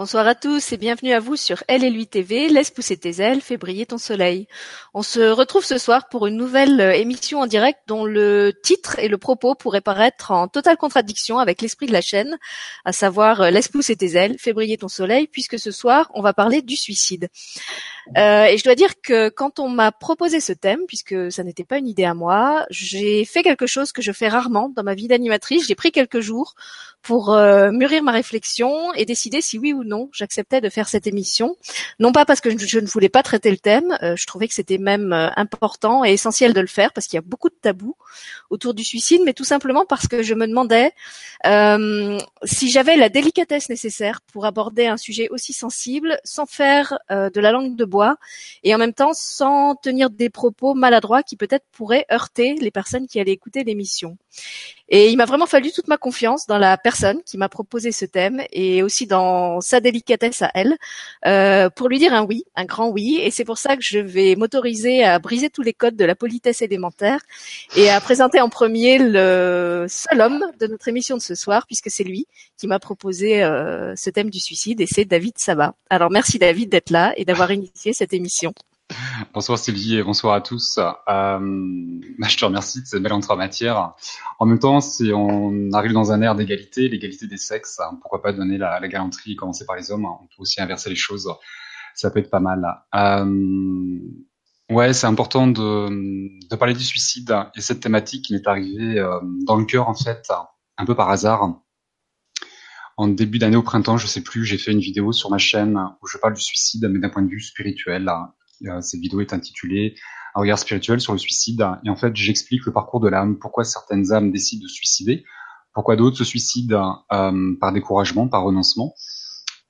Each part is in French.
Bonsoir à tous et bienvenue à vous sur Elle et lui TV, Laisse pousser tes ailes, fais briller ton soleil. On se retrouve ce soir pour une nouvelle euh, émission en direct dont le titre et le propos pourraient paraître en totale contradiction avec l'esprit de la chaîne, à savoir euh, Laisse pousser tes ailes, fais briller ton soleil, puisque ce soir on va parler du suicide. Euh, et je dois dire que quand on m'a proposé ce thème, puisque ça n'était pas une idée à moi, j'ai fait quelque chose que je fais rarement dans ma vie d'animatrice. J'ai pris quelques jours pour euh, mûrir ma réflexion et décider si oui ou non j'acceptais de faire cette émission. Non pas parce que je, ne voulais pas traiter le thème, euh, je trouvais que c'était même euh, important et essentiel de le faire parce qu'il y a beaucoup de tabous autour du suicide, mais tout simplement parce que je me demandais si j'avais la délicatesse nécessaire pour aborder un sujet aussi sensible sans faire de la langue de bois et en même temps sans tenir des propos maladroits qui peut-être pourraient heurter les personnes qui allaient écouter l'émission. Et il m'a vraiment fallu toute ma confiance dans la personne qui m'a proposé ce thème et aussi dans sa délicatesse à elle euh, pour lui dire un oui, un grand oui. Et c'est pour ça que je vais m'autoriser à briser tous les codes de la politesse élémentaire et à présenter en premier le seul homme de notre émission de ce soir, puisque c'est lui qui m'a proposé euh, ce thème du suicide et c'est David Sabat. Alors merci David d'être là et d'avoir initié cette émission. Bonsoir Sylvie et bonsoir à tous. Euh, je te remercie de cette belle entrée en matière. En même temps, si on arrive dans un air d'égalité, l'égalité des sexes, hein, pourquoi pas donner la, la, galanterie et commencer par les hommes On peut aussi inverser les choses. Ça peut être pas mal. Euh, ouais, c'est important de, de, parler du suicide et cette thématique qui m'est arrivée euh, dans le cœur en fait, un peu par hasard. En début d'année au printemps, je sais plus, j'ai fait une vidéo sur ma chaîne où je parle du suicide, mais d'un point de vue spirituel cette vidéo est intitulée Un regard spirituel sur le suicide. Et en fait, j'explique le parcours de l'âme, pourquoi certaines âmes décident de suicider, pourquoi d'autres se suicident euh, par découragement, par renoncement.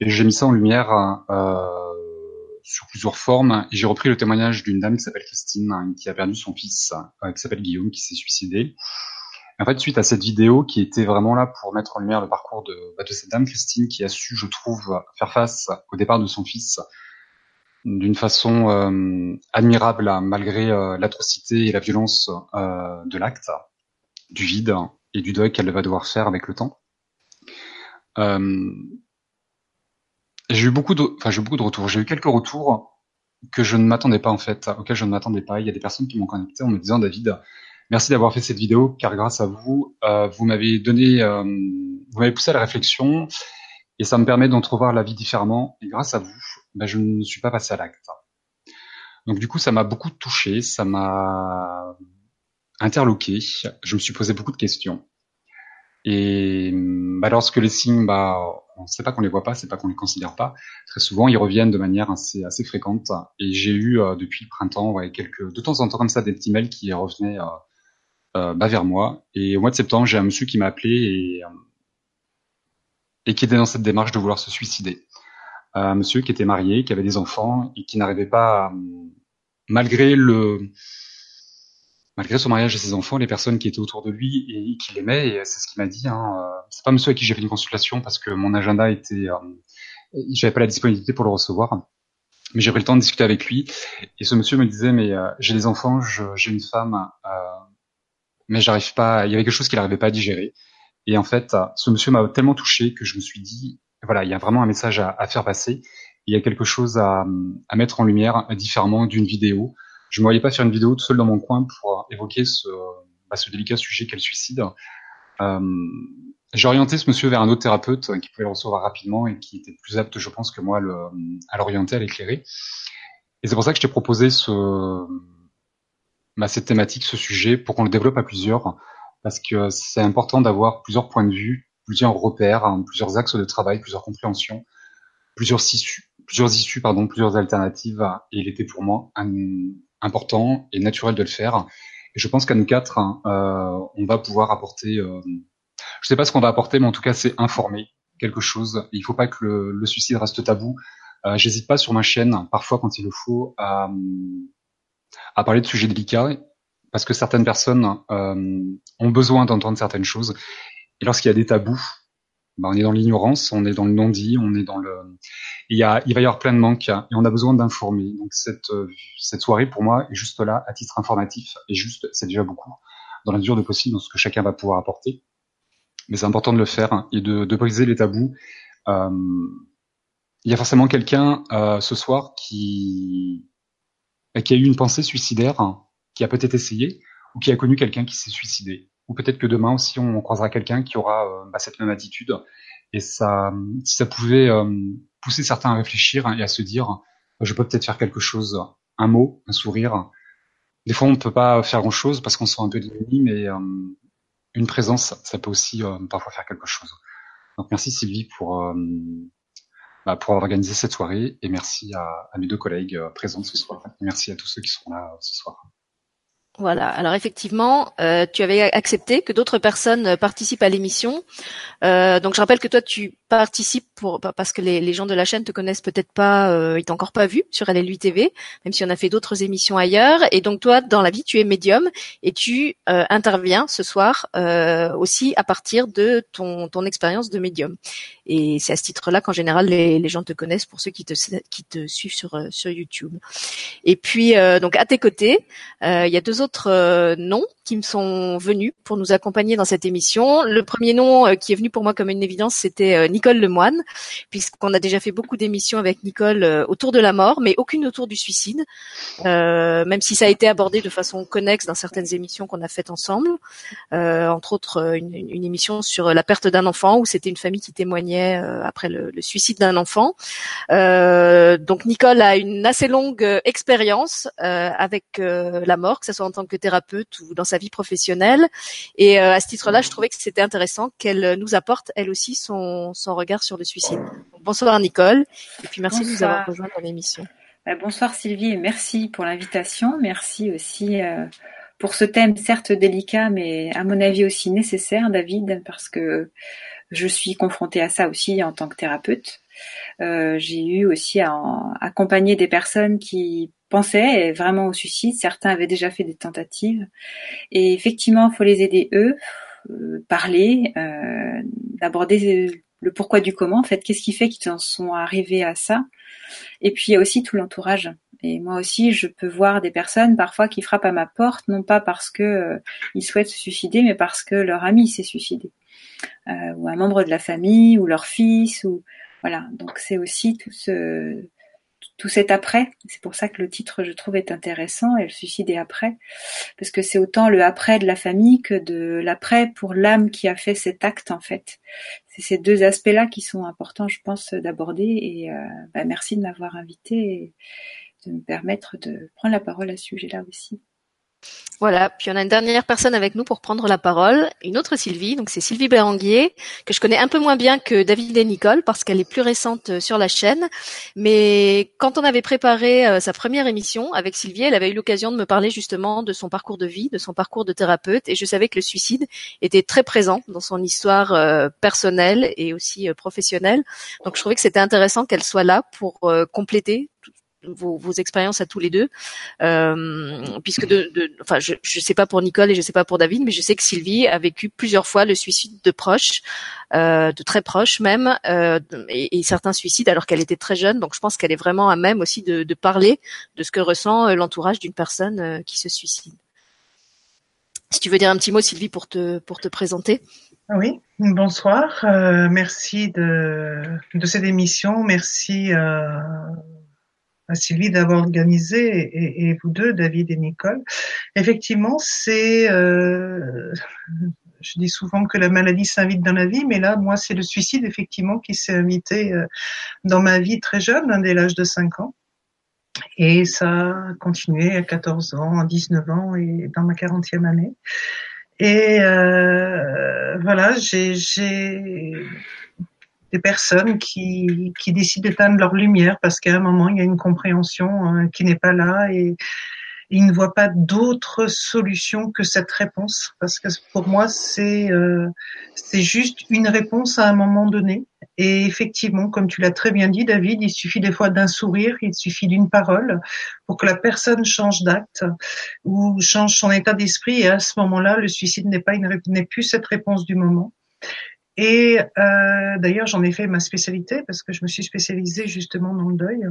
Et j'ai mis ça en lumière euh, sur plusieurs formes. Et j'ai repris le témoignage d'une dame qui s'appelle Christine, qui a perdu son fils, euh, qui s'appelle Guillaume, qui s'est suicidé. En fait, suite à cette vidéo qui était vraiment là pour mettre en lumière le parcours de, bah, de cette dame, Christine, qui a su, je trouve, faire face au départ de son fils, d'une façon euh, admirable malgré euh, l'atrocité et la violence euh, de l'acte, du vide et du deuil qu'elle va devoir faire avec le temps. j'ai eu beaucoup de, enfin j'ai beaucoup de retours. J'ai eu quelques retours que je ne m'attendais pas en fait, auxquels je ne m'attendais pas. Il y a des personnes qui m'ont connecté en me disant David, merci d'avoir fait cette vidéo car grâce à vous, vous m'avez donné, vous m'avez poussé à la réflexion et ça me permet d'entrevoir la vie différemment. Et grâce à vous, ben, je ne suis pas passé à l'acte. Donc du coup, ça m'a beaucoup touché, ça m'a interloqué. Je me suis posé beaucoup de questions. Et bah, lorsque les signes, bah, on ne sait pas qu'on les voit pas, c'est pas qu'on les considère pas. Très souvent, ils reviennent de manière assez, fréquente. Et j'ai eu euh, depuis le printemps, ouais, quelques, de temps en temps comme ça, des petits mails qui revenaient euh, euh, bah, vers moi. Et au mois de septembre, j'ai un monsieur qui m'a appelé et, et qui était dans cette démarche de vouloir se suicider un monsieur qui était marié, qui avait des enfants et qui n'arrivait pas, malgré le, malgré son mariage et ses enfants, les personnes qui étaient autour de lui et qui l'aimaient, et c'est ce qu'il m'a dit. Hein, euh, c'est pas monsieur à qui j'ai fait une consultation parce que mon agenda était, euh, j'avais pas la disponibilité pour le recevoir. Mais j'ai pris le temps de discuter avec lui et ce monsieur me disait mais euh, j'ai des enfants, j'ai une femme, euh, mais j'arrive pas. Il y avait quelque chose qu'il n'arrivait pas à digérer. Et en fait, ce monsieur m'a tellement touché que je me suis dit voilà, il y a vraiment un message à, faire passer. Il y a quelque chose à, mettre en lumière différemment d'une vidéo. Je ne me voyais pas faire une vidéo tout seul dans mon coin pour évoquer ce, bah, délicat sujet qu'est le suicide. Euh, j'ai orienté ce monsieur vers un autre thérapeute qui pouvait le recevoir rapidement et qui était plus apte, je pense, que moi à l'orienter, à l'éclairer. Et c'est pour ça que je t'ai proposé ce, bah, cette thématique, ce sujet, pour qu'on le développe à plusieurs, parce que c'est important d'avoir plusieurs points de vue plusieurs repères, hein, plusieurs axes de travail, plusieurs compréhensions, plusieurs issues, plusieurs issues, pardon, plusieurs alternatives. Et il était pour moi important et naturel de le faire. Et je pense qu'à nous quatre, hein, euh, on va pouvoir apporter. Euh, je sais pas ce qu'on va apporter, mais en tout cas, c'est informer quelque chose. Il faut pas que le, suicide reste tabou. Euh, J'hésite pas sur ma chaîne, parfois quand il le faut, à, à parler de sujets délicats, parce que certaines personnes euh, ont besoin d'entendre certaines choses. Et lorsqu'il y a des tabous, ben on est dans l'ignorance, on est dans le non-dit, on est dans le. Il, y a, il va y avoir plein de manques et on a besoin d'informer. Donc cette, euh, cette soirée, pour moi, est juste là à titre informatif et juste, c'est déjà beaucoup, dans la mesure de possible, dans ce que chacun va pouvoir apporter. Mais c'est important de le faire et de, de briser les tabous. Euh, il y a forcément quelqu'un euh, ce soir qui qui a eu une pensée suicidaire, hein, qui a peut-être essayé, ou qui a connu quelqu'un qui s'est suicidé. Ou peut-être que demain aussi on croisera quelqu'un qui aura euh, bah, cette même attitude. Et ça, si ça pouvait euh, pousser certains à réfléchir et à se dire, je peux peut-être faire quelque chose, un mot, un sourire. Des fois on ne peut pas faire grand-chose parce qu'on se sent un peu démuni, mais une présence, ça peut aussi parfois faire quelque chose. Donc merci Sylvie pour bah, pour avoir organisé cette soirée et merci à, à mes deux collègues euh, présents ce soir. merci à tous ceux qui sont là euh, ce soir. Voilà. Alors effectivement, euh, tu avais accepté que d'autres personnes participent à l'émission. Euh, donc je rappelle que toi tu participes pour parce que les, gens de la chaîne te connaissent peut-être pas, euh, ils t'ont encore pas vu sur LLU TV, même si on a fait d'autres émissions ailleurs. Et donc toi, dans la vie, tu es médium et tu interviens ce soir aussi à partir de ton ton expérience de médium. Et c'est à ce titre-là qu'en général les, les, gens te connaissent pour ceux qui te qui te suivent sur sur YouTube. Et puis donc à tes côtés, il y a deux autres euh, noms qui me sont venus pour nous accompagner dans cette émission. Le premier nom euh, qui est venu pour moi comme une évidence, c'était euh, Nicole Lemoine, puisqu'on a déjà fait beaucoup d'émissions avec Nicole autour de la mort, mais aucune autour du suicide, même si ça a été abordé de façon connexe dans certaines émissions qu'on a faites ensemble, entre autres une, émission sur la perte d'un enfant où c'était une famille qui témoignait après le, suicide d'un enfant. donc Nicole a une assez longue expérience avec la mort, que ce soit en tant que thérapeute ou dans sa vie professionnelle. Et euh, à ce titre-là, je trouvais que c'était intéressant qu'elle nous apporte elle aussi son regard sur le suicide. bonsoir Nicole, et puis merci de nous avoir rejoints dans l'émission. Bah, bonsoir Sylvie, et merci pour l'invitation. Merci aussi euh, pour ce thème certes délicat, mais à mon avis aussi nécessaire, David, parce que je suis confrontée à ça aussi en tant que thérapeute. Euh, j'ai eu aussi à accompagner des personnes qui pensaient vraiment au suicide. Certains avaient déjà fait des tentatives. Et effectivement, il faut les aider eux, euh, parler, euh, d'aborder le pourquoi du comment. En fait, qu'est-ce qui fait qu'ils en sont arrivés à ça Et puis il y a aussi tout l'entourage. Et moi aussi, je peux voir des personnes parfois qui frappent à ma porte, non pas parce que euh, ils souhaitent se suicider, mais parce que leur ami s'est suicidé, euh, ou un membre de la famille, ou leur fils, ou voilà. Donc c'est aussi tout ce tout cet après. C'est pour ça que le titre, je trouve, est intéressant, et le suicide est après, parce que c'est autant le après de la famille que de l'après pour l'âme qui a fait cet acte, en fait. C'est ces deux aspects-là qui sont importants, je pense, d'aborder, et euh, bah, merci de m'avoir invité et de me permettre de prendre la parole à ce sujet-là aussi. Voilà, puis on a une dernière personne avec nous pour prendre la parole, une autre Sylvie, donc c'est Sylvie Béranguier, que je connais un peu moins bien que David et Nicole parce qu'elle est plus récente euh, sur la chaîne. Mais quand on avait préparé euh, sa première émission avec Sylvie, elle avait eu l'occasion de me parler justement de son parcours de vie, de son parcours de thérapeute, et je savais que le suicide était très présent dans son histoire euh, personnelle et aussi professionnelle. Donc je trouvais que c'était intéressant qu'elle soit là pour compléter vos, vos, expériences à tous les deux, euh, puisque de, de, enfin, je ne sais pas pour Nicole et je sais pas pour David, mais je sais que Sylvie a vécu plusieurs fois le suicide de proches, euh, de très proches même, euh, et, et, certains suicides alors qu'elle était très jeune. Donc, je pense qu'elle est vraiment à même aussi de, de parler de ce que ressent euh, l'entourage d'une personne euh, qui se suicide. Si tu veux dire un petit mot, Sylvie, pour te pour te présenter. Oui, bonsoir. Euh, merci de, de cette émission. Merci Sylvie d'avoir organisé et, vous deux, David et Nicole. Effectivement, c'est, euh, je dis souvent que la maladie s'invite dans la vie, mais là, moi, c'est le suicide effectivement qui s'est invité euh, dans ma vie très jeune, dès l'âge de 5 ans. Et ça a continué à 14 ans, à 19 ans et dans ma 40e année. Et euh, voilà, j'ai des personnes qui, qui décident d'éteindre leur lumière parce qu'à un moment, il y a une compréhension hein, qui n'est pas là et ils ne voient pas d'autre solution que cette réponse parce que pour moi c'est euh, c'est juste une réponse à un moment donné. Et effectivement comme tu l'as très bien dit David il suffit des fois d'un sourire il suffit d'une parole pour que la personne change d'acte ou change son état d'esprit. Et à ce moment-là le suicide n'est pas une n'est plus cette réponse du moment Et euh, d'ailleurs, j'en ai fait ma spécialité parce que je me suis spécialisée justement dans le deuil.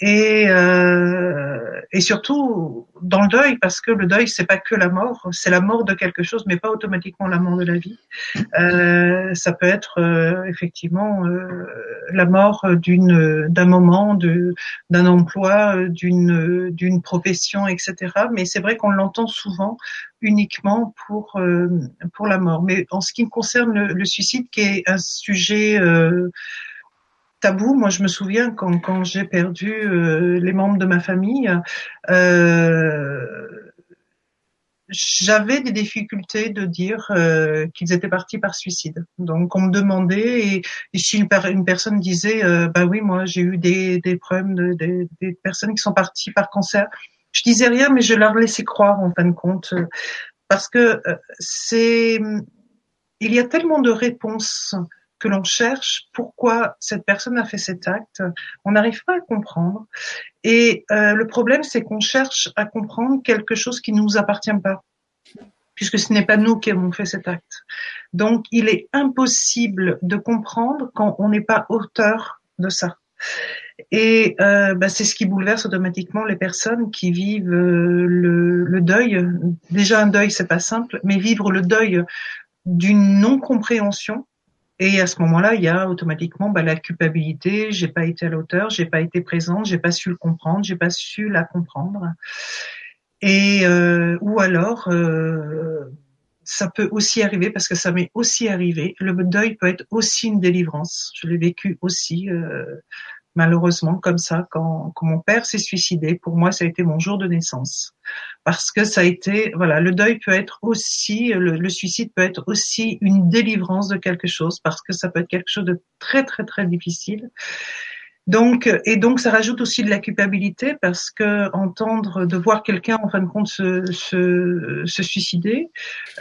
Et, euh, et surtout dans le deuil, parce que le deuil, c'est pas que la mort, c'est la mort de quelque chose, mais pas automatiquement la mort de la vie. Euh, ça peut être euh, effectivement euh, la mort d'une d'un moment, d'un emploi, d'une d'une profession, etc. Mais c'est vrai qu'on l'entend souvent uniquement pour euh, pour la mort. Mais en ce qui me concerne le, le suicide, qui est un sujet euh, tabou. Moi, je me souviens quand, quand j'ai perdu euh, les membres de ma famille, euh, j'avais des difficultés de dire euh, qu'ils étaient partis par suicide. Donc, on me demandait et, si une, personne disait, bah oui, moi, j'ai eu des, des problèmes de, des, des personnes qui sont parties par cancer. Je disais rien, mais je leur laissais croire en fin de compte, parce que c'est, il y a tellement de réponses que l'on cherche pourquoi cette personne a fait cet acte, on n'arrive pas à comprendre. Et euh, le problème, c'est qu'on cherche à comprendre quelque chose qui ne nous appartient pas, puisque ce n'est pas nous qui avons fait cet acte. Donc, il est impossible de comprendre quand on n'est pas auteur de ça. Et euh, bah, c'est ce qui bouleverse automatiquement les personnes qui vivent euh, le, le, deuil. Déjà un deuil, c'est pas simple, mais vivre le deuil d'une non compréhension et à ce moment-là, il y a automatiquement bah, la culpabilité. J'ai pas été à l'auteur, j'ai pas été présente, j'ai pas su le comprendre, j'ai pas su la comprendre. Et euh, ou alors, euh, ça peut aussi arriver parce que ça m'est aussi arrivé. Le deuil peut être aussi une délivrance. Je l'ai vécu aussi. Malheureusement comme ça quand, quand mon père s'est suicidé. Pour moi, ça a été mon jour de naissance parce que ça a été voilà, le deuil peut être aussi le, le, suicide peut être aussi une délivrance de quelque chose parce que ça peut être quelque chose de très très très difficile. Donc et donc ça rajoute aussi de la culpabilité parce que entendre de voir quelqu'un en fin de compte se, se, se suicider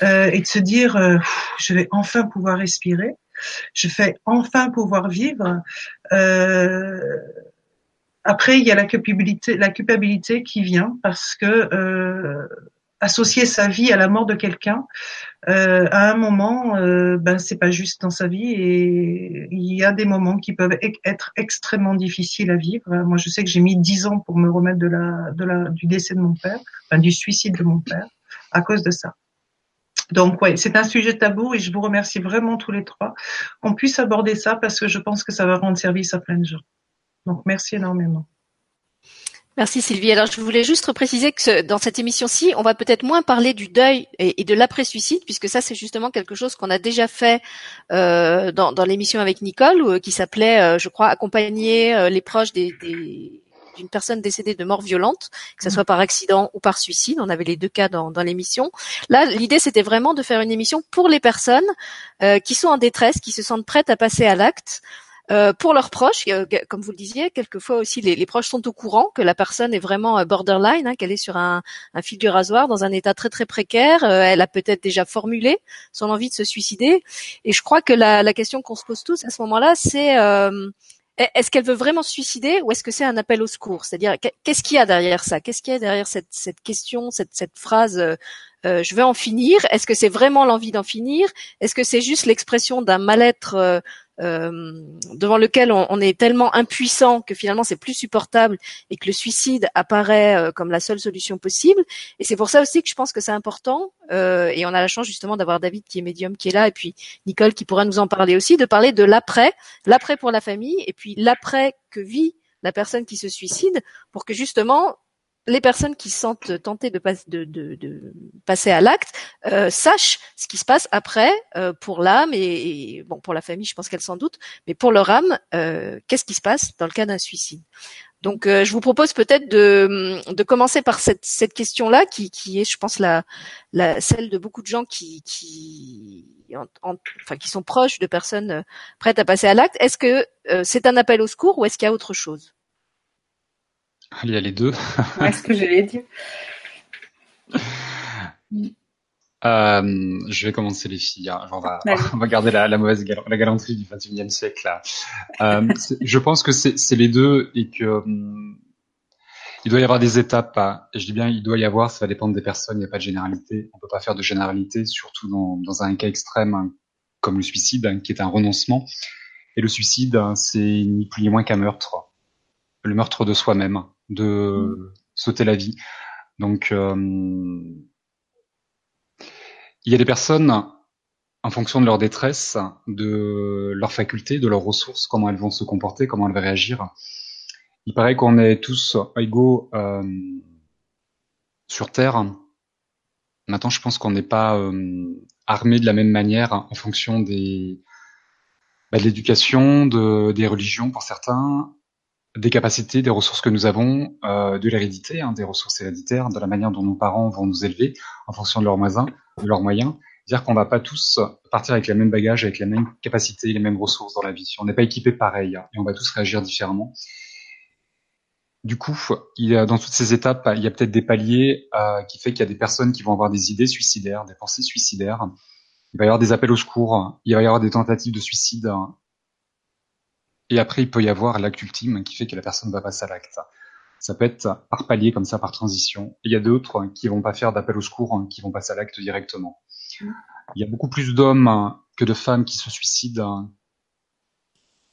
euh, et de se dire euh, je vais enfin pouvoir respirer je fais enfin pouvoir vivre. Euh, après, il y a la culpabilité, qui vient parce que euh, associer sa vie à la mort de quelqu'un, euh, à un moment, euh, ben c'est pas juste dans sa vie et il y a des moments qui peuvent être extrêmement difficiles à vivre. Moi, je sais que j'ai mis dix ans pour me remettre du décès de mon père, enfin, du suicide de mon père, à cause de ça. Donc ouais, c'est un sujet tabou et je vous remercie vraiment tous les trois qu'on puisse aborder ça parce que je pense que ça va rendre service à plein de gens. Donc merci énormément. Merci Sylvie. Alors je voulais juste préciser que dans cette émission-ci, on va peut-être moins parler du deuil et, de l'après-suicide, puisque ça c'est justement quelque chose qu'on a déjà fait euh, dans, l'émission avec Nicole, qui s'appelait, euh, je crois, accompagner euh, les proches des d'une personne décédée de mort violente, que ce mm. soit par accident ou par suicide. On avait les deux cas dans, dans l'émission. Là, l'idée, c'était vraiment de faire une émission pour les personnes euh, qui sont en détresse, qui se sentent prêtes à passer à l'acte. Euh, pour leurs proches, euh, comme vous le disiez, quelquefois aussi les, les, proches sont au courant que la personne est vraiment borderline, hein, qu'elle est sur un, un, fil du rasoir, dans un état très très précaire. elle a peut-être déjà formulé son envie de se suicider. Et je crois que la, la question qu'on se pose tous à ce moment-là, c'est est-ce qu'elle veut vraiment se suicider ou est-ce que c'est un appel au secours? C'est-à-dire, qu'est-ce qu'il y a derrière ça? Qu'est-ce qu'il y a derrière cette, question, cette, phrase euh, euh Je veux en finir Est-ce que c'est vraiment l'envie d'en finir? Est-ce que c'est juste l'expression d'un mal-être euh, devant lequel on, est tellement impuissant que finalement c'est plus supportable et que le suicide apparaît euh, comme la seule solution possible. Et c'est pour ça aussi que je pense que c'est important. Euh, et on a la chance justement d'avoir David qui est médium qui est là et puis Nicole qui pourra nous en parler aussi, de parler de l'après, l'après pour la famille et puis l'après que vit la personne qui se suicide pour que justement les personnes qui sentent tentées de, passer à l'acte euh, sachent ce qui se passe après euh, pour l'âme et, bon pour la famille, je pense qu'elle s'en doute, mais pour leur âme, euh, qu'est-ce qui se passe dans le cas d'un suicide? Donc, je vous propose peut-être de, de commencer par cette, question-là, qui, est, je pense, la, celle de beaucoup de gens qui sont proches de personnes prêtes à passer à l'acte. Est-ce que c'est un appel au secours ou est-ce qu'il y a autre chose? Il y a les deux. Est-ce que j'allais dire euh, je vais commencer les filles. Hein. On, va, on va garder la, la mauvaise la galanterie du 21e siècle. Là. Euh, je pense que c'est les deux et que hum, il doit y avoir des étapes. Hein. je dis bien il doit y avoir, ça va dépendre des personnes. Il n'y a pas de généralité. On peut pas faire de généralité, surtout dans, dans un cas extrême hein, comme le suicide, qui est un renoncement. Et le suicide, c'est ni plus ni moins qu'un meurtre. Le meurtre de soi-même, de sauter la vie. Donc, euh, il y a des personnes, en fonction de leur détresse, de leurs facultés, de leurs ressources, comment elles vont se comporter, comment elles vont réagir. Il paraît qu'on est tous égaux euh, sur Terre. Maintenant, je pense qu'on n'est pas euh, de la même manière en fonction des bah, de l'éducation, de, des religions pour certains, des capacités, des ressources que nous avons, euh, de l'hérédité, hein, des ressources héréditaires, de la manière dont nos parents vont nous élever en fonction de leurs moyens, de leurs moyens. Dire qu'on va pas tous partir avec les mêmes bagages, avec les mêmes capacités, les mêmes ressources dans la vie. On n'est pas équipés pareil et on va tous réagir différemment. Du coup, il y a, dans toutes ces étapes, il y a peut-être des paliers euh, qui fait qu'il y a des personnes qui vont avoir des idées suicidaires, des pensées suicidaires, il va y avoir des appels au secours, il va y avoir des tentatives de suicide, et après il peut y avoir l'acte ultime qui fait que la personne va passer à l'acte. Ça peut être par palier comme ça, par transition. Et il y a d'autres qui vont pas faire d'appel au secours, qui vont passer à l'acte directement. Il y a beaucoup plus d'hommes que de femmes qui se suicident.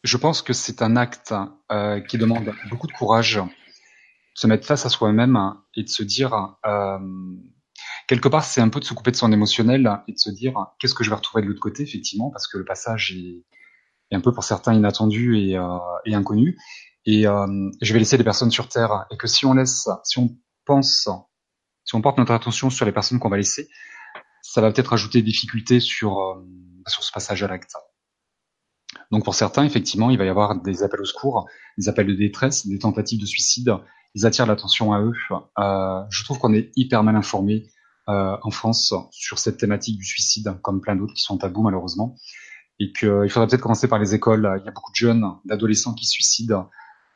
Je pense que c'est un acte euh, qui demande beaucoup de courage, de se mettre face à soi-même et de se dire euh, quelque part, c'est un peu de se couper de son émotionnel et de se dire qu'est-ce que je vais retrouver de l'autre côté, effectivement, parce que le passage est, un peu pour certains inattendu et, euh, inconnu. Et euh, je vais laisser des personnes sur Terre, et que si on laisse, si on pense, si on porte notre attention sur les personnes qu'on va laisser, ça va peut-être ajouter des difficultés sur euh, sur ce passage à l'acte. Donc pour certains, effectivement, il va y avoir des appels au secours, des appels de détresse, des tentatives de suicide. Ils attirent l'attention à eux. Euh, je trouve qu'on est hyper mal informé euh, en France sur cette thématique du suicide, comme plein d'autres qui sont tabous malheureusement, et qu'il faudrait peut-être commencer par les écoles. Il y a beaucoup de jeunes, d'adolescents qui se suicident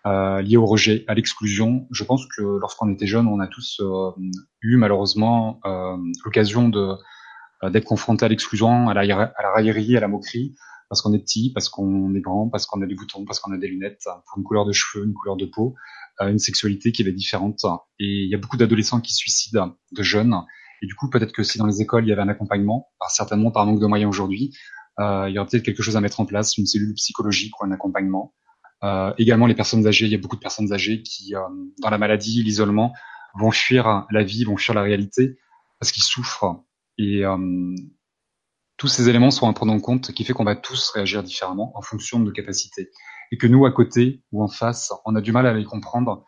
euh, liés au rejet, à l'exclusion. Je pense que lorsqu'on était jeune, on a tous euh, eu malheureusement euh, l'occasion de euh, d'être confronté à l'exclusion, à la, à la raillerie, à la moquerie, parce qu'on est petit, parce qu'on est grand, parce qu'on a des boutons, parce qu'on a des lunettes, pour une couleur de cheveux, une couleur de peau, une sexualité qui est différente. Et il y a beaucoup d'adolescents qui se suicident, de jeunes, et du coup, peut-être que si dans les écoles, il y avait un accompagnement, certainement par manque de moyens aujourd'hui, euh, il y aurait peut-être quelque chose à mettre en place, une cellule psychologique ou un accompagnement. Euh, également, les personnes âgées, il y a beaucoup de personnes âgées qui, euh, dans la maladie, l'isolement, vont fuir la vie, vont fuir la réalité, parce qu'ils souffrent. Et euh, tous ces éléments sont à prendre en compte, qui fait qu'on va tous réagir différemment en fonction de nos capacités. Et que nous, à côté ou en face, on a du mal à les comprendre,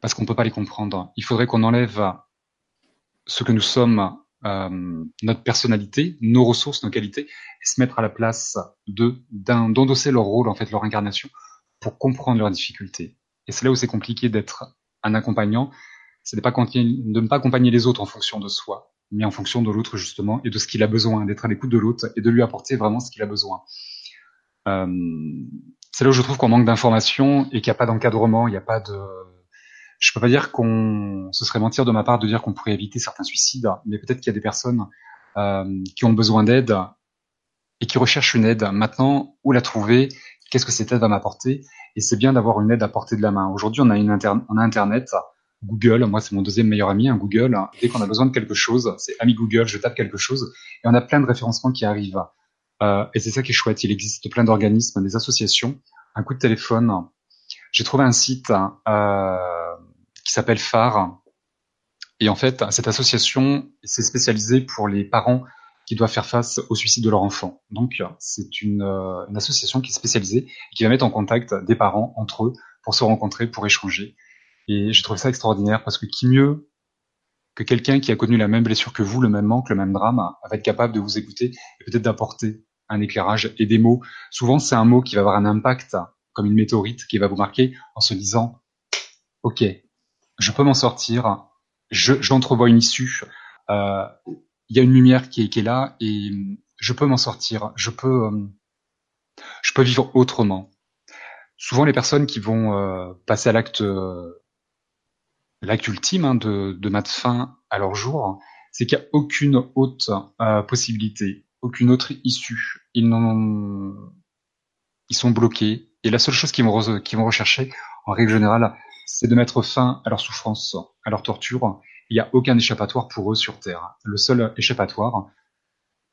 parce qu'on peut pas les comprendre. Il faudrait qu'on enlève ce que nous sommes, euh, notre personnalité, nos ressources, nos qualités, et se mettre à la place de d'endosser leur rôle, en fait, leur incarnation, pour comprendre leurs difficultés. Et c'est là où c'est compliqué d'être un accompagnant, c'est de, ne pas accompagner les autres en fonction de soi, mais en fonction de l'autre justement et de ce qu'il a besoin, d'être à l'écoute de l'autre et de lui apporter vraiment ce qu'il a besoin. Euh, c'est là où je trouve qu'on manque d'informations et qu'il n'y a pas d'encadrement, il n'y a pas de je peux pas dire qu'on, ce serait mentir de ma part de dire qu'on pourrait éviter certains suicides, mais peut-être qu'il y a des personnes euh, qui ont besoin d'aide et qui recherchent une aide. Maintenant, où la trouver? Qu'est-ce que cette aide va m'apporter? Et c'est bien d'avoir une aide à portée de la main. Aujourd'hui, on a une on a Internet, Google. Moi, c'est mon deuxième meilleur ami, un Google. Dès qu'on a besoin de quelque chose, c'est ami Google, je tape quelque chose, et on a plein de référencements qui arrivent. Euh, et c'est ça qui est chouette. Il existe plein d'organismes, des associations. Un coup de téléphone. J'ai trouvé un site. Euh, qui s'appelle Phare. Et en fait, cette association s'est spécialisée pour les parents qui doivent faire face au suicide de leur enfant. Donc, c'est une, euh, une, association qui est spécialisée et qui va mettre en contact des parents entre eux pour se rencontrer, pour échanger. Et j'ai trouvé ça extraordinaire parce que qui mieux que quelqu'un qui a connu la même blessure que vous, le même manque, le même drame, va être capable de vous écouter et peut-être d'apporter un éclairage et des mots. Souvent, c'est un mot qui va avoir un impact comme une météorite qui va vous marquer en se disant, OK, je peux m'en sortir, j'entrevois une issue, euh, il y a une lumière qui est, qui est là et je peux m'en sortir, je peux, euh, je peux vivre autrement. Souvent, les personnes qui vont euh, passer à l'acte, l'acte ultime hein, de, de mettre fin à leur jour, c'est qu'il n'y a aucune autre possibilité, aucune autre issue. Ils ils sont bloqués et la seule chose qu'ils vont, qu'ils vont rechercher, en règle générale, c'est de mettre fin à leur souffrance, à leur torture. Il n'y a aucun échappatoire pour eux sur Terre. Le seul échappatoire,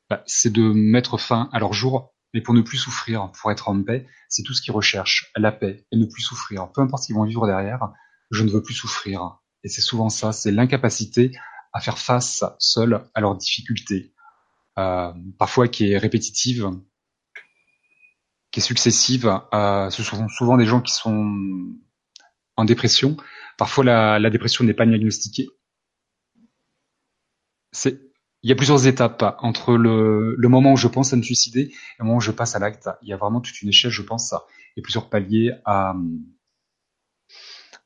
bah, c'est de mettre fin à leur jour, mais pour ne plus souffrir, pour être en paix. C'est tout ce qu'ils recherchent, la paix et ne plus souffrir. Peu importe ce qu'ils vont vivre derrière, je ne veux plus souffrir. Et c'est souvent ça, c'est l'incapacité à faire face seul à leurs difficultés, euh, parfois qui est répétitive, qui est successive. Euh, ce sont souvent des gens qui sont en dépression. Parfois, la, dépression n'est pas diagnostiquée. Il y a plusieurs étapes entre le, moment où je pense à me suicider et le moment où je passe à l'acte. Il y a vraiment toute une échelle, je pense, et plusieurs paliers à,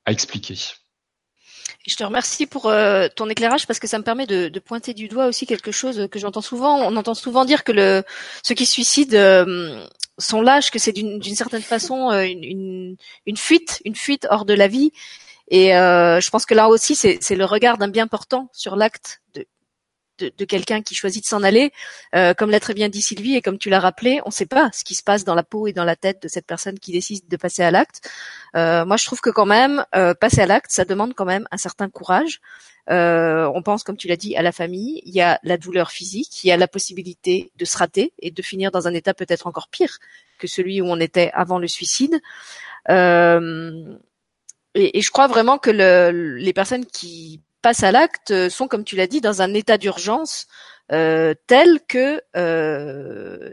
expliquer. Je te remercie pour euh, ton éclairage parce que ça me permet de, pointer du doigt aussi quelque chose que j'entends souvent. On entend souvent dire que ceux qui se suicident euh, sont lâches, que c'est d'une certaine façon euh, une, une, fuite, une fuite hors de la vie. Et euh, je pense que là aussi, c'est le regard d'un bien portant sur l'acte de, quelqu'un qui choisit de s'en aller. Euh, comme l'a très bien dit Sylvie et comme tu l'as rappelé, on ne sait pas ce qui se passe dans la peau et dans la tête de cette personne qui décide de passer à l'acte. Euh, moi, je trouve que quand même, euh, passer à l'acte, ça demande quand même un certain courage. on pense, comme tu l'as dit, à la famille. Il y a la douleur physique, il y a la possibilité de se rater et de finir dans un état peut-être encore pire que celui où on était avant le suicide. Et, et, je crois vraiment que le, les personnes qui passent à l'acte euh, sont, comme tu l'as dit, dans un état d'urgence euh, tel que euh,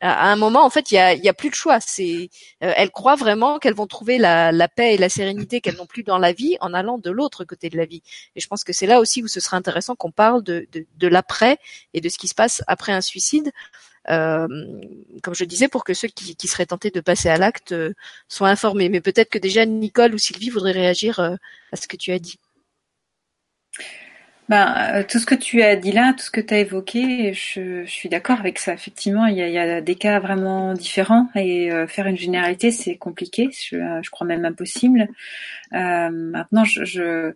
à un moment en fait il y a, a, plus de choix. C'est euh, elles croient vraiment qu'elles vont trouver la, la, paix et la sérénité qu'elles n'ont plus dans la vie en allant de l'autre côté de la vie. Et je pense que c'est là aussi où ce serait intéressant qu'on parle de, de, de l'après et de ce qui se passe après un suicide. Euh, comme je disais, pour que ceux qui, qui seraient tentés de passer à l'acte euh, soient informés. Mais peut-être que déjà Nicole ou Sylvie voudraient réagir à ce que tu as dit. Ben, euh, tout ce que tu as dit là, tout ce que tu as évoqué, je, suis d'accord avec ça. Effectivement, il y, a, il des cas vraiment différents et euh, faire une généralité, c'est compliqué. Je, euh, crois même impossible. Maintenant, je, je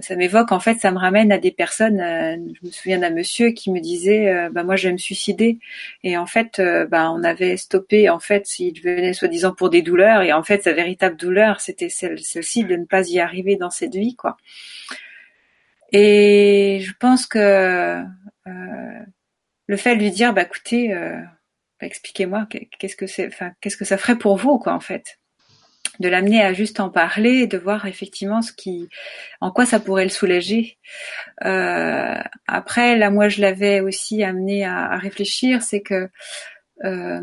ça m'évoque en fait, ça me ramène à des personnes. je me souviens d'un monsieur qui me disait, bah moi je vais me suicider. Et en fait, bah, on avait stoppé en fait s'il venait soi-disant pour des douleurs et en fait sa véritable douleur c'était celle, celle-ci de ne pas y arriver dans cette vie quoi. Et je pense que euh, le fait de lui dire, bah écoutez, euh, bah, expliquez-moi, qu'est-ce que c'est, enfin, qu'est-ce que ça ferait pour vous, quoi, en fait, de l'amener à juste en parler, de voir effectivement ce qui, en quoi ça pourrait le soulager. Euh, après, là, moi, je l'avais aussi amené à, à réfléchir, c'est que euh,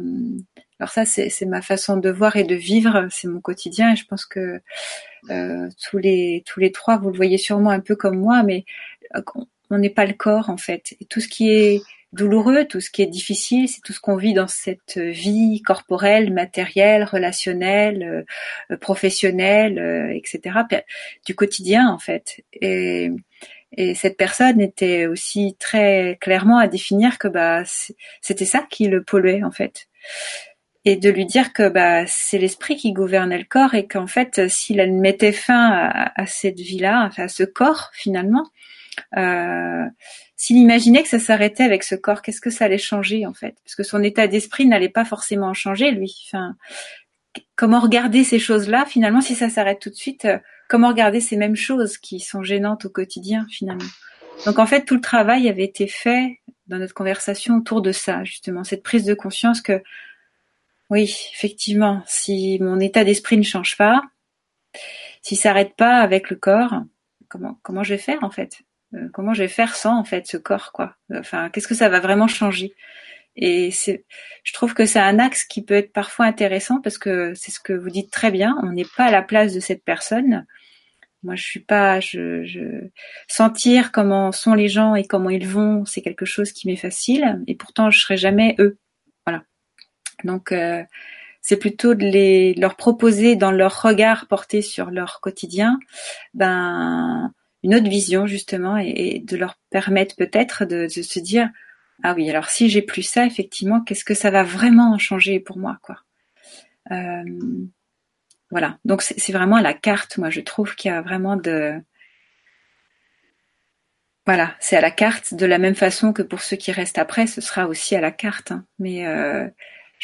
alors ça, c'est ma façon de voir et de vivre, c'est mon quotidien. Et je pense que tous les tous les trois, vous le voyez sûrement un peu comme moi, mais euh, on n'est pas le corps en fait. Et tout ce qui est douloureux, tout ce qui est difficile, c'est tout ce qu'on vit dans cette vie corporelle, matérielle, relationnelle, euh, professionnelle, etc. Du quotidien en fait. Et, et cette personne était aussi très clairement à définir que bah c'était ça qui le polluait en fait et de lui dire que bah c'est l'esprit qui gouvernait le corps et qu'en fait s'il mettait fin à, cette vie-là, enfin à ce corps finalement, euh, s'il imaginait que ça s'arrêtait avec ce corps, qu'est-ce que ça allait changer en fait? Parce que son état d'esprit n'allait pas forcément changer lui. Enfin, comment regarder ces choses-là finalement si ça s'arrête tout de suite euh, Comment regarder ces mêmes choses qui sont gênantes au quotidien finalement? Donc en fait tout le travail avait été fait dans notre conversation autour de ça justement, cette prise de conscience que oui, effectivement, si mon état d'esprit ne change pas, s'il s'arrête pas avec le corps, comment comment je vais faire en fait? Euh, Comment je vais faire sans en fait ce corps quoi? Enfin, qu'est-ce que ça va vraiment changer? Et c'est, je trouve que c'est un axe qui peut être parfois intéressant parce que c'est ce que vous dites très bien. On n'est pas à la place de cette personne. Moi, je suis pas, je, je, sentir comment sont les gens et comment ils vont, c'est quelque chose qui m'est facile. Et pourtant, je serai jamais eux. Donc euh, c'est plutôt de les leur proposer dans leur regard porté sur leur quotidien, ben une autre vision justement et, de leur permettre peut-être de, se dire ah oui alors si j'ai plus ça effectivement qu'est-ce que ça va vraiment changer pour moi quoi. Euh, voilà donc c'est vraiment à la carte moi je trouve qu'il y a vraiment de voilà, c'est à la carte de la même façon que pour ceux qui restent après, ce sera aussi à la carte. Hein. Mais euh,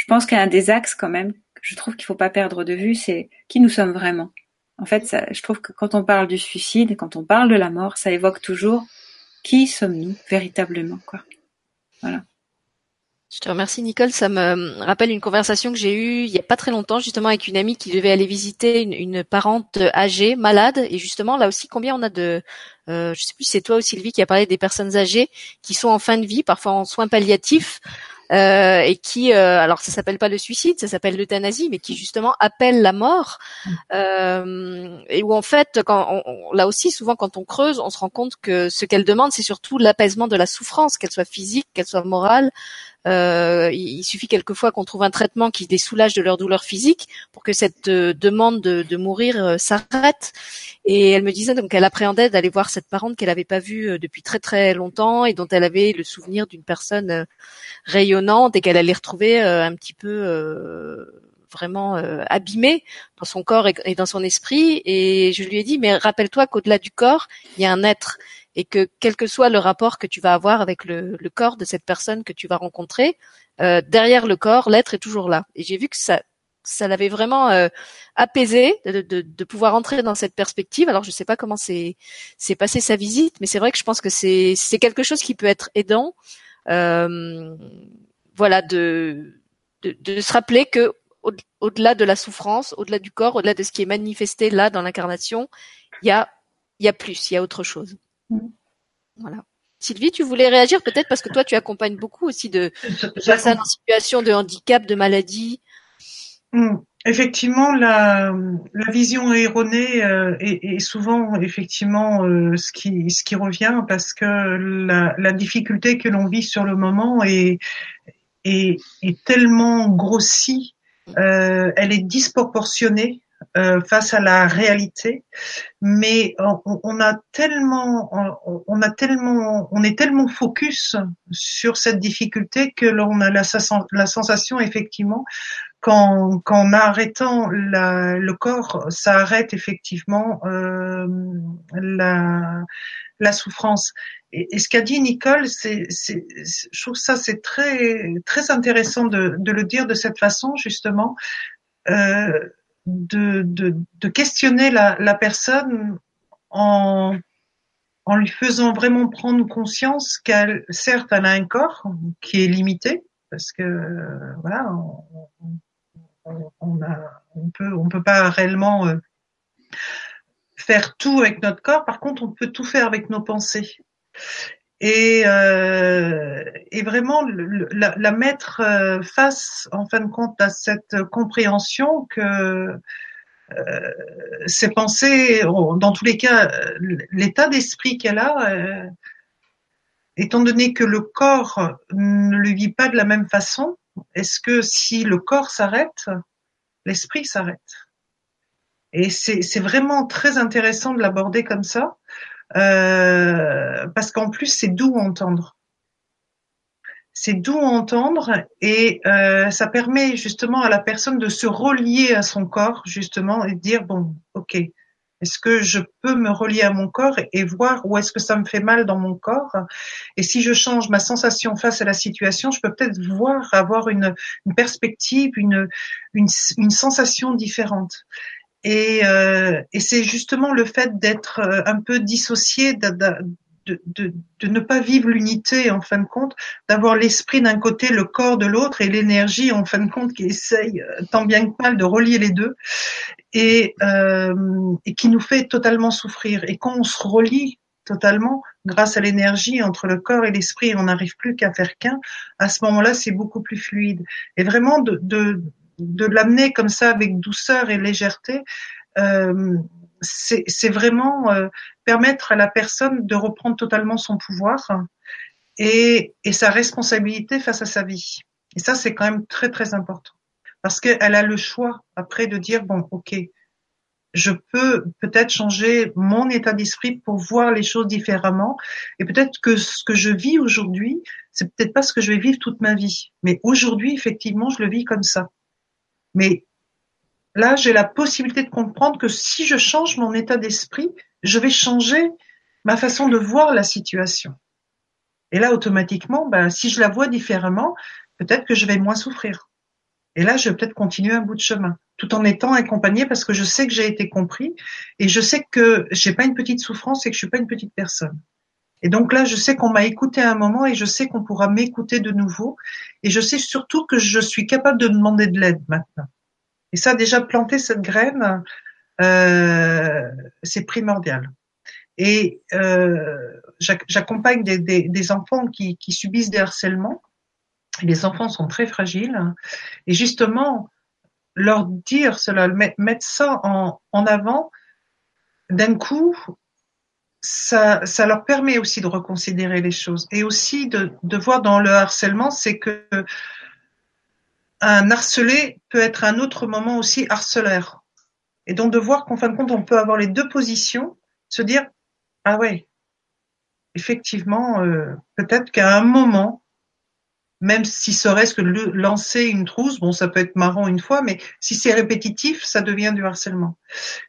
je pense qu'un des axes quand même, je trouve qu'il faut pas perdre de vue, c'est qui nous sommes vraiment. En fait, ça, je trouve que quand on parle du suicide, quand on parle de la mort, ça évoque toujours qui sommes-nous véritablement, quoi. Voilà. Je te remercie Nicole, ça me rappelle une conversation que j'ai eue il y a pas très longtemps justement avec une amie qui devait aller visiter une, une parente âgée, malade, et justement là aussi combien on a de, euh, je sais plus c'est toi ou Sylvie qui a parlé des personnes âgées qui sont en fin de vie, parfois en soins palliatifs, euh, et qui, euh, alors ça s'appelle pas le suicide, ça s'appelle l'euthanasie, mais qui justement appelle la mort, euh, et où en fait, quand on, là aussi souvent quand on creuse, on se rend compte que ce qu'elle demande, c'est surtout l'apaisement de la souffrance, qu'elle soit physique, qu'elle soit morale. Euh, il, suffit quelquefois qu'on trouve un traitement qui les soulage de leur douleur physique pour que cette euh, demande de, de mourir euh, s'arrête. Et elle me disait donc qu'elle appréhendait d'aller voir cette parente qu'elle n'avait pas vue depuis très très longtemps et dont elle avait le souvenir d'une personne rayonnante et qu'elle allait retrouver un petit peu vraiment abîmée dans son corps et, dans son esprit. Et je lui ai dit, mais rappelle-toi qu'au-delà du corps, il y a un être et que quel que soit le rapport que tu vas avoir avec le, le corps de cette personne que tu vas rencontrer, euh, derrière le corps, l'être est toujours là. Et j'ai vu que ça, ça l'avait vraiment euh, apaisé de, de, de, pouvoir entrer dans cette perspective. Alors je ne sais pas comment c'est c'est passé sa visite, mais c'est vrai que je pense que c'est quelque chose qui peut être aidant. Euh, voilà de, de, de se rappeler que au-delà de la souffrance, au-delà du corps, au-delà de ce qui est manifesté là dans l'incarnation, il y a il y a plus, il y a autre chose. Mm. Voilà. Sylvie, tu voulais réagir peut-être parce que toi, tu accompagnes beaucoup aussi de, personnes en situation de handicap, de maladie. Mm. Effectivement, la, la, vision erronée euh, est, souvent effectivement euh, ce qui ce qui revient parce que la, la difficulté que l'on vit sur le moment est est, est tellement grossie, euh, elle est disproportionnée euh, face à la réalité, mais on, a tellement, on, a tellement, on est tellement focus sur cette difficulté que l'on a la, sensation effectivement qu'en qu'en arrêtant la, le corps, ça arrête effectivement euh, la, la souffrance. Et, ce qu'a dit Nicole, c'est, je trouve ça c'est très très intéressant de, de, le dire de cette façon justement. Euh, de, de, de questionner la, la, personne en, en lui faisant vraiment prendre conscience qu'elle, certes, elle a un corps qui est limité, parce que voilà, on, on, a, on peut, on peut pas réellement euh, faire tout avec notre corps. Par contre, on peut tout faire avec nos pensées et, euh, et vraiment la, la, mettre euh, face, en fin de compte, à cette compréhension que euh, ces pensées, dans tous les cas, l'état d'esprit qu'elle a, euh, étant donné que le corps ne le vit pas de la même façon, est-ce que si le corps s'arrête, l'esprit s'arrête? Et c'est vraiment très intéressant de l'aborder comme ça. Euh, parce qu'en plus c'est doux entendre. C'est doux entendre et euh, ça permet justement à la personne de se relier à son corps justement et dire bon ok est-ce que je peux me relier à mon corps et voir où est-ce que ça me fait mal dans mon corps? Et si je change ma sensation face à la situation, je peux peut-être voir, avoir une, une perspective, une, une, une, sensation différente. Et, euh, et c'est justement le fait d'être euh, un peu dissocié, de, de, de, de, ne pas vivre l'unité en fin de compte, d'avoir l'esprit d'un côté, le corps de l'autre et l'énergie en fin de compte qui essaye euh, tant bien que mal de relier les deux et, et qui nous fait totalement souffrir. Et quand on se relie totalement grâce à l'énergie entre le corps et l'esprit, on n'arrive plus qu'à faire qu'un. À ce moment-là, c'est beaucoup plus fluide. Et vraiment de de l'amener comme ça avec douceur et légèreté, euh, c'est vraiment euh, permettre à la personne de reprendre totalement son pouvoir et, et sa responsabilité face à sa vie. Et ça, c'est quand même très très important parce qu'elle a le choix après de dire bon, ok, je peux peut-être changer mon état d'esprit pour voir les choses différemment. Et peut-être que ce que je vis aujourd'hui, c'est peut-être pas ce que je vais vivre toute ma vie. Mais aujourd'hui, effectivement, je le vis comme ça. Mais là, j'ai la possibilité de comprendre que si je change mon état d'esprit, je vais changer ma façon de voir la situation. Et là, automatiquement, ben, si je la vois différemment, peut-être que je vais moins souffrir. Et là, je vais peut-être continuer un bout de chemin, tout en étant accompagné parce que je sais que j'ai été compris et je sais que j'ai pas une petite souffrance et que je suis pas une petite personne. Et donc là, je sais qu'on m'a écouté à un moment et je sais qu'on pourra m'écouter de nouveau. Et je sais surtout que je suis capable de demander de l'aide maintenant. Et ça, déjà planter cette graine, euh, c'est primordial. Et euh, j'accompagne des, enfants qui, subissent des harcèlements. Les enfants sont très fragiles. Et justement, leur dire cela, mettre ça en avant, d'un coup, ça, ça leur permet aussi de reconsidérer les choses et aussi de, de voir dans le harcèlement, c'est que un harcelé peut être un autre moment aussi harceleur. Et donc de voir qu'en fin de compte, on peut avoir les deux positions, se dire ah ouais, effectivement, euh, peut-être qu'à un moment, même si serait-ce que lancer une trousse, bon, ça peut être marrant une fois, mais si c'est répétitif, ça devient du harcèlement.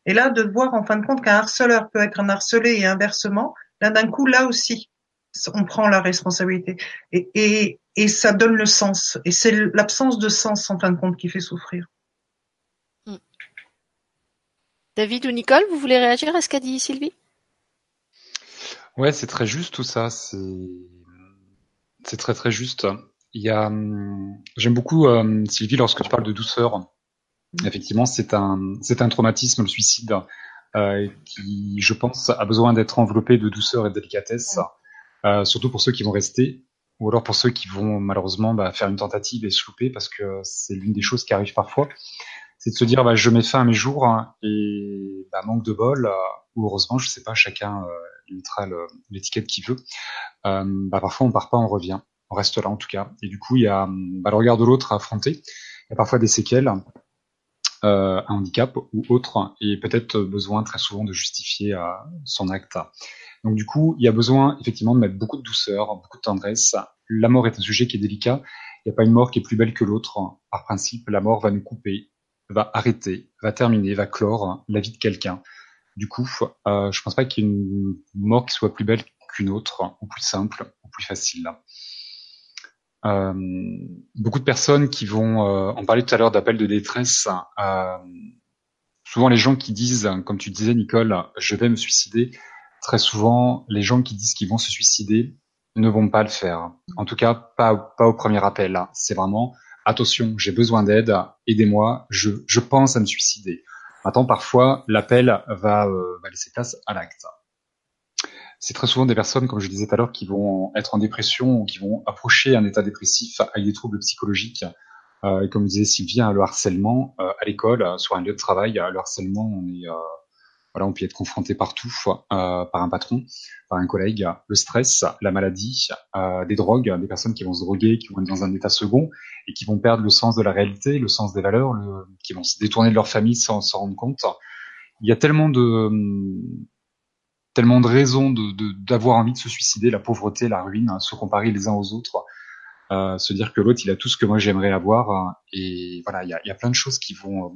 Et là, de voir en fin de compte qu'un harceleur peut être un harcelé et inversement, là d'un coup, là aussi, on prend la responsabilité. Et, et, et ça donne le sens. Et c'est l'absence de sens en fin de compte qui fait souffrir. Hmm. David ou Nicole, vous voulez réagir à ce qu'a dit Sylvie? Ouais, c'est très juste tout ça. C'est très très juste. Il y a, hum, j'aime beaucoup euh, Sylvie lorsque tu parles de douceur. Mm. Effectivement, c'est un c'est un traumatisme le suicide euh, qui, je pense, a besoin d'être enveloppé de douceur et de délicatesse, euh, surtout pour ceux qui vont rester ou alors pour ceux qui vont malheureusement bah, faire une tentative et se louper parce que c'est l'une des choses qui arrive parfois c'est de se dire bah, je mets fin à mes jours hein, et bah, manque de bol ou heureusement je sais pas chacun mettra l'étiquette qu'il veut bah, parfois on part pas on revient on reste là en tout cas. Et du coup, il y a bah, le regard de l'autre à affronter. Il y a parfois des séquelles, euh, un handicap ou autre, et peut-être besoin très souvent de justifier euh, son acte. Donc du coup, il y a besoin effectivement de mettre beaucoup de douceur, beaucoup de tendresse. La mort est un sujet qui est délicat. Il n'y a pas une mort qui est plus belle que l'autre. Par principe, la mort va nous couper, va arrêter, va terminer, va clore la vie de quelqu'un. Du coup, euh, je pense pas qu'il y ait une mort qui soit plus belle qu'une autre, ou plus simple, ou plus facile. Euh, beaucoup de personnes qui vont, euh, en parler tout à l'heure d'appels de détresse, euh, souvent les gens qui disent, comme tu disais Nicole, je vais me suicider, très souvent les gens qui disent qu'ils vont se suicider ne vont pas le faire. En tout cas, pas, au premier appel. C'est vraiment, attention, j'ai besoin d'aide, aidez-moi, je, je pense à me suicider. Maintenant, parfois, l'appel va, va laisser place à l'acte c'est très souvent des personnes, comme je disais tout à l'heure, qui vont être en dépression ou qui vont approcher un état dépressif avec des troubles psychologiques. Euh, et comme disait Sylvie, hein, le harcèlement euh, à l'école, euh, sur un lieu de travail, le harcèlement, on est, voilà, on peut être confronté partout par un patron, par un collègue, le stress, la maladie, des drogues, des personnes qui vont se droguer, qui vont être dans un état second et qui vont perdre le sens de la réalité, le sens des valeurs, le, qui vont se détourner de leur famille sans s'en rendre compte. Il y a tellement de tellement de raisons de d'avoir envie de se suicider, la pauvreté, la ruine, hein, se comparer les uns aux autres, euh, se dire que l'autre il a tout ce que moi j'aimerais avoir, hein, et voilà, il y a, y a, plein de choses qui vont, euh,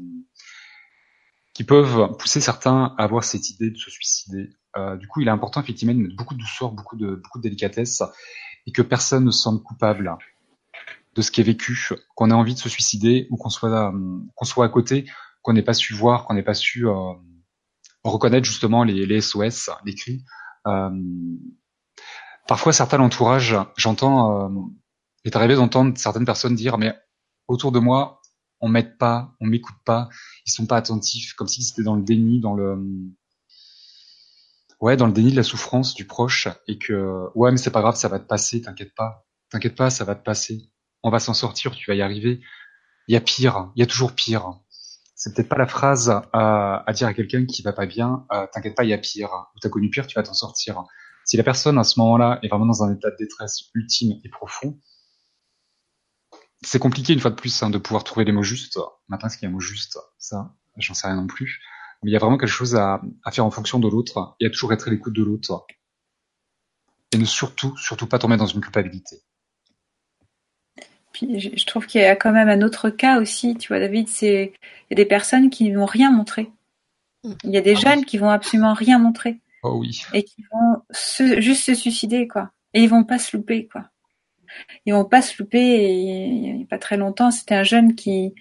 qui peuvent pousser certains à avoir cette idée de se suicider. Euh, du coup, il est important effectivement de mettre beaucoup de douceur, beaucoup de beaucoup de délicatesse, et que personne ne se sente coupable de ce qui est vécu, qu'on ait envie de se suicider ou qu'on soit qu'on soit à côté, qu'on n'ait pas su voir, qu'on n'ait pas su euh, reconnaître justement les, les SOS, les cris. Euh, parfois, certains l'entourage, j'entends, euh, est arrivé d'entendre certaines personnes dire, mais autour de moi, on m'aide pas, on m'écoute pas, ils sont pas attentifs, comme si c'était dans le déni, dans le, ouais, dans le déni de la souffrance du proche, et que, ouais, mais c'est pas grave, ça va te passer, t'inquiète pas, t'inquiète pas, ça va te passer, on va s'en sortir, tu vas y arriver. Il y a pire, il y a toujours pire c'est peut-être pas la phrase à, dire à quelqu'un qui va pas bien, euh, t'inquiète pas, il y a pire, ou t'as connu pire, tu vas t'en sortir. Si la personne à ce moment-là est vraiment dans un état de détresse ultime et profond, c'est compliqué une fois de plus hein, de pouvoir trouver les mots justes. Maintenant, est-ce qu'il y a un mot juste? Ça, j'en sais rien non plus. Mais il y a vraiment quelque chose à, à faire en fonction de l'autre et à toujours être à l'écoute de l'autre. Et ne surtout, surtout pas tomber dans une culpabilité. Puis je, trouve qu'il y a quand même un autre cas aussi, tu vois, David, c'est il y a des personnes qui n'ont rien montré. Mm. Il y a des ah jeunes qui vont absolument rien montrer. Oh oui. Et qui vont se, juste se suicider, quoi. Et ils vont pas se louper, quoi. Ils vont pas se louper. Et il n'y a pas très longtemps, c'était un jeune qui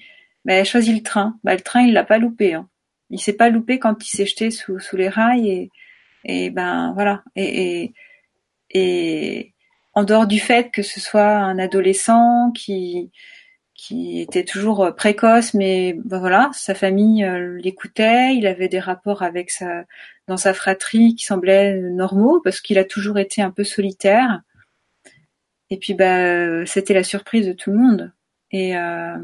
bah, a choisi le train. Bah, le train, il l'a pas loupé. Hein. Il s'est pas loupé quand il s'est jeté sous, sous les rails et, et ben voilà. Et, et et en dehors du fait que ce soit un adolescent qui était toujours précoce, mais ben voilà, sa famille l'écoutait, il avait des rapports dans sa fratrie qui semblaient normaux parce qu'il a toujours été un peu solitaire. Et puis bah c'était la surprise de tout le monde. Et euh,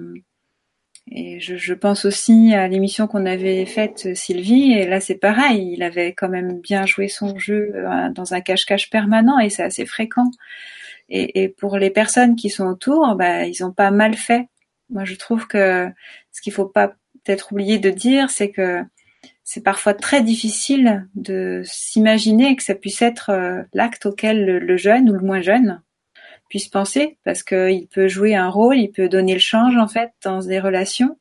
et je, je, pense aussi à l'émission qu'on avait faite Sylvie, et là c'est pareil, il avait quand même bien joué son jeu euh, dans un cache-cache permanent et c'est assez fréquent. Et, et, pour les personnes qui sont autour, bah, ils ont pas mal fait. Moi je trouve que ce qu'il faut pas peut-être oublier de dire, c'est que c'est parfois très difficile de s'imaginer que ça puisse être euh, l'acte auquel le jeune ou le moins jeune puisse penser parce qu'il peut jouer un rôle, il peut donner le change en fait dans des relations.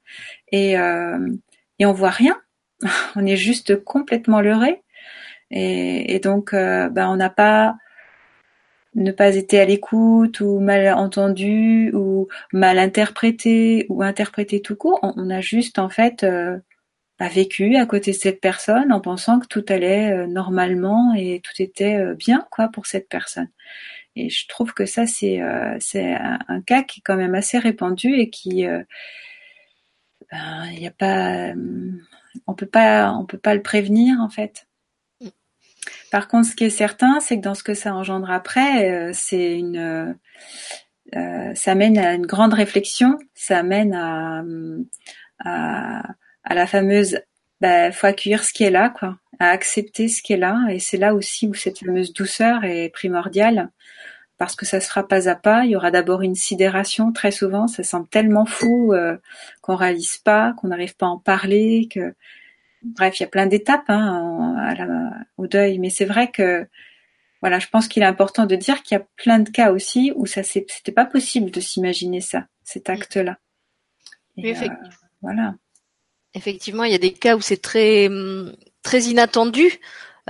Et euh, et on voit rien, on est juste complètement leurré. Et, donc euh, ben on n'a pas ne pas été à l'écoute ou mal entendu ou mal interprété ou interprété tout court, on, a juste en fait euh, bah, vécu à côté de cette personne en pensant que tout allait normalement et tout était bien quoi pour cette personne. Et je trouve que ça, c'est euh, c'est un, cas qui est quand même assez répandu et qui, euh, ben, il y a pas, euh, on peut pas, on peut pas le prévenir en fait. Par contre, ce qui est certain, c'est que dans ce que ça engendre après, c'est une, ça mène à une grande réflexion, ça mène à, à, à la fameuse, bah, faut accueillir ce qui est là, quoi, à accepter ce qui est là, et c'est là aussi où cette fameuse douceur est primordiale parce que ça se fera pas à pas. Il y aura d'abord une sidération très souvent. Ça semble tellement fou euh, qu'on réalise pas, qu'on n'arrive pas à en parler. Que bref, il y a plein d'étapes hein, au deuil. Mais c'est vrai que voilà, je pense qu'il est important de dire qu'il y a plein de cas aussi où ça c'était pas possible de s'imaginer ça, cet mm. acte-là. effectivement. Euh, voilà. Effectivement, il y a des cas où c'est très très inattendu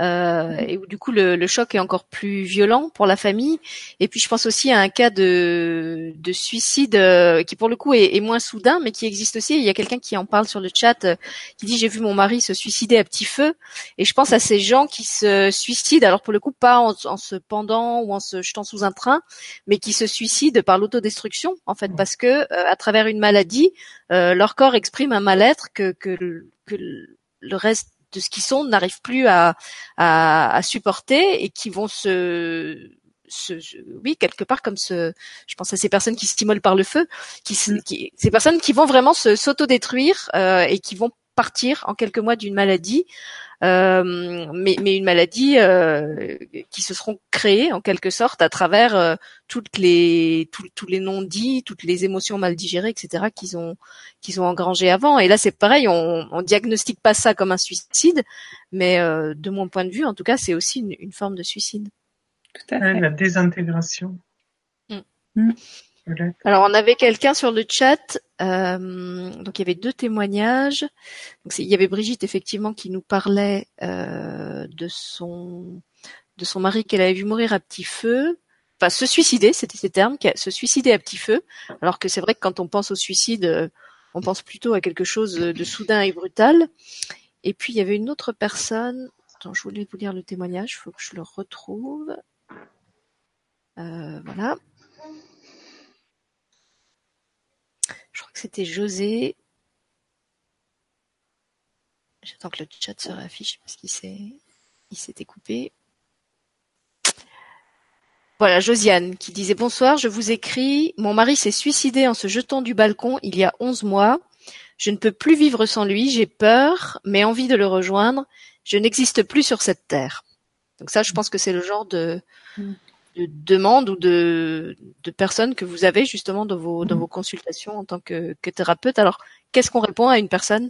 euh, et où du coup le, le, choc est encore plus violent pour la famille. Et puis je pense aussi à un cas de, de suicide euh, qui pour le coup est, est, moins soudain, mais qui existe aussi. Il y a quelqu'un qui en parle sur le chat, euh, qui dit j'ai vu mon mari se suicider à petit feu. Et je pense à ces gens qui se suicident, alors pour le coup pas en, en se pendant ou en se jetant sous un train, mais qui se suicident par l'autodestruction en fait, parce que euh, à travers une maladie, leur corps exprime un mal-être que, que, que le reste de ce qu'ils sont n'arrivent plus à, à, supporter et qui vont se, se, oui quelque part comme ce je pense à ces personnes qui stimulent par le feu qui, mm. qui ces personnes qui vont vraiment se s'autodétruire euh, et qui vont partir en quelques mois d'une maladie euh, mais, mais, une maladie euh, qui se seront créées en quelque sorte à travers euh, toutes les tous les non-dits, toutes les émotions mal digérées, etc. qu'ils ont qu'ils ont engrangé avant. Et là, c'est pareil, on, on diagnostique pas ça comme un suicide, mais de mon point de vue, en tout cas, c'est aussi une, une, forme de suicide. Tout à fait. La désintégration. Mm. Mm. Alors on avait quelqu'un sur le chat, euh, donc il y avait deux témoignages. Donc, il y avait Brigitte effectivement qui nous parlait euh, de son de son mari qu'elle avait vu mourir à petit feu, enfin se suicider, c'était ses termes, se suicider à petit feu. Alors que c'est vrai que quand on pense au suicide, on pense plutôt à quelque chose de soudain et brutal. Et puis il y avait une autre personne. Attends, je voulais vous lire le témoignage, il faut que je le retrouve. Euh, voilà. Je crois que c'était José. J'attends que le chat se réaffiche parce qu'il s'est, il s'était coupé. Voilà, Josiane qui disait bonsoir, je vous écris. Mon mari s'est suicidé en se jetant du balcon il y a onze mois. Je ne peux plus vivre sans lui, j'ai peur, mais envie de le rejoindre. Je n'existe plus sur cette terre. Donc ça, je pense que c'est le genre de, mm de demandes ou de, de personnes que vous avez justement dans vos, dans vos consultations en tant que, que thérapeute. Alors, qu'est-ce qu'on répond à une personne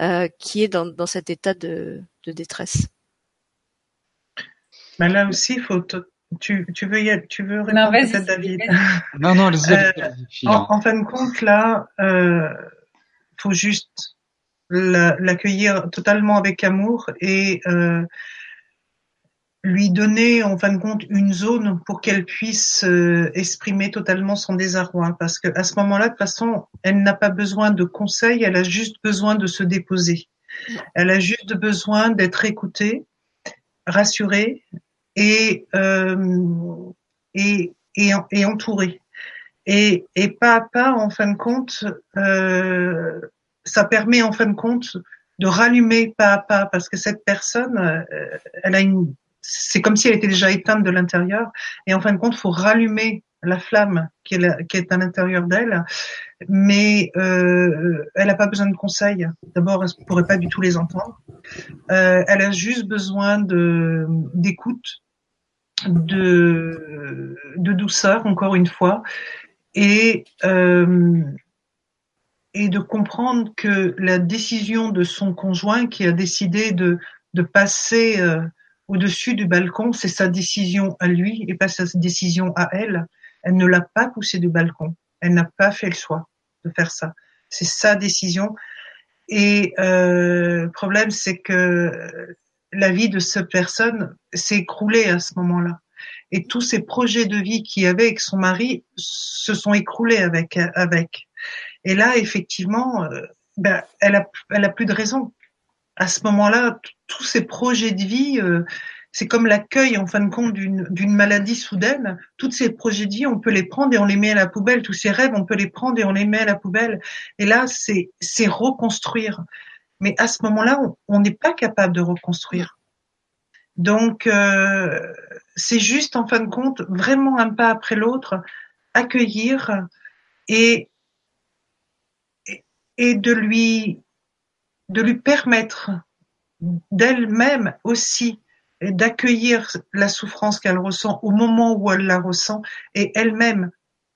euh, qui est dans, dans cet état de, de détresse? Mais là aussi, faut tu, tu veux y tu veux répondre peut-être David. Non, non, les euh, en, en, fin de compte, là, euh, faut juste l'accueillir totalement avec amour et euh, lui donner en fin de compte une zone pour qu'elle puisse euh, exprimer totalement son désarroi. Parce que à ce moment-là de toute façon elle n'a pas besoin de conseils elle a juste besoin de se déposer. Elle a juste besoin d'être écoutée rassurée et euh, et, et, et entouré. Et, et pas à pas, en fin de compte, euh, ça permet en fin de compte de rallumer pas à pas, parce que cette personne, euh, elle a une, c'est comme si elle était déjà éteinte de l'intérieur, et en fin de compte, faut rallumer la flamme qui est, qui est à l'intérieur d'elle, mais euh, elle n'a pas besoin de conseils. D'abord, elle ne pourrait pas du tout les entendre. Euh, elle a juste besoin d'écoute, de de douceur, encore une fois, et euh, et de comprendre que la décision de son conjoint qui a décidé de de passer euh, au-dessus du balcon, c'est sa décision à lui et pas sa décision à elle. Elle ne l'a pas poussé du balcon. Elle n'a pas fait le choix de faire ça. C'est sa décision. Et euh, le problème, c'est que la vie de cette personne s'est écroulée à ce moment-là. Et tous ses projets de vie qu'il avait avec son mari se sont écroulés avec. avec. Et là, effectivement, euh, ben, elle, a, elle a plus de raison. À ce moment-là, tous ses projets de vie, euh, c'est comme l'accueil en fin de compte d'une maladie soudaine. Toutes ces projets de vie, on peut les prendre et on les met à la poubelle. Tous ces rêves, on peut les prendre et on les met à la poubelle. Et là, c'est c'est reconstruire. Mais à ce moment-là, on n'est pas capable de reconstruire. Donc, euh, c'est juste en fin de compte vraiment un pas après l'autre, accueillir et et de lui de lui permettre d'elle-même aussi d'accueillir la souffrance qu'elle ressent au moment où elle la ressent et elle-même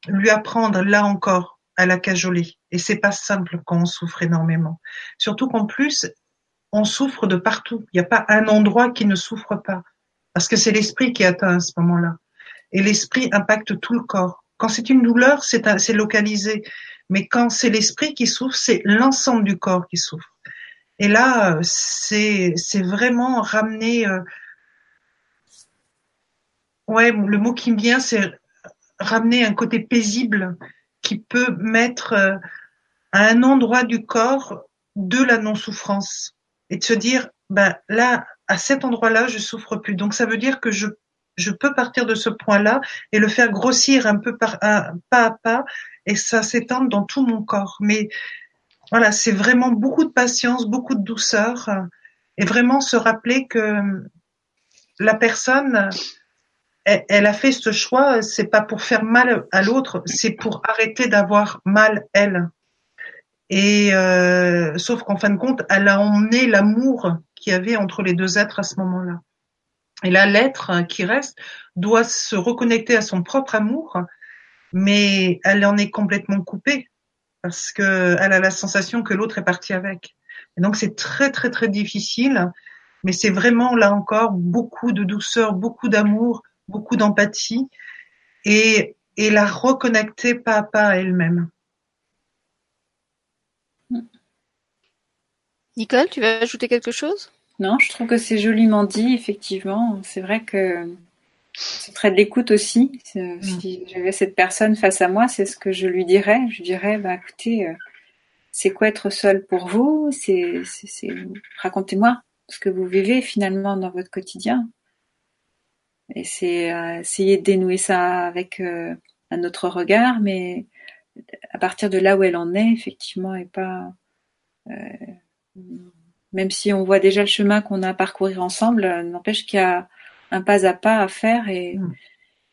lui apprendre là encore à la cajoler. Et c'est pas simple quand on souffre énormément. Surtout qu'en plus, on souffre de partout. Il n'y a pas un endroit qui ne souffre pas. Parce que c'est l'esprit qui atteint à ce moment-là. Et l'esprit impacte tout le corps. Quand c'est une douleur, c'est localisé. Mais quand c'est l'esprit qui souffre, c'est l'ensemble du corps qui souffre. Et là, c'est vraiment ramener euh, ouais, le mot qui me vient, c'est ramener un côté paisible qui peut mettre euh, à un endroit du corps de la non-souffrance et de se dire, ben là, à cet endroit-là, je souffre plus. Donc ça veut dire que je je peux partir de ce point-là et le faire grossir un peu par un, pas à pas et ça s'étendre dans tout mon corps. Mais voilà, c'est vraiment beaucoup de patience, beaucoup de douceur et vraiment se rappeler que la personne elle, a fait ce choix, c'est pas pour faire mal à l'autre, c'est pour arrêter d'avoir mal elle. Et euh, sauf qu'en fin de compte, elle a emmené l'amour qu'il y avait entre les deux êtres à ce moment-là. Et là, l'être qui reste doit se reconnecter à son propre amour, mais elle en est complètement coupée parce que elle a la sensation que l'autre est parti avec. Et donc c'est très très très difficile, mais c'est vraiment là encore beaucoup de douceur, beaucoup d'amour, beaucoup d'empathie et, et la reconnecter pas à pas à elle-même. Nicole, tu veux ajouter quelque chose? Non, je trouve que c'est joliment dit, effectivement. C'est vrai que c'est très de l'écoute aussi. Mm. Si j'avais cette personne face à moi, c'est ce que je lui dirais. Je dirais, bah écoutez, euh, c'est quoi être seul pour vous? C'est, racontez-moi ce que vous vivez finalement dans votre quotidien. Et c'est euh, essayer de dénouer ça avec euh, un autre regard, mais à partir de là où elle en est, effectivement, et pas même si on voit déjà le chemin qu'on a à parcourir ensemble, n'empêche qu'il y a un pas à pas à faire et hmm.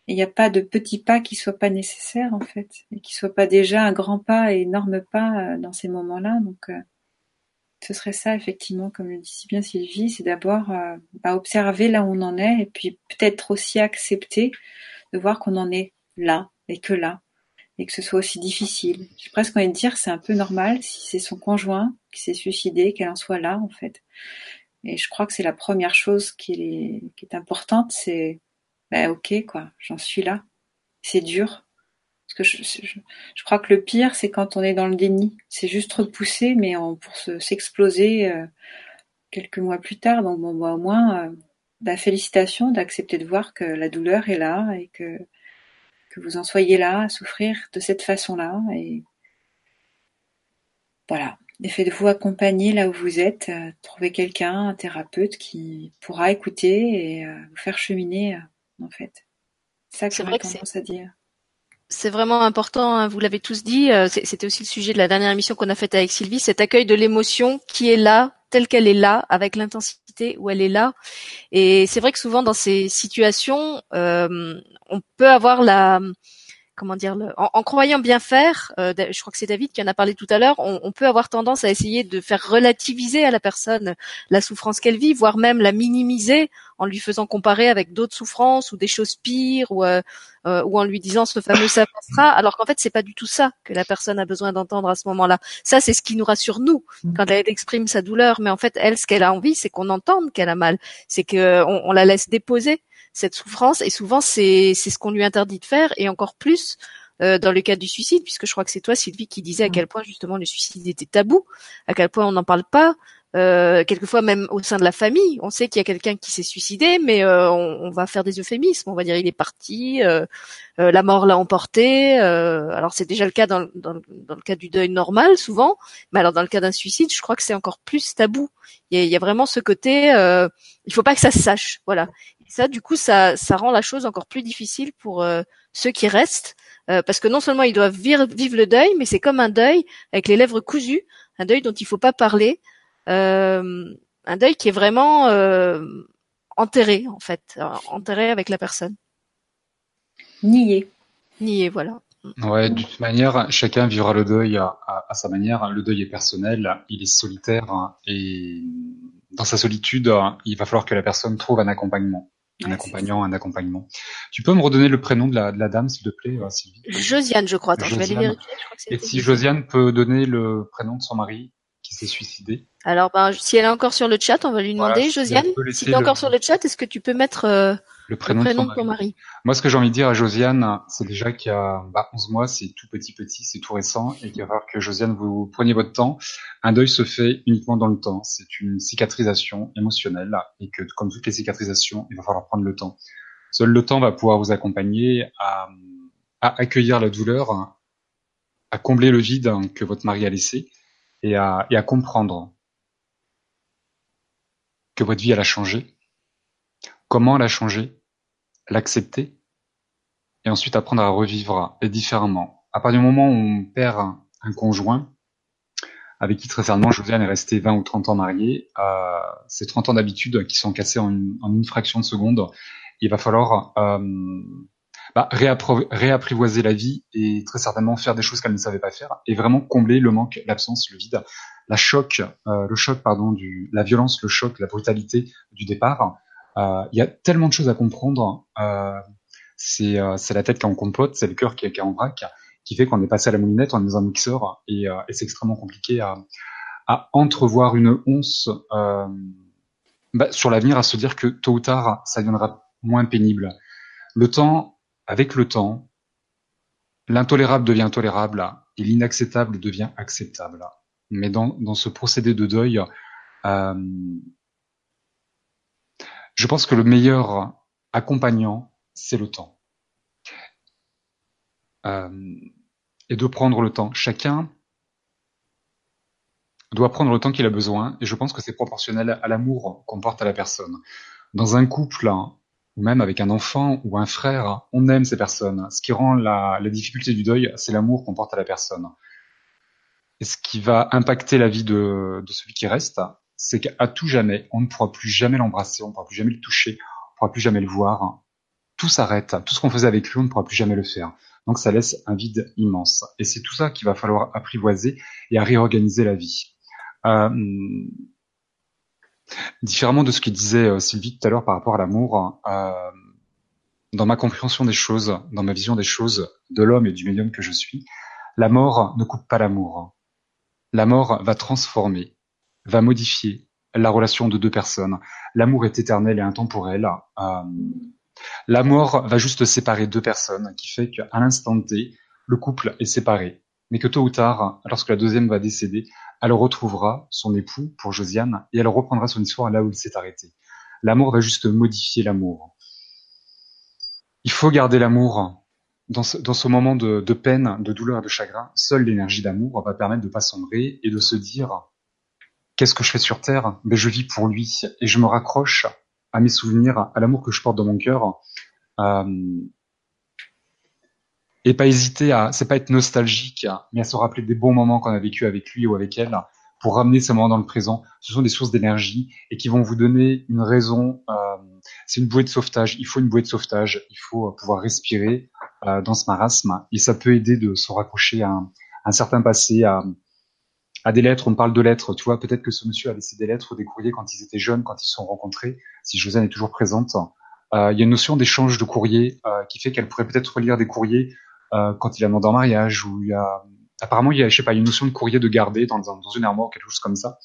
il n'y a pas de petits pas qui soient pas nécessaires en fait et qui soient pas déjà un grand pas et énorme pas dans ces moments-là. Donc ce serait ça effectivement, comme le dit si bien Sylvie, c'est d'abord euh, bah, observer là où on en est et puis peut-être aussi accepter de voir qu'on en est là et que là et que ce soit aussi difficile. J'ai presque envie de dire c'est un peu normal si c'est son conjoint qui s'est suicidé, qu'elle en soit là en fait. Et je crois que c'est la première chose qui est, qui est importante, c'est bah, ok quoi, j'en suis là. C'est dur, parce que je, crois que le pire, c'est quand on est dans le déni. C'est juste repoussé, mais on, pour s'exploser euh, quelques mois plus tard. Donc bon, bah, au moins, euh, bah, félicitations d'accepter de voir que la douleur est là et que que vous en soyez là à souffrir de cette façon-là. Et voilà. Et faites-vous accompagner là où vous êtes. Euh, trouvez quelqu'un, un thérapeute qui pourra écouter et euh, vous faire cheminer, en fait. C'est ça que j'aurais tendance à dire. C'est vraiment important, hein, vous l'avez tous dit, c'était aussi le sujet de la dernière émission qu'on a faite avec Sylvie, cet accueil de l'émotion qui est là, telle qu'elle est là, avec l'intensité où elle est là. Et c'est vrai que souvent dans ces situations, on peut avoir la comment dire, en, croyant bien faire, euh, je crois que c'est David qui en a parlé tout à l'heure, on, peut avoir tendance à essayer de faire relativiser à la personne la souffrance qu'elle vit, voire même la minimiser en lui faisant comparer avec d'autres souffrances ou des choses pires ou, euh, euh, ou en lui disant ce fameux ça passera, alors qu'en fait c'est pas du tout ça que la personne a besoin d'entendre à ce moment-là. Ça c'est ce qui nous rassure nous quand elle exprime sa douleur, mais en fait elle ce qu'elle a envie c'est qu'on entende qu'elle a mal, c'est que on la laisse déposer cette souffrance et souvent c'est c'est ce qu'on lui interdit de faire et encore plus euh, dans le cas du suicide, puisque je crois que c'est toi, Sylvie, qui disait à mm. quel point justement le suicide était tabou, à quel point on n'en parle pas. Euh, quelquefois même au sein de la famille, on sait qu'il y a quelqu'un qui s'est suicidé, mais euh, on, on, va faire des euphémismes. On va dire il est parti, euh, euh la mort l'a emporté. Euh, alors c'est déjà le cas dans, dans, dans, le cas du deuil normal souvent, mais alors dans le cas d'un suicide, je crois que c'est encore plus tabou. Il y a, il y a vraiment ce côté, il faut pas que ça se sache, voilà. Et ça, du coup, ça, ça rend la chose encore plus difficile pour ceux qui restent, parce que non seulement ils doivent vivre, vivre le deuil, mais c'est comme un deuil avec les lèvres cousues, un deuil dont il faut pas parler. Euh, un deuil qui est vraiment euh, enterré en fait, enterré avec la personne. Nié. Nié, voilà. Ouais, d'une manière, chacun vivra le deuil à, sa manière. Le deuil est personnel, il est solitaire et dans sa solitude, il va falloir que la personne trouve un accompagnement. Un accompagnant, un accompagnement. Tu peux me redonner le prénom de la, de la dame, s'il te plaît, Sylvie? Josiane, je crois. Attends, je vais aller vérifier. et si Josiane peut donner le prénom de son mari? Qui s'est suicidé alors, ben, si elle est encore sur le chat, on va lui demander, Josiane, si tu es encore sur le chat, est-ce que tu peux mettre euh, le prénom, de, ton mari Moi, ce que j'ai envie de dire à Josiane, c'est déjà qu'il y a bah, 11 mois, c'est tout petit petit, c'est tout récent, et qu'il va falloir que Josiane, vous preniez votre temps. Un deuil se fait uniquement dans le temps. C'est une cicatrisation émotionnelle, et que comme toutes les cicatrisations, il va falloir prendre le temps. Seul le temps va pouvoir vous accompagner à, à accueillir la douleur, à combler le vide que votre mari a laissé, et à, et comprendre que votre vie elle a changé, comment elle a changé, l'accepter, et ensuite apprendre à revivre différemment. À partir du moment où on perd un, conjoint, avec qui très certainement Josiane est restée 20 ou 30 ans mariée, euh, ces 30 ans d'habitude qui sont cassés en une, fraction de seconde, il va falloir euh, bah, réapprivoiser la vie et très certainement faire des choses qu'elle ne savait pas faire et vraiment combler le manque, l'absence, le vide la choc, euh, le choc pardon, du, la violence, le choc, la brutalité du départ. Euh, il y a tellement de choses à comprendre. Euh, c'est la tête qui en compote, c'est le cœur qui est, qui est en vrac, qui fait qu'on est passé à la moulinette, on est dans un mixeur et, et c'est extrêmement compliqué à, à entrevoir une once bah, sur l'avenir, à se dire que tôt ou tard, ça deviendra moins pénible. Le temps, avec le temps, l'intolérable devient tolérable et l'inacceptable devient acceptable. Mais dans, dans ce procédé de deuil, euh, je pense que le meilleur accompagnant, c'est le temps. Euh, et de prendre le temps. Chacun doit prendre le temps qu'il a besoin, et je pense que c'est proportionnel à l'amour qu'on porte à la personne. Dans un couple, ou même avec un enfant ou un frère, on aime ces personnes. Ce qui rend la, la difficulté du deuil, c'est l'amour qu'on porte à la personne. Et ce qui va impacter la vie de, de celui qui reste, c'est qu'à tout jamais, on ne pourra plus jamais l'embrasser, on ne pourra plus jamais le toucher, on ne pourra plus jamais le voir. Tout s'arrête. Tout ce qu'on faisait avec lui, on ne pourra plus jamais le faire. Donc ça laisse un vide immense. Et c'est tout ça qu'il va falloir apprivoiser et à réorganiser la vie. Euh, différemment de ce que disait euh, Sylvie tout à l'heure par rapport à l'amour, euh, dans ma compréhension des choses, dans ma vision des choses de l'homme et du médium que je suis, la mort ne coupe pas l'amour. La mort va transformer, va modifier la relation de deux personnes. L'amour est éternel et intemporel. Euh, la mort va juste séparer deux personnes, qui fait qu'à l'instant T, le couple est séparé. Mais que tôt ou tard, lorsque la deuxième va décéder, elle retrouvera son époux, pour Josiane, et elle reprendra son histoire là où il s'est arrêté. L'amour va juste modifier l'amour. Il faut garder l'amour dans ce, moment de, peine, de douleur et de chagrin, seule l'énergie d'amour va permettre de pas sombrer et de se dire qu'est-ce que je fais sur Terre? Ben je vis pour lui et je me raccroche à mes souvenirs, à l'amour que je porte dans mon cœur. Euh, et pas hésiter à, c'est pas être nostalgique, mais à se rappeler des bons moments qu'on a vécu avec lui ou avec elle, pour ramener ces moments dans le présent. Ce sont des sources d'énergie et qui vont vous donner une raison. Euh, c'est une bouée de sauvetage. Il faut une bouée de sauvetage. Il faut pouvoir respirer euh, dans ce marasme et ça peut aider de se raccrocher à un, certain passé, à, des lettres. On parle de lettres. Tu vois, peut-être que ce monsieur a laissé des lettres ou des courriers quand ils étaient jeunes, quand ils se sont rencontrés. Si Josiane est toujours présente, euh, il y a une notion d'échange de courriers euh, qui fait qu'elle pourrait peut-être relire des courriers euh, quand il a demandé en mariage ou il y a apparemment il y a je sais pas une notion de courrier de garder dans, dans une armoire quelque chose comme ça.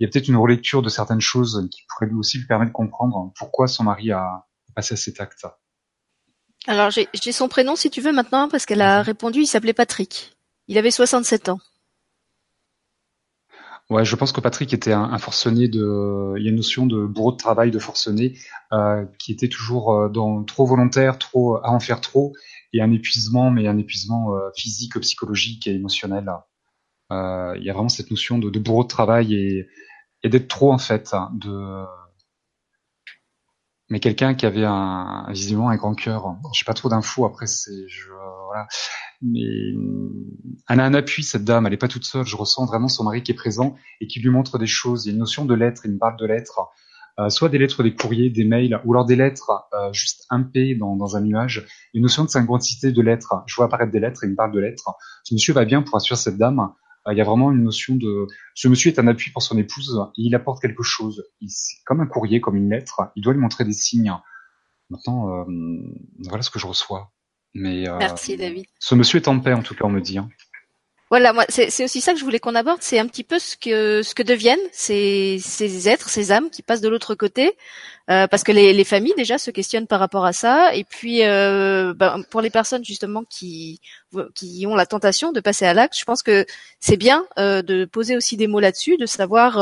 Il y a peut-être une relecture de certaines choses qui pourrait lui aussi lui permettre de comprendre pourquoi son mari a passé à cet acte. Alors j'ai son prénom si tu veux maintenant parce qu'elle a répondu. Il s'appelait Patrick. Il avait 67 ans. Ouais, je pense que Patrick était un, un, forcené de. Il y a une notion de bourreau de travail, de forcené, euh, qui était toujours euh, dans trop volontaire, trop à en faire trop, et un épuisement, mais un épuisement euh, physique, psychologique et émotionnel. Euh, il y a vraiment cette notion de, de bourreau de travail et, et d'être trop en fait, de. Mais quelqu'un qui avait un visiblement un grand cœur. Je sais pas trop d'infos. Après, c'est je voilà mais elle a un appui cette dame, elle est pas toute seule. Je ressens vraiment son mari qui est présent et qui lui montre des choses. Il y a une notion de lettres, il me parle de lettres, euh, soit des lettres, des courriers, des mails, ou alors des lettres euh, juste p dans, un nuage. Une notion de synchronicité de lettres. Je vois apparaître des lettres et il me parle de lettres. Ce monsieur va bien pour assurer cette dame. Euh, il y a vraiment une notion de. Ce monsieur est un appui pour son épouse. Il apporte quelque chose. C'est comme un courrier, comme une lettre. Il doit lui montrer des signes. Maintenant, euh, voilà ce que je reçois. Mais euh, Merci David. Ce monsieur est en paix en tout cas, on me dit. Hein. Voilà, moi, c'est aussi ça que je voulais qu'on aborde, c'est un petit peu ce que ce que deviennent ces, êtres, ces âmes qui passent de l'autre côté, euh, parce que les, les, familles déjà se questionnent par rapport à ça, et puis euh, ben, pour les personnes justement qui ont la tentation de passer à l'acte, je pense que c'est bien euh, de poser aussi des mots là-dessus, de savoir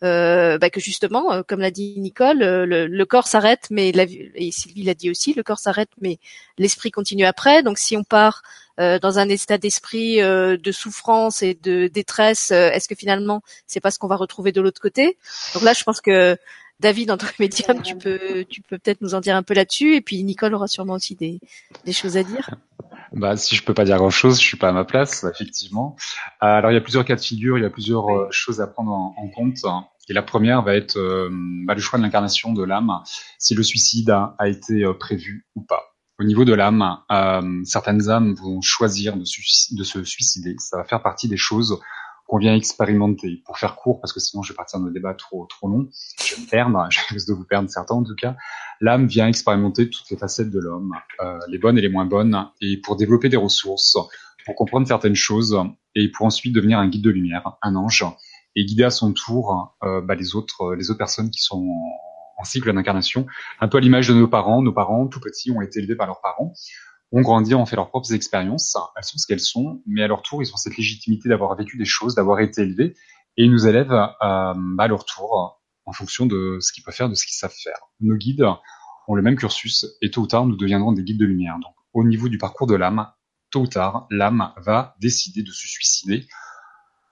bah, que justement, comme l'a dit Nicole, le, corps s'arrête, mais la, et Sylvie l'a dit aussi, le corps s'arrête, mais l'esprit continue après. Donc si on part dans un état d'esprit euh, de souffrance et de détresse, euh, est-ce que finalement c'est pas ce qu'on va retrouver de l'autre côté? Donc là, je pense que David, en tant que médium, tu peux, tu peux peut-être nous en dire un peu là-dessus, et puis Nicole aura sûrement aussi des, des choses à dire. Bah, si je peux pas dire grand-chose, je suis pas à ma place, effectivement. alors, il y a plusieurs cas de figure, il y a plusieurs choses à prendre en, en, compte. Et la première va être bah, le choix de l'incarnation de l'âme, si le suicide a, a été prévu ou pas au niveau de l'âme, euh, certaines âmes vont choisir de, de, se suicider. Ça va faire partie des choses qu'on vient expérimenter. Pour faire court, parce que sinon je vais partir dans le débat trop trop long, je vais me perdre, je risque de vous perdre certains en tout cas. L'âme vient expérimenter toutes les facettes de l'homme, euh, les bonnes et les moins bonnes, et pour développer des ressources, pour comprendre certaines choses, et pour ensuite devenir un guide de lumière, un ange, et guider à son tour euh, bah, les autres les autres personnes qui sont cycle d'incarnation, un peu à l'image de nos parents. Nos parents, tout petits, ont été élevés par leurs parents, ont grandi, ont fait leurs propres expériences. Elles sont ce qu'elles sont, mais à leur tour, ils ont cette légitimité d'avoir vécu des choses, d'avoir été élevés, et ils nous élèvent euh, à leur tour en fonction de ce qu'ils peuvent faire, de ce qu'ils savent faire. Nos guides ont le même cursus, et tôt ou tard, nous deviendrons des guides de lumière. Donc, au niveau du parcours de l'âme, tôt ou tard, l'âme va décider de se suicider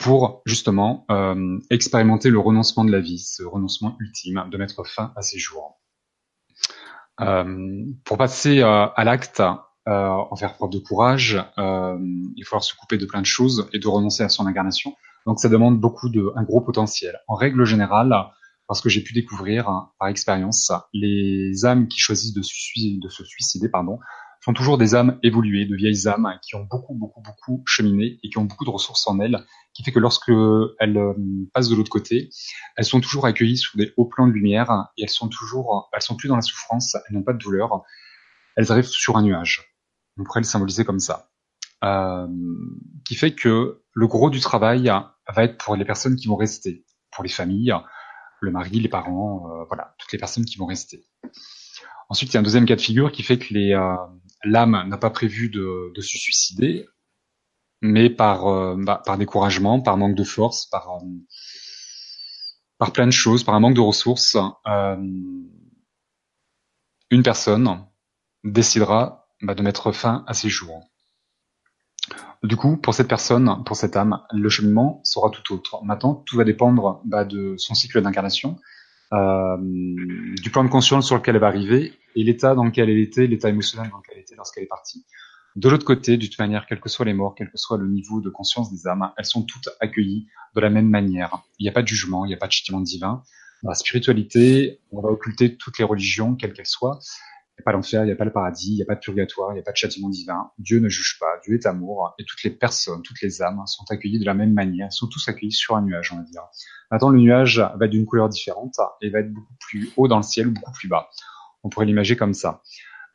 pour justement euh, expérimenter le renoncement de la vie, ce renoncement ultime, de mettre fin à ses jours. Euh, pour passer euh, à l'acte, en faire preuve de courage, il faut se couper de plein de choses et de renoncer à son incarnation. Donc ça demande beaucoup de un gros potentiel. En règle générale, parce que j'ai pu découvrir hein, par expérience, les âmes qui choisissent de, de se suicider, pardon, sont toujours des âmes évoluées, de vieilles âmes qui ont beaucoup, beaucoup, beaucoup cheminé et qui ont beaucoup de ressources en elles, qui fait que lorsque elles euh, passent de l'autre côté, elles sont toujours accueillies sous des hauts plans de lumière et elles sont toujours, elles sont plus dans la souffrance, elles n'ont pas de douleur, elles arrivent sur un nuage. On pourrait le symboliser comme ça. Euh, qui fait que le gros du travail va être pour les personnes qui vont rester, pour les familles, le mari, les parents, euh, voilà, toutes les personnes qui vont rester. Ensuite, il y a un deuxième cas de figure qui fait que les, euh, l'âme n'a pas prévu de, se suicider, mais par, euh, bah, par découragement, par manque de force, par, euh, par plein de choses, par un manque de ressources, euh, une personne décidera bah, de mettre fin à ses jours. Du coup, pour cette personne, pour cette âme, le cheminement sera tout autre. Maintenant, tout va dépendre bah, de son cycle d'incarnation, du plan de conscience sur lequel elle va arriver et l'état dans lequel elle était, l'état émotionnel dans lequel elle était lorsqu'elle est partie. De l'autre côté, de toute manière, quels que soient les morts, quel que soit le niveau de conscience des âmes, elles sont toutes accueillies de la même manière. Il n'y a pas de jugement, il n'y a pas de châtiment divin. Dans la spiritualité, on va occulter toutes les religions, quelles qu'elles soient. N'y a pas l'enfer, il n'y a pas le paradis, il n'y a pas de purgatoire, il n'y a pas de châtiment divin. Dieu ne juge pas, Dieu est amour, et toutes les personnes, toutes les âmes sont accueillies de la même manière, sont tous accueillis sur un nuage, on va dire. Maintenant, le nuage va être d'une couleur différente et va être beaucoup plus haut dans le ciel, beaucoup plus bas. On pourrait l'imaginer comme ça.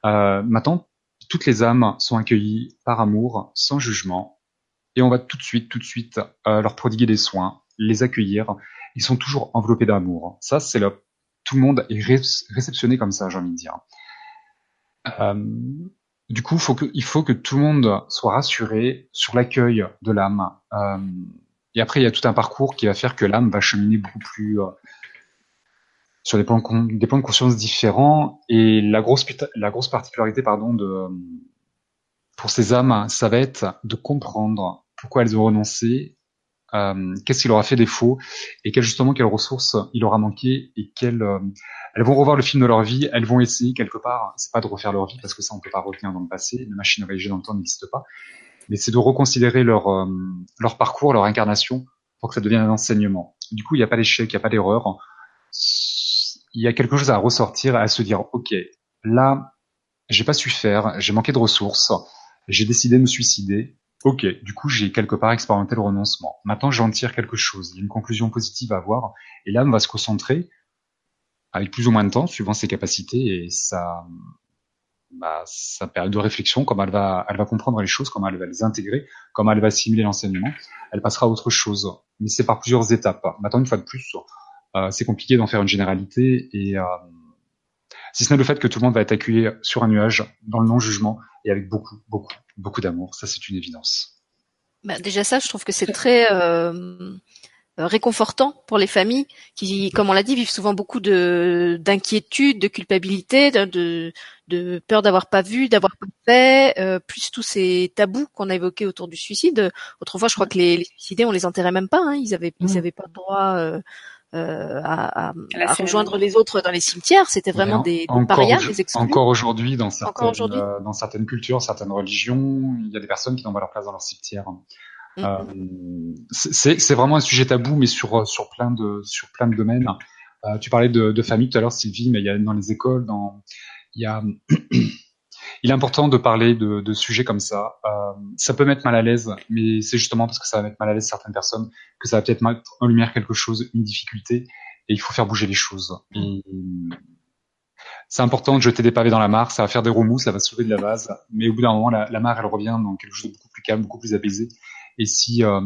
Euh, maintenant, toutes les âmes sont accueillies par amour, sans jugement, et on va tout de suite, tout de suite euh, leur prodiguer des soins, les accueillir. Ils sont toujours enveloppés d'amour. Ça, c'est le tout le monde est réceptionné comme ça, j'ai envie de dire. Euh, du coup, faut il faut que tout le monde soit rassuré sur l'accueil de l'âme. Euh, et après, il y a tout un parcours qui va faire que l'âme va cheminer beaucoup plus euh, sur des plans de conscience différents. Et la grosse, la grosse particularité, pardon, de, pour ces âmes, ça va être de comprendre pourquoi elles ont renoncé, qu'est-ce qui leur a fait défaut, et quelles justement quelles ressources il leur a manqué, et quelles elles vont revoir le film de leur vie, elles vont essayer quelque part, c'est pas de refaire leur vie parce que ça on peut pas retenir dans le passé, la machine voyager dans le temps n'existe pas, mais c'est de reconsidérer leur euh, leur parcours, leur incarnation, pour que ça devienne un enseignement. Du coup, il n'y a pas d'échec, il n'y a pas d'erreur il y a quelque chose à ressortir, à se dire, ok, là, j'ai pas su faire, j'ai manqué de ressources, j'ai décidé de me suicider. Ok, du coup, j'ai quelque part expérimenté le renoncement. Maintenant, j'en tire quelque chose. Il y a une conclusion positive à avoir. Et là, on va se concentrer avec plus ou moins de temps, suivant ses capacités et sa, bah, période de réflexion, comment elle va, elle va comprendre les choses, comment elle va les intégrer, comment elle va assimiler l'enseignement. Elle passera à autre chose. Mais c'est par plusieurs étapes. Maintenant, une fois de plus, euh, c'est compliqué d'en faire une généralité et euh, si ce n'est le fait que tout le monde va être accueilli sur un nuage dans le non-jugement et avec beaucoup, beaucoup, beaucoup d'amour, ça c'est une évidence. Bah, déjà ça, je trouve que c'est très euh, réconfortant pour les familles qui, comme on l'a dit, vivent souvent beaucoup de d'inquiétude, de culpabilité, de, de, peur d'avoir pas vu, d'avoir pas fait, euh, plus tous ces tabous qu'on a évoqués autour du suicide. Autrefois, je crois que les, les suicidés, on les enterrait même pas. Hein, ils avaient, ils mmh. avaient pas le droit. Euh, euh, à, à, rejoindre les autres dans les cimetières. C'était vraiment des, des parias, des exclus. Encore aujourd'hui, dans certaines, euh, dans certaines cultures, certaines religions, il y a des personnes qui n'ont pas leur place dans leur cimetière. Mm euh, c'est vraiment un sujet tabou, mais sur sur plein de sur plein de domaines. Euh, tu parlais de, de famille tout à l'heure, Sylvie, mais il y a dans les écoles, dans il y a il est important de parler de, de sujets comme ça. Euh, ça peut mettre mal à l'aise, mais c'est justement parce que ça va mettre mal à l'aise certaines personnes que ça va peut-être mettre en lumière quelque chose, une difficulté, et il faut faire bouger les choses. c'est important de jeter des pavés dans la mare, ça va faire des remous, ça va soulever de la vase, mais au bout d'un moment, la, la, mare, elle revient dans quelque chose de beaucoup plus calme, beaucoup plus apaisé. Et si euh,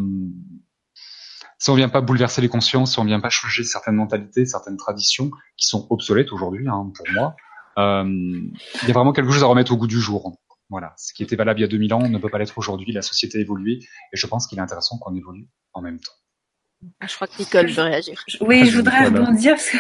si on vient pas bouleverser les consciences, si on vient pas changer certaines mentalités, certaines traditions qui sont obsolètes aujourd'hui, hein, pour moi, euh, il y a vraiment quelque chose à remettre au goût du jour. Voilà, ce qui était valable il y a 2000 ans ne peut pas l'être aujourd'hui. La société a évolué et je pense qu'il est intéressant qu'on évolue en même temps. Ah, je crois que Nicole veut réagir. Oui, je voudrais rebondir. Parce que,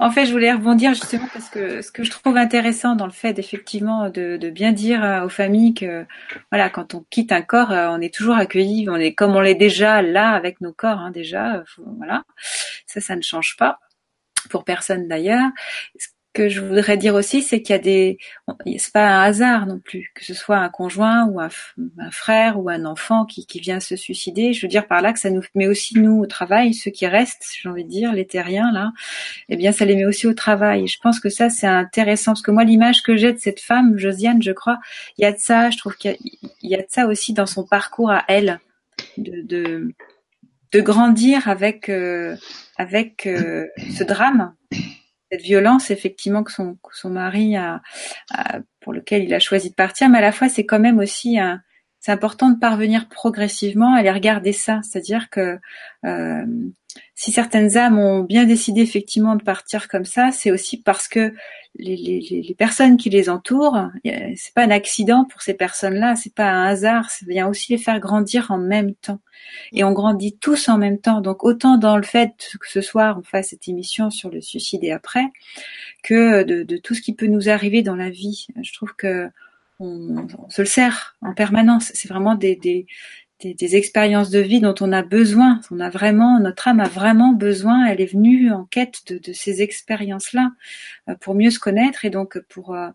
en fait, je voulais rebondir justement parce que ce que je trouve intéressant dans le fait effectivement de, de bien dire aux familles que voilà, quand on quitte un corps, euh, on est toujours accueilli. On est comme on l'est déjà là avec nos corps, hein, déjà. Voilà, ça, ça ne change pas pour personne d'ailleurs que je voudrais dire aussi, c'est qu'il y a des, c'est pas un hasard non plus, que ce soit un conjoint ou un, frère ou un enfant qui, vient se suicider. Je veux dire par là que ça nous met aussi nous au travail, ceux qui restent, j'ai envie de dire, les terriens là, eh bien ça les met aussi au travail. Je pense que ça c'est intéressant parce que moi l'image que j'ai de cette femme, Josiane, je crois, il y a de ça. Je trouve qu'il y, a de ça aussi dans son parcours à elle, de, de, de grandir avec euh, avec euh, ce drame cette violence effectivement que son, que son mari a, pour lequel il a choisi de partir, mais à la fois c'est quand même aussi un, c'est important de parvenir progressivement à les regarder ça, c'est-à-dire que euh, si certaines âmes ont bien décidé effectivement de partir comme ça, c'est aussi parce que les, personnes qui les entourent, c'est pas un accident pour ces personnes-là, c'est pas un hasard, ça vient aussi les faire grandir en même temps. Et on grandit tous en même temps. Donc autant dans le fait que ce soir on fasse cette émission sur le suicide et après, que de, tout ce qui peut nous arriver dans la vie. Je trouve que on, se le sert en permanence. C'est vraiment des, des, expériences de vie dont on a besoin. On a vraiment, notre âme a vraiment besoin. Elle est venue en quête de, ces expériences-là euh, pour mieux se connaître et donc pour euh,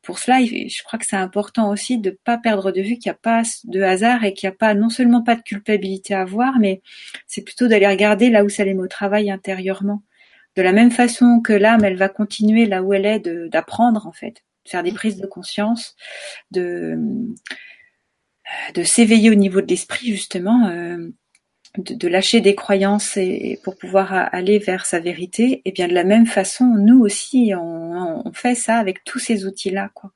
pour cela, je crois que c'est important aussi de pas perdre de vue qu'il n'y a pas de hasard et qu'il n'y a pas non seulement pas de culpabilité à avoir, mais c'est plutôt d'aller regarder là où ça les au travail intérieurement. De la même façon que l'âme, elle va continuer là où elle est d'apprendre en fait, de faire des prises de conscience, de de s'éveiller au niveau de l'esprit justement, euh, de, lâcher des croyances et, pour pouvoir aller vers sa vérité. Et bien de la même façon, nous aussi, on, fait ça avec tous ces outils-là, quoi.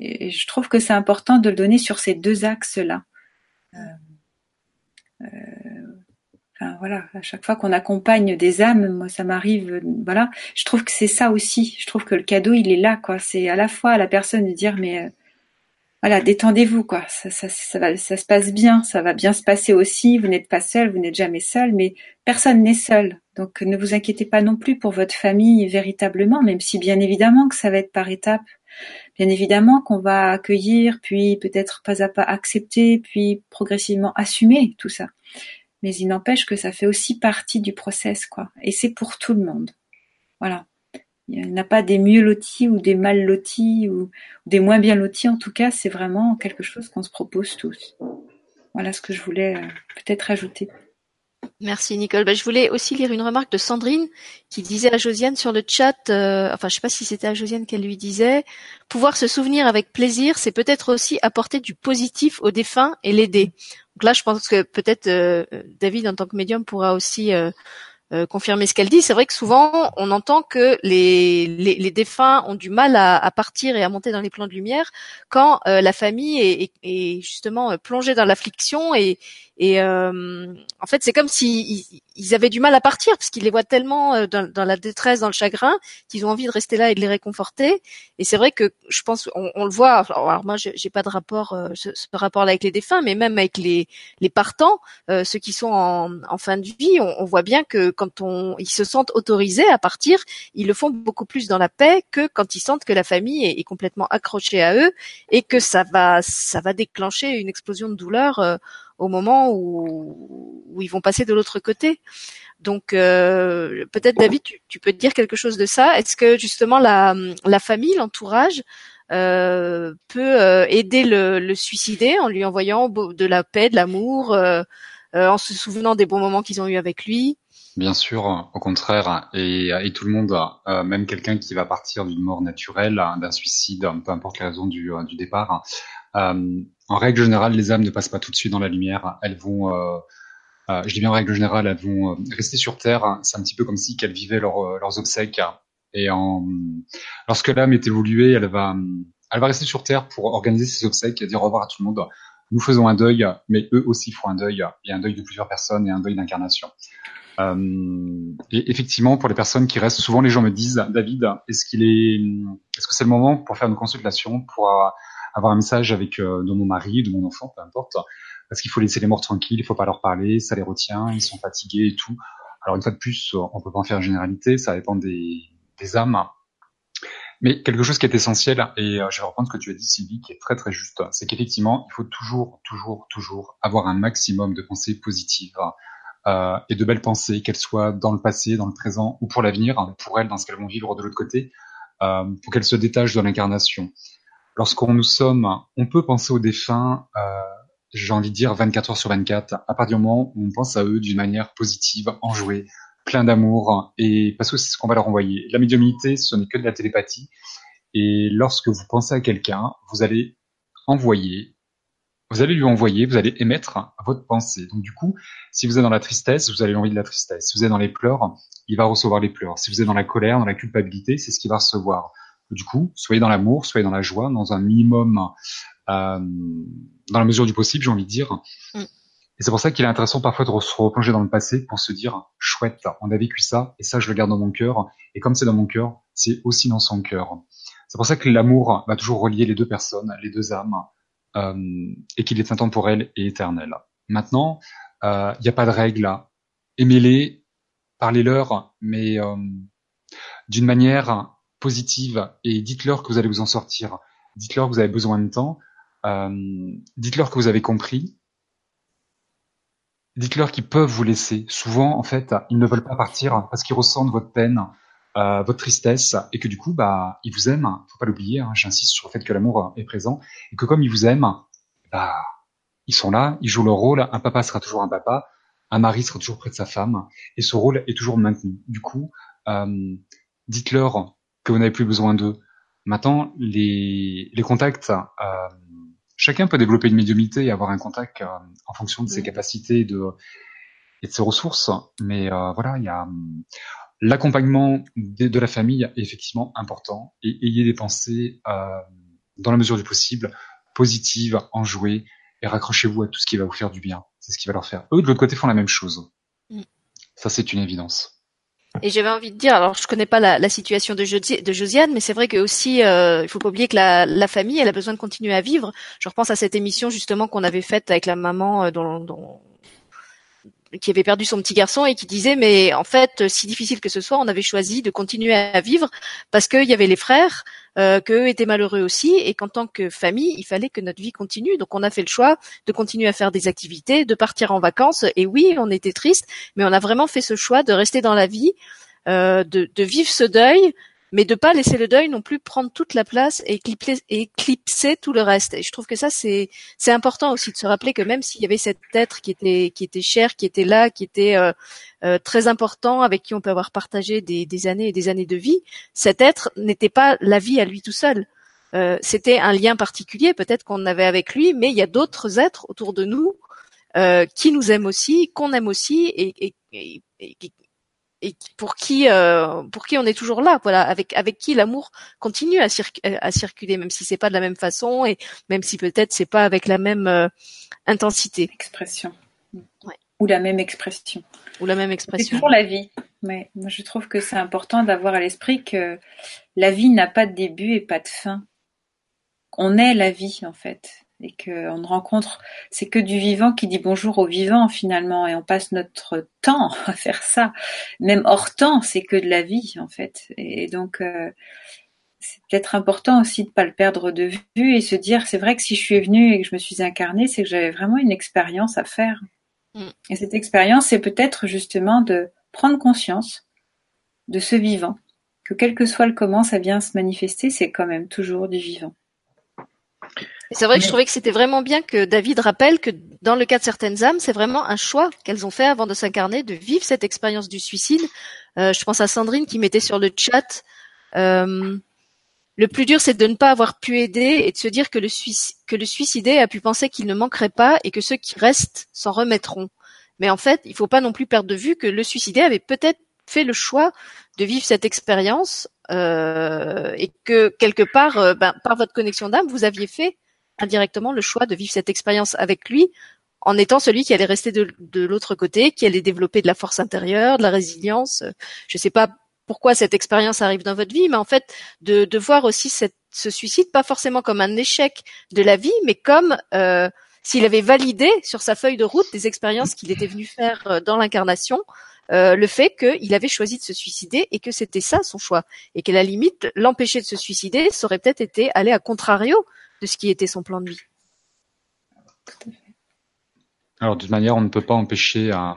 Et je trouve que c'est important de le donner sur ces deux axes-là. Euh, euh, enfin, voilà, à chaque fois qu'on accompagne des âmes, moi ça m'arrive, voilà, je trouve que c'est ça aussi. Je trouve que le cadeau, il est là, quoi. C'est à la fois à la personne de dire, mais voilà, détendez-vous quoi. Ça, ça, ça, va, ça se passe bien, ça va bien se passer aussi. Vous n'êtes pas seul, vous n'êtes jamais seul, mais personne n'est seul. Donc ne vous inquiétez pas non plus pour votre famille véritablement, même si bien évidemment que ça va être par étapes. Bien évidemment qu'on va accueillir, puis peut-être pas à pas accepter, puis progressivement assumer tout ça. Mais il n'empêche que ça fait aussi partie du process, quoi. Et c'est pour tout le monde. Voilà. Il n'y a pas des mieux lotis ou des mal lotis ou des moins bien lotis. En tout cas, c'est vraiment quelque chose qu'on se propose tous. Voilà ce que je voulais euh, peut-être ajouter. Merci Nicole. Bah, je voulais aussi lire une remarque de Sandrine qui disait à Josiane sur le chat, euh, enfin je sais pas si c'était à Josiane qu'elle lui disait, pouvoir se souvenir avec plaisir, c'est peut-être aussi apporter du positif au défunt et l'aider. Donc là, je pense que peut-être euh, David en tant que médium pourra aussi euh, confirmer ce qu'elle dit. C'est vrai que souvent, on entend que les, les, défunts ont du mal à, partir et à monter dans les plans de lumière quand euh, la famille est, est, justement euh, plongée dans l'affliction et, et euh, en fait, c'est comme s'ils ils avaient du mal à partir parce qu'ils les voient tellement euh, dans, la détresse, dans le chagrin, qu'ils ont envie de rester là et de les réconforter. Et c'est vrai que je pense, on, le voit. Alors, moi, j'ai pas de rapport, euh, ce, rapport-là avec les défunts, mais même avec les, partants, euh, ceux qui sont en, fin de vie, on, voit bien que quand ils se sentent autorisés à partir, ils le font beaucoup plus dans la paix que quand ils sentent que la famille est, est complètement accrochée à eux et que ça va, ça va déclencher une explosion de douleur au moment où, où ils vont passer de l'autre côté. Donc euh, peut-être David, tu, tu, peux dire quelque chose de ça. Est-ce que justement la, la famille, l'entourage euh, peut euh, aider le, le suicidé en lui envoyant de la paix, de l'amour, euh, euh, en se souvenant des bons moments qu'ils ont eu avec lui? Bien sûr, au contraire, et, et tout le monde, euh, même quelqu'un qui va partir d'une mort naturelle, d'un suicide, peu importe les raisons du, du départ, en règle générale, les âmes ne passent pas tout de suite dans la lumière. Elles vont, euh, euh, je dis bien en règle générale, elles vont rester sur Terre. C'est un petit peu comme si qu'elles vivaient leurs obsèques. Et en, lorsque l'âme est évoluée, elle va, elle va rester sur Terre pour organiser ses obsèques et dire au revoir à tout le monde. Nous faisons un deuil, mais eux aussi font un deuil. Il y a un deuil de plusieurs personnes et un deuil d'incarnation. Euh, et effectivement, pour les personnes qui restent, souvent les gens me disent, David, est-ce qu'il est, est-ce que c'est le moment pour faire une consultation, pour avoir un message avec euh, de mon mari, de mon enfant, peu importe, parce qu'il faut laisser les morts tranquilles, il faut pas leur parler, ça les retient, ils sont fatigués et tout. Alors une fois de plus, on peut pas en faire une généralité, ça dépend des, des âmes. Mais quelque chose qui est essentiel, et euh, je vais reprendre ce que tu as dit Sylvie, qui est très très juste, c'est qu'effectivement, il faut toujours, toujours, toujours avoir un maximum de pensées positives euh, et de belles pensées, qu'elles soient dans le passé, dans le présent ou pour l'avenir, pour elles, dans ce qu'elles vont vivre de l'autre côté, euh, pour qu'elles se détachent de l'incarnation lorsqu'on nous sommes, on peut penser aux défunts, euh, j'ai envie de dire 24 heures sur 24, à partir du moment où on pense à eux d'une manière positive, enjouée, plein d'amour, et parce que c'est ce qu'on va leur envoyer. La médiumnité, ce n'est que de la télépathie, et lorsque vous pensez à quelqu'un, vous allez envoyer, vous allez lui envoyer, vous allez émettre votre pensée. Donc du coup, si vous êtes dans la tristesse, vous allez lui envoyer de la tristesse. Si vous êtes dans les pleurs, il va recevoir les pleurs. Si vous êtes dans la colère, dans la culpabilité, c'est ce qu'il va recevoir. Du coup, soyez dans l'amour, soyez dans la joie, dans un minimum, euh, dans la mesure du possible, j'ai envie de dire. Mm. Et c'est pour ça qu'il est intéressant parfois de se replonger dans le passé pour se dire chouette, on a vécu ça et ça je le garde dans mon cœur. Et comme c'est dans mon cœur, c'est aussi dans son cœur. C'est pour ça que l'amour va toujours relier les deux personnes, les deux âmes, euh, et qu'il est intemporel et éternel. Maintenant, il euh, n'y a pas de règle. Aimez-les, parlez-leur, mais euh, d'une manière positive et dites-leur que vous allez vous en sortir. dites-leur que vous avez besoin de temps, euh, dites-leur que vous avez compris, dites-leur qu'ils peuvent vous laisser. Souvent, en fait, ils ne veulent pas partir parce qu'ils ressentent votre peine, euh, votre tristesse, et que du coup, bah, ils vous aiment. Faut pas l'oublier. Hein, J'insiste sur le fait que l'amour est présent et que comme ils vous aiment, bah, ils sont là, ils jouent leur rôle. Un papa sera toujours un papa, un mari sera toujours près de sa femme, et ce rôle est toujours maintenu. Du coup, euh, dites-leur que vous n'avez plus besoin d'eux. Maintenant, les, les contacts, euh, chacun peut développer une médiumnité et avoir un contact euh, en fonction de ses capacités de, et de ses ressources. Mais euh, voilà, il y a l'accompagnement de, de, la famille est effectivement important et ayez des pensées dans la mesure du possible positives, enjouées et raccrochez-vous à tout ce qui va vous faire du bien. C'est ce qui va leur faire. Eux de l'autre côté font la même chose. Mm. Ça c'est une évidence. Et j'avais envie de dire, alors je connais pas la, la situation de, Josiane, mais c'est vrai que aussi, euh, il faut pas oublier que la, la, famille, elle a besoin de continuer à vivre. Je repense à cette émission justement qu'on avait faite avec la maman euh, dont, dont, qui avait perdu son petit garçon et qui disait mais en fait si difficile que ce soit on avait choisi de continuer à vivre parce qu'il y avait les frères euh, qu'eux étaient malheureux aussi et qu'en tant que famille il fallait que notre vie continue. Donc on a fait le choix de continuer à faire des activités de partir en vacances. Et oui on était triste mais on a vraiment fait ce choix de rester dans la vie euh, de, de, vivre ce deuil mais de pas laisser le deuil non plus prendre toute la place et éclipser, éclipser tout le reste. Et je trouve que ça c'est c'est important aussi de se rappeler que même s'il y avait cet être qui était qui était cher, qui était là, qui était euh, euh, très important, avec qui on peut avoir partagé des, des, années et des années de vie, cet être n'était pas la vie à lui tout seul. Euh, c'était un lien particulier peut-être qu'on avait avec lui, mais il y a d'autres êtres autour de nous euh, qui nous aiment aussi, qu'on aime aussi et, et, et, et et pour qui euh, pour qui on est toujours là voilà avec avec qui l'amour continue à, à, circuler même si c'est pas de la même façon et même si peut-être c'est pas avec la même euh, intensité. Expression. Ouais. ou la même expression. Ou la même expression. C'est toujours la vie. Mais moi je trouve que c'est important d'avoir à l'esprit que la vie n'a pas de début et pas de fin. On est la vie en fait et qu'on ne rencontre, c'est que du vivant qui dit bonjour au vivant finalement, et on passe notre temps à faire ça. Même hors temps, c'est que de la vie en fait. Et donc, euh, c'est peut-être important aussi de pas le perdre de vue et se dire, c'est vrai que si je suis venue et que je me suis incarnée, c'est que j'avais vraiment une expérience à faire. Mm. Et cette expérience, c'est peut-être justement de prendre conscience de ce vivant, que quel que soit le comment ça vient se manifester, c'est quand même toujours du vivant. C'est vrai que je trouvais que c'était vraiment bien que David rappelle que dans le cas de certaines âmes, c'est vraiment un choix qu'elles ont fait avant de s'incarner, de vivre cette expérience du suicide. Euh, je pense à Sandrine qui mettait sur le chat. Euh, le plus dur, c'est de ne pas avoir pu aider et de se dire que le, que le suicidé a pu penser qu'il ne manquerait pas et que ceux qui restent s'en remettront. Mais en fait, il ne faut pas non plus perdre de vue que le suicidé avait peut-être fait le choix de vivre cette expérience euh, et que quelque part, euh, ben, par votre connexion d'âme, vous aviez fait indirectement le choix de vivre cette expérience avec lui en étant celui qui allait rester de, l'autre côté, qui allait développer de la force intérieure, de la résilience. Je ne sais pas pourquoi cette expérience arrive dans votre vie, mais en fait, de, de voir aussi cette, ce suicide pas forcément comme un échec de la vie, mais comme euh, s'il avait validé sur sa feuille de route des expériences qu'il était venu faire euh, dans l'incarnation, euh, le fait qu'il avait choisi de se suicider et que c'était ça son choix, et qu'à la limite, l'empêcher de se suicider, ça aurait peut-être été aller à contrario de ce qui était son plan de vie. Alors, toute manière, on ne peut pas empêcher un...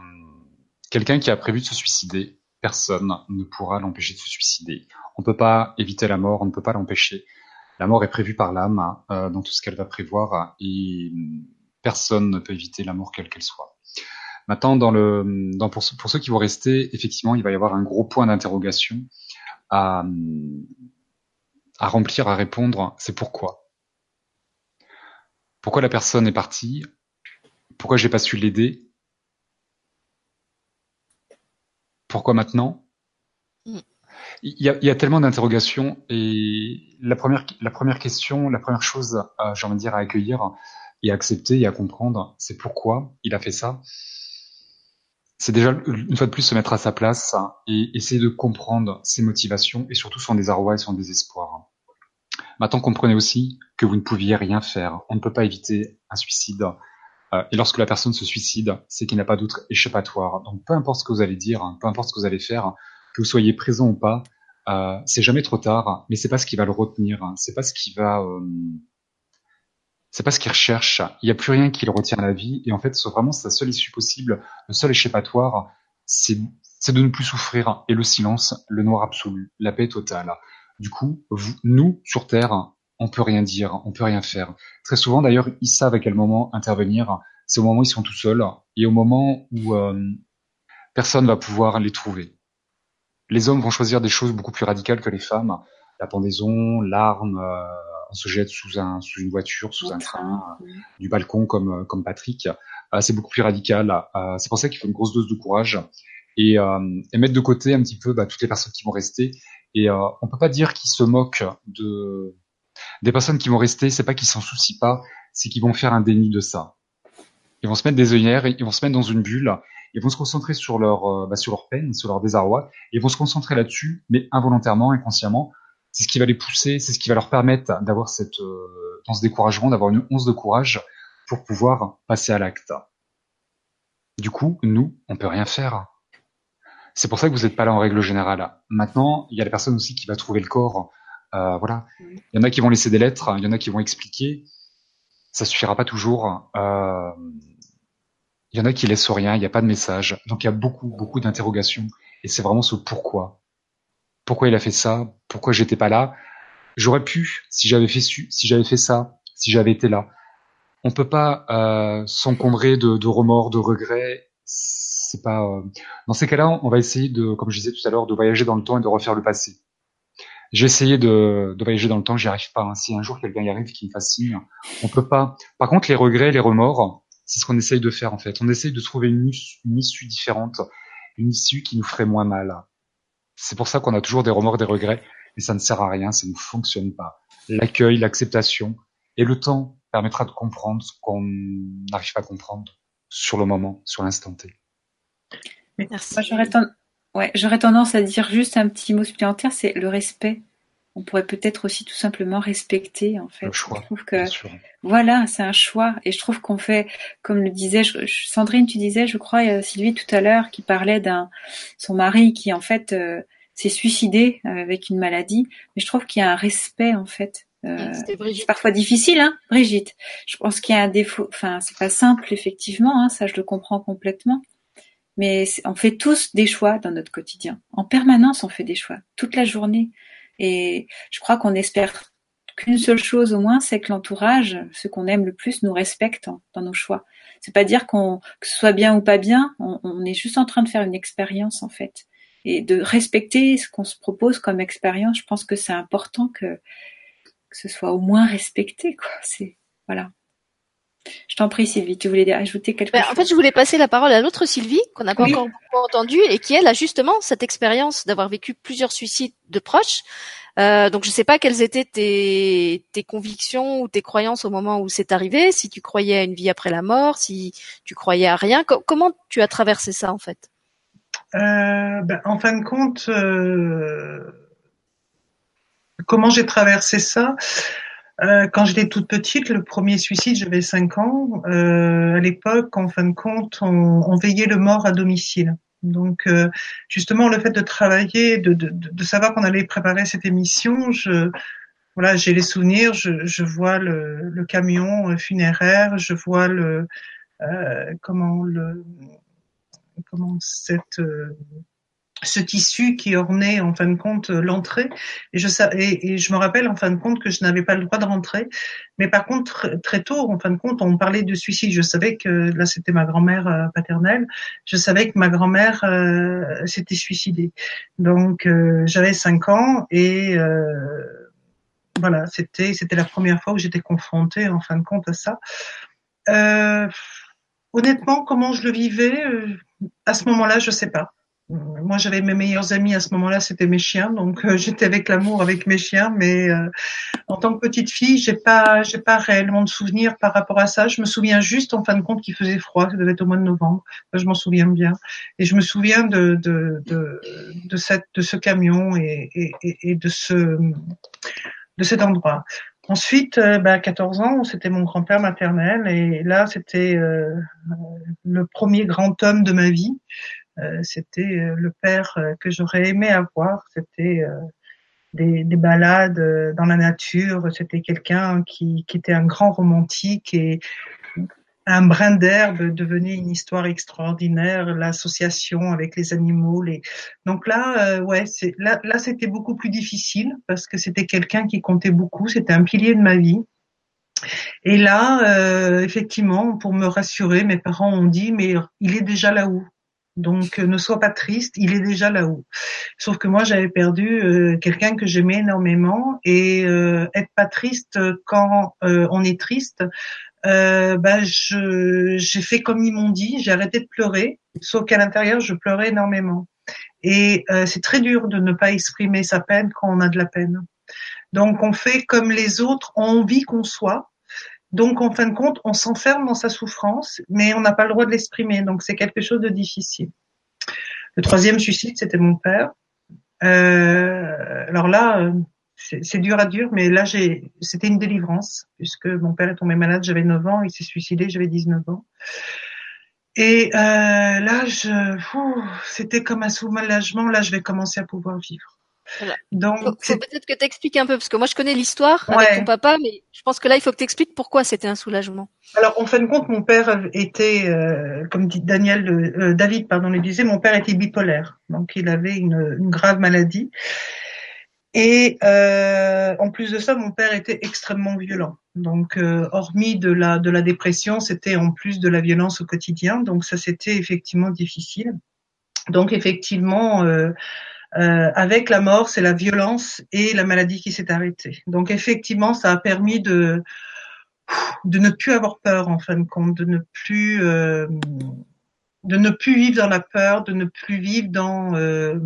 quelqu'un qui a prévu de se suicider. Personne ne pourra l'empêcher de se suicider. On ne peut pas éviter la mort, on ne peut pas l'empêcher. La mort est prévue par l'âme euh, dans tout ce qu'elle va prévoir et personne ne peut éviter la mort quelle qu'elle soit. Maintenant, dans le, dans, pour, pour, ceux qui vont rester, effectivement, il va y avoir un gros point d'interrogation à, à remplir, à répondre. C'est pourquoi? Pourquoi la personne est partie? Pourquoi j'ai pas su l'aider? Pourquoi maintenant? Mm. il y, a, il y, a, tellement d'interrogations et la première, la première question, la première chose, j'ai envie de dire, à accueillir et à accepter et à comprendre, c'est pourquoi il a fait ça? C'est déjà une fois de plus se mettre à sa place et essayer de comprendre ses motivations et surtout son désarroi et son désespoir. Maintenant, comprenez aussi que vous ne pouviez rien faire. On ne peut pas éviter un suicide. Euh, et lorsque la personne se suicide, c'est qu'il n'a pas d'autre échappatoire. Donc peu importe ce que vous allez dire, hein, peu importe ce que vous allez faire, que vous soyez présent ou pas, euh, c'est jamais trop tard, mais c'est pas ce qui va le retenir, hein. c'est pas ce qui va, euh, c'est pas ce qu'il recherche. Il n'y a plus rien qui le retient à la vie, et en fait, c'est vraiment sa seule issue possible, le seul échappatoire, c'est de ne plus souffrir, et le silence, le noir absolu, la paix totale. Du coup, vous, nous, sur Terre, on peut rien dire, on peut rien faire. Très souvent, d'ailleurs, ils savent à quel moment intervenir. C'est au moment où ils sont tout seuls, et au moment où euh, personne va pouvoir les trouver. Les hommes vont choisir des choses beaucoup plus radicales que les femmes. La pendaison, l'arme, euh, on se jette sous, un, sous une voiture, sous un train, euh, du balcon comme, euh, comme Patrick. c'est beaucoup plus radical. c'est pour ça qu'il faut une grosse dose de courage et, et mettre de côté un petit peu bah, toutes les personnes qui vont rester. Et on peut pas dire qu'ils se moquent de des personnes qui vont rester. C'est pas qu'ils s'en soucient pas, c'est qu'ils vont faire un déni de ça. Ils vont se mettre des œillères, ils vont se mettre dans une bulle ils vont se concentrer sur leur, euh, bah, sur leur peine, sur leur désarroi, et ils vont se concentrer là-dessus, mais involontairement, inconsciemment. C'est ce qui va les pousser, c'est ce qui va leur permettre d'avoir cette, euh, dans ce découragement, d'avoir une once de courage pour pouvoir passer à l'acte. Du coup, nous, on peut rien faire. C'est pour ça que vous n'êtes pas là en règle générale. Maintenant, il y a la personne aussi qui va trouver le corps. Euh, voilà. Il y en a qui vont laisser des lettres, il y en a qui vont expliquer. Ça suffira pas toujours. Euh, il y en a qui laissent rien, il n'y a pas de message. Donc il y a beaucoup, beaucoup d'interrogations. Et c'est vraiment ce pourquoi. Pourquoi il a fait ça Pourquoi j'étais pas là J'aurais pu, si j'avais fait si j'avais fait ça, si j'avais été là. On peut pas euh, s'encombrer de, de, remords, de regrets. C'est pas. Euh, Dans ces cas-là, on va essayer de, comme je disais tout à l'heure, de voyager dans le temps et de refaire le passé. J'ai essayé de, de, voyager dans le temps, j'y arrive pas. Hein. Si un jour quelqu'un y arrive, qui me fascine, on peut pas. Par contre, les regrets, les remords, c'est ce qu'on essaye de faire en fait. On essaye de trouver une, issue différente, une issue qui nous ferait moins mal. C'est pour ça qu'on a toujours des remords, des regrets, mais ça ne sert à rien, ça ne fonctionne pas. L'accueil, l'acceptation et le temps permettra de comprendre ce qu'on n'arrive pas à comprendre sur le moment, sur l'instant T. Merci. J'aurais tendance à dire juste un petit mot supplémentaire, c'est le respect on pourrait peut-être aussi tout simplement respecter en fait. Le choix, je trouve que voilà, c'est un choix et je trouve qu'on fait, comme le disait Sandrine, tu disais, je crois euh, Sylvie tout à l'heure, qui parlait d'un son mari qui en fait euh, s'est suicidé euh, avec une maladie, mais je trouve qu'il y a un respect en fait. c'est parfois difficile, hein, Brigitte. Je pense qu'il y a un défaut. Enfin, c'est pas simple effectivement, hein, ça je le comprends complètement. Mais on fait tous des choix dans notre quotidien. En permanence, on fait des choix toute la journée. Et je crois qu'on espère qu'une seule chose au moins, c'est que l'entourage, ceux qu'on aime le plus, nous respectent dans nos choix. C'est pas dire qu'on que ce soit bien ou pas bien, on, est juste en train de faire une expérience en fait et de respecter ce qu'on se propose comme expérience. Je pense que c'est important que, que ce soit au moins respecté quoi. C'est voilà. Je t'en prie, Sylvie, tu voulais ajouter quelque ben, chose En fait, je voulais passer la parole à l'autre Sylvie, qu'on n'a pas encore entendue, et qui, elle, a justement cette expérience d'avoir vécu plusieurs suicides de proches. Euh, donc, je ne sais pas quelles étaient tes, tes convictions ou tes croyances au moment où c'est arrivé, si tu croyais à une vie après la mort, si tu croyais à rien. comment tu as traversé ça, en fait? Euh, ben, En fin de compte, euh, comment j'ai traversé ça? Euh, quand j'étais toute petite, le premier suicide, j'avais 5 ans. Euh, à l'époque, en fin de compte, on, on, veillait le mort à domicile. Donc, euh, justement, le fait de travailler, de, de, de savoir qu'on allait préparer cette émission, je, voilà, j'ai les souvenirs. Je, je vois le, le, camion funéraire, je vois le euh, comment le comment cette ce tissu qui ornait en fin de compte l'entrée. Et je et, et, je me rappelle en fin de compte que je n'avais pas le droit de rentrer. Mais par contre très tôt en fin de compte on parlait de suicide. Je savais que là c'était ma grand-mère euh, paternelle. Je savais que ma grand-mère euh, s'était suicidée. Donc euh, j'avais cinq ans et voilà c'était c'était la première fois où j'étais confrontée en fin de compte à ça. Honnêtement comment je le vivais à ce moment-là je sais pas moi j'avais mes meilleurs amis à ce moment-là, c'était mes chiens, donc euh, j'étais avec l'amour avec mes chiens, mais euh, en tant que petite fille, j'ai pas j'ai pas réellement de souvenirs par rapport à ça. Je me souviens juste en fin de compte qu'il faisait froid, ça devait être au mois de novembre, je m'en souviens bien, et je me souviens de de de, de cette de ce camion et, et, et de ce de cet endroit. Ensuite, euh, bah, à 14 ans, c'était mon grand-père maternel et là, c'était le premier grand homme de ma vie. Euh, c'était euh, le père euh, que j'aurais aimé avoir. C'était des, des balades dans la nature. C'était quelqu'un qui, qui était un grand romantique et un brin d'herbe devenait une histoire extraordinaire, l'association avec les animaux. Les... Donc là, ouais, là, là c'était beaucoup plus difficile parce que c'était quelqu'un qui comptait beaucoup, c'était un pilier de ma vie. Et là, effectivement, pour me rassurer, mes parents ont dit mais il est déjà là-haut. Donc ne sois pas triste, il est déjà là-haut. Sauf que moi j'avais perdu euh, quelqu'un que j'aimais énormément et être pas triste quand on est triste, euh, ben je j'ai fait comme ils m'ont dit, j'ai arrêté de pleurer, sauf qu'à l'intérieur je pleurais énormément. Et euh, c'est très dur de ne pas exprimer sa peine quand on a de la peine. Donc on fait comme les autres ont envie qu'on soit. Donc en fin de compte, on s'enferme dans sa souffrance, mais on n'a pas le droit de l'exprimer. Donc c'est quelque chose de difficile. Le troisième suicide, c'était mon père. Euh, alors là, euh, c'est dur à dur, mais là, j'ai, c'était une délivrance, puisque mon père est tombé malade, j'avais 9 ans, il s'est suicidé, j'avais 19 ans. Et euh, là, je, c'était comme un soulagement. Là, je vais commencer à pouvoir vivre. Donc, faut, peut-être que tu expliques un peu, parce que moi, je connais l'histoire avec ton papa, mais je pense que là, il faut que tu expliques pourquoi c'était un soulagement. Alors, en fin de compte, mon père était, euh, comme dit Daniel, euh, David, pardon, le disait, mon père était bipolaire, donc il avait une, une grave maladie. Et euh, en plus de ça, mon père était extrêmement violent. Donc, euh, hormis de la de la dépression, c'était en plus de la violence au quotidien. Donc, ça c'était effectivement difficile. Donc, effectivement, euh, euh avec la mort, c'est la violence et la maladie qui s'est arrêtée. Donc, effectivement, ça a permis de de ne plus avoir peur en fin de compte, de ne plus euh, de ne plus vivre dans la peur, de ne plus vivre dans euh,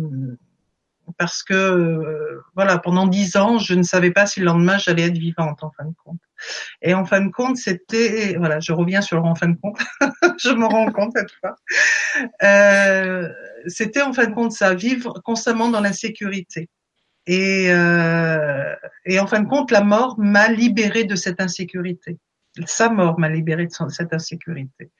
parce que euh, voilà, pendant dix ans, je ne savais pas si le lendemain j'allais être vivante en fin de compte. Et en fin de compte, c'était voilà, je reviens sur en fin de compte, je me rends compte cette fois. Euh, c'était en fin de compte ça, vivre constamment dans l'insécurité. Et, euh, et en fin de compte, la mort m'a libérée de cette insécurité. Sa mort m'a libérée de cette insécurité.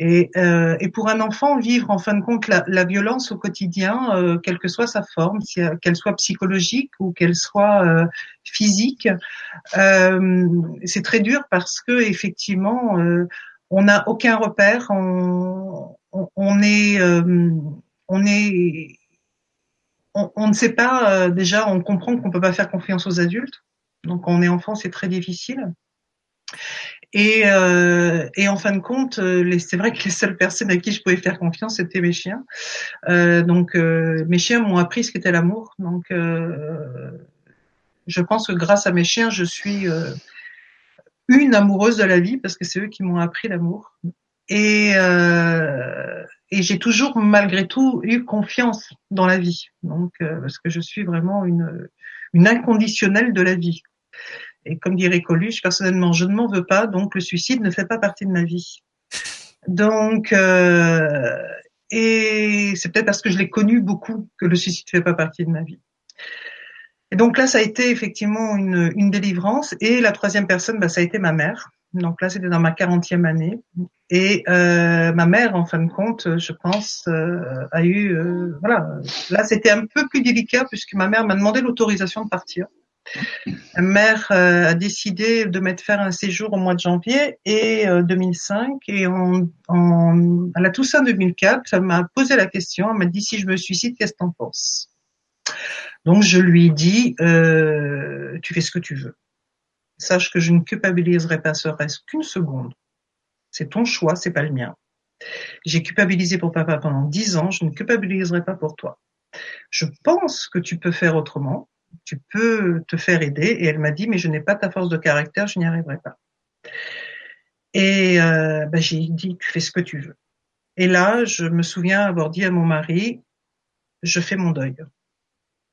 Et, euh, et, pour un enfant, vivre en fin de compte la, la violence au quotidien, euh, quelle que soit sa forme, qu'elle soit psychologique ou qu'elle soit euh, physique, euh, c'est très dur parce que effectivement, euh, on n'a aucun repère, on, on, on est, est, on, on, ne sait pas déjà, on comprend qu'on peut pas faire confiance aux adultes. Donc, on est enfant, c'est très difficile. Et, euh, et, en fin de compte, euh, c'est vrai que les seules personnes à qui je pouvais faire confiance, c'était mes chiens. Euh, donc, euh, mes chiens m'ont appris ce qu'était l'amour. Donc, euh, je pense que grâce à mes chiens, je suis une amoureuse de la vie parce que c'est eux qui m'ont appris l'amour. Et, et j'ai toujours, malgré tout, eu confiance dans la vie. Donc, parce que je suis vraiment une, une inconditionnelle de la vie. Et comme dirait Coluche, personnellement, je ne m'en veux pas, donc le suicide ne fait pas partie de ma vie. Donc, euh, et c'est peut-être parce que je l'ai connu beaucoup que le suicide ne fait pas partie de ma vie. Et donc là, ça a été effectivement une, une délivrance. Et la troisième personne, bah, ça a été ma mère. Donc là, c'était dans ma quarantième année. Et euh, ma mère, en fin de compte, je pense, euh, a eu... Euh, voilà, là, c'était un peu plus délicat puisque ma mère m'a demandé l'autorisation de partir. Ma mère euh, a décidé de mettre faire un séjour au mois de janvier et 2005 euh, et en, en, à la Toussaint 2004, elle m'a posé la question, elle m'a dit si je me suicide, qu'est-ce que t'en penses? Donc je lui ai dit euh, tu fais ce que tu veux. Sache que je ne culpabiliserai pas ce reste qu'une seconde. C'est ton choix, c'est pas le mien. J'ai culpabilisé pour papa pendant dix ans, je ne culpabiliserai pas pour toi. Je pense que tu peux faire autrement tu peux te faire aider. Et elle m'a dit, mais je n'ai pas ta force de caractère, je n'y arriverai pas. Et euh, ben, j'ai dit, tu fais ce que tu veux. Et là, je me souviens avoir dit à mon mari, je fais mon deuil.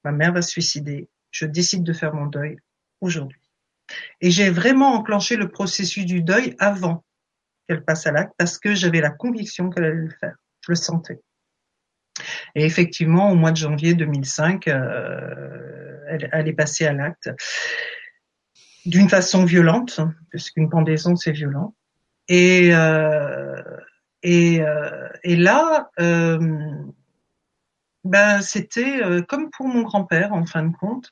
Ma mère va se suicider. Je décide de faire mon deuil aujourd'hui. Et j'ai vraiment enclenché le processus du deuil avant qu'elle passe à l'acte parce que j'avais la conviction qu'elle allait le faire. Je le sentais. Et effectivement, au mois de janvier 2005, euh, elle, est passée à l'acte d'une façon violente, puisqu'une pendaison c'est violent. Et euh, euh, là, euh, ben c'était comme pour mon grand-père en fin de compte.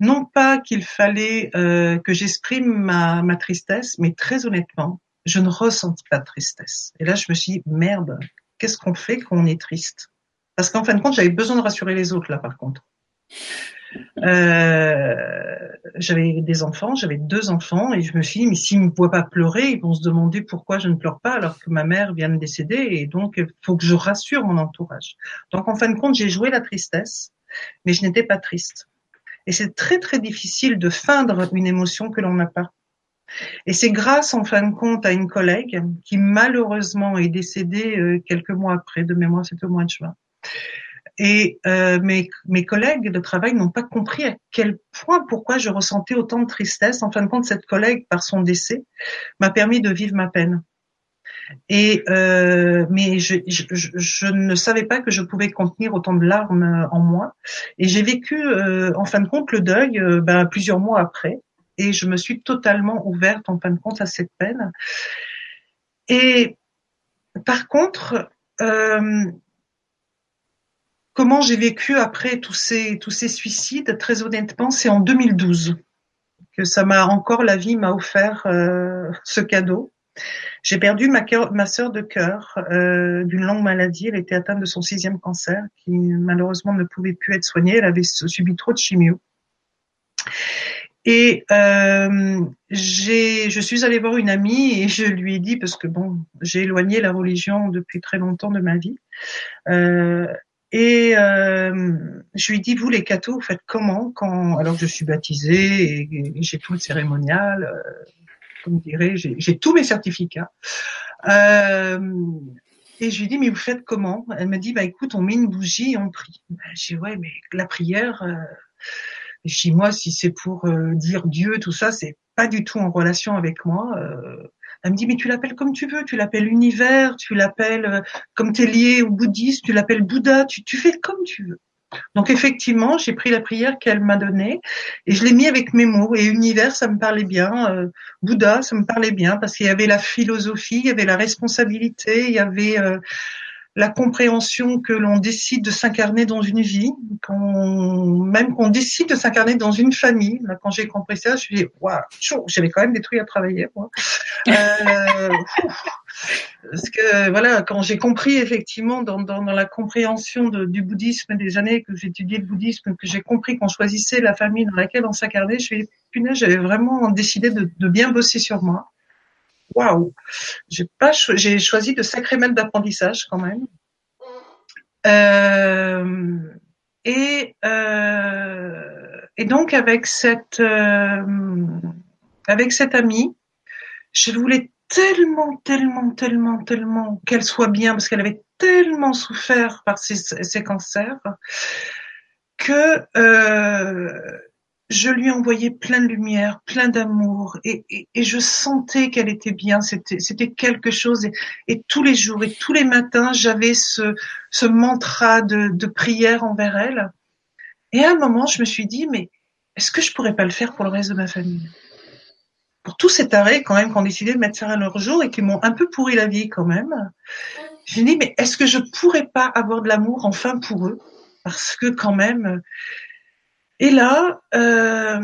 Non pas qu'il fallait que j'exprime ma, ma tristesse, mais très honnêtement, je ne ressens pas de tristesse. Et là, je me suis dit, merde, qu'est-ce qu'on fait quand on est triste? Parce qu'en fin de compte, j'avais besoin de rassurer les autres là, par contre. Euh, j'avais des enfants, j'avais deux enfants, et je me suis dit, mais s'ils me voient pas pleurer, ils vont se demander pourquoi je ne pleure pas alors que ma mère vient de décéder, et donc il faut que je rassure mon entourage. Donc en fin de compte, j'ai joué la tristesse, mais je n'étais pas triste. Et c'est très très difficile de feindre une émotion que l'on n'a pas. Et c'est grâce en fin de compte à une collègue qui malheureusement est décédée euh, quelques mois après, de mémoire c'était au mois de juin, et euh, mes, mes collègues de travail n'ont pas compris à quel point, pourquoi je ressentais autant de tristesse. En fin de compte, cette collègue, par son décès, m'a permis de vivre ma peine. Et euh, mais je, je, je, ne savais pas que je pouvais contenir autant de larmes en moi. Et j'ai vécu, euh, en fin de compte, le deuil euh, ben, plusieurs mois après. Et je me suis totalement ouverte, en fin de compte, à cette peine. Et par contre, euh, Comment j'ai vécu après tous ces tous ces suicides Très honnêtement, c'est en 2012 que ça m'a encore la vie m'a offert euh, ce cadeau. J'ai perdu ma, ma sœur de cœur euh, d'une longue maladie. Elle était atteinte de son sixième cancer, qui malheureusement ne pouvait plus être soignée. Elle avait subi trop de chimio. Et euh, je suis allée voir une amie et je lui ai dit parce que bon, j'ai éloigné la religion depuis très longtemps de ma vie. Euh, et euh, je lui dis, vous les cathos, vous faites comment quand alors que je suis baptisée et, j'ai tout le cérémonial, euh, comme dirait, j'ai tous mes certificats. Euh, et je lui dis, mais vous faites comment? Elle me dit, bah écoute, on met une bougie et on prie. Ben, je dis, ouais, mais la prière. Euh, je dis, moi, si c'est pour euh, dire Dieu, tout ça, c'est pas du tout en relation avec moi. Euh, elle me dit, mais tu l'appelles comme tu veux, tu l'appelles univers, tu l'appelles euh, comme tu es lié au bouddhisme, tu l'appelles Bouddha, tu, tu fais comme tu veux. Donc effectivement, j'ai pris la prière qu'elle m'a donnée et je l'ai mis avec mes mots. Et univers, ça me parlait bien. Euh, Bouddha, ça me parlait bien parce qu'il y avait la philosophie, il y avait la responsabilité, il y avait euh, la compréhension que l'on décide de s'incarner dans une vie, même qu'on décide de s'incarner dans une famille. Là, quand j'ai compris ça, je suis dit, waouh, j'avais quand même des trucs à travailler, moi. Euh, parce que voilà, quand j'ai compris effectivement dans, dans, dans la compréhension du bouddhisme des années que j'étudiais le bouddhisme, que j'ai compris qu'on choisissait la famille dans laquelle on s'incarnait, je suis punaise, j'avais vraiment décidé de, de bien bosser sur moi waouh, j'ai pas, j'ai choisi de sacrés mètres d'apprentissage quand même. Euh, et euh, et donc avec cette euh, avec cette amie, je voulais tellement, tellement, tellement, tellement qu'elle soit bien parce qu'elle avait tellement souffert par ses, ses cancers que euh, je lui envoyais plein de lumière, plein d'amour, et, et, je sentais qu'elle était bien. C'était, quelque chose. Et, et, tous les jours et tous les matins, j'avais ce, ce mantra de, de prière envers elle. Et à un moment, je me suis dit, mais est-ce que je pourrais pas le faire pour le reste de ma famille? Pour tous ces arrêts quand même, qui ont décidé de mettre ça à leur jour et qui m'ont un peu pourri la vie quand même. Me dis, mais est-ce que je pourrais pas avoir de l'amour enfin pour eux? Parce que quand même, et là, euh,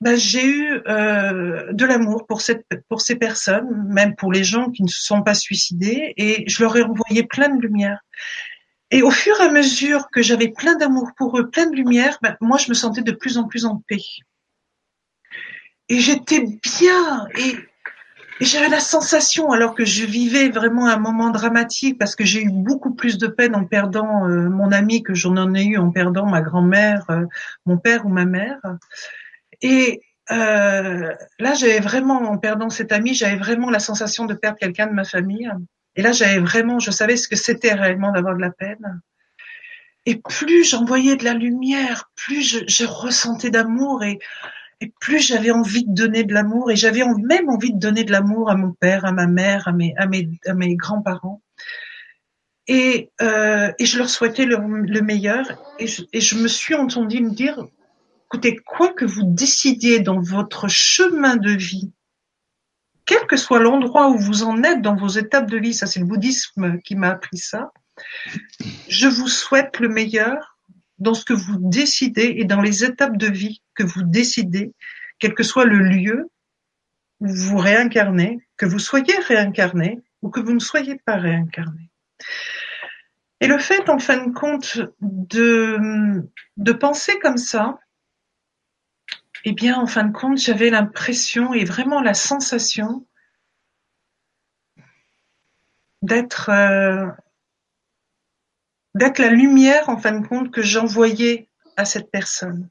bah, j'ai eu euh, de l'amour pour cette pour ces personnes, même pour les gens qui ne se sont pas suicidés, et je leur ai envoyé plein de lumière. Et au fur et à mesure que j'avais plein d'amour pour eux, plein de lumière, bah, moi je me sentais de plus en plus en paix. Et j'étais bien. Et et j'avais la sensation, alors que je vivais vraiment un moment dramatique, parce que j'ai eu beaucoup plus de peine en perdant euh, mon ami que j'en en ai eu en perdant ma grand-mère, euh, mon père ou ma mère. Et euh, là, j'avais vraiment, en perdant cet ami, j'avais vraiment la sensation de perdre quelqu'un de ma famille. Et là, j'avais vraiment, je savais ce que c'était réellement d'avoir de la peine. Et plus j'envoyais de la lumière, plus je, je ressentais d'amour et et plus j'avais envie de donner de l'amour, et j'avais même envie de donner de l'amour à mon père, à ma mère, à mes, grands-parents. Et, euh, et je leur souhaitais le, meilleur, et je, et je me suis entendue me dire, écoutez, quoi que vous décidiez dans votre chemin de vie, quel que soit l'endroit où vous en êtes dans vos étapes de vie, ça c'est le bouddhisme qui m'a appris ça, Je vous souhaite le meilleur dans ce que vous décidez et dans les étapes de vie que vous décidez, quel que soit le lieu où vous réincarnez, que vous soyez réincarné ou que vous ne soyez pas réincarné. Et le fait, en fin de compte, de, de penser comme ça, eh bien, en fin de compte, j'avais l'impression et vraiment la sensation d'être euh, d'être la lumière, en fin de compte, que j'envoyais à cette personne.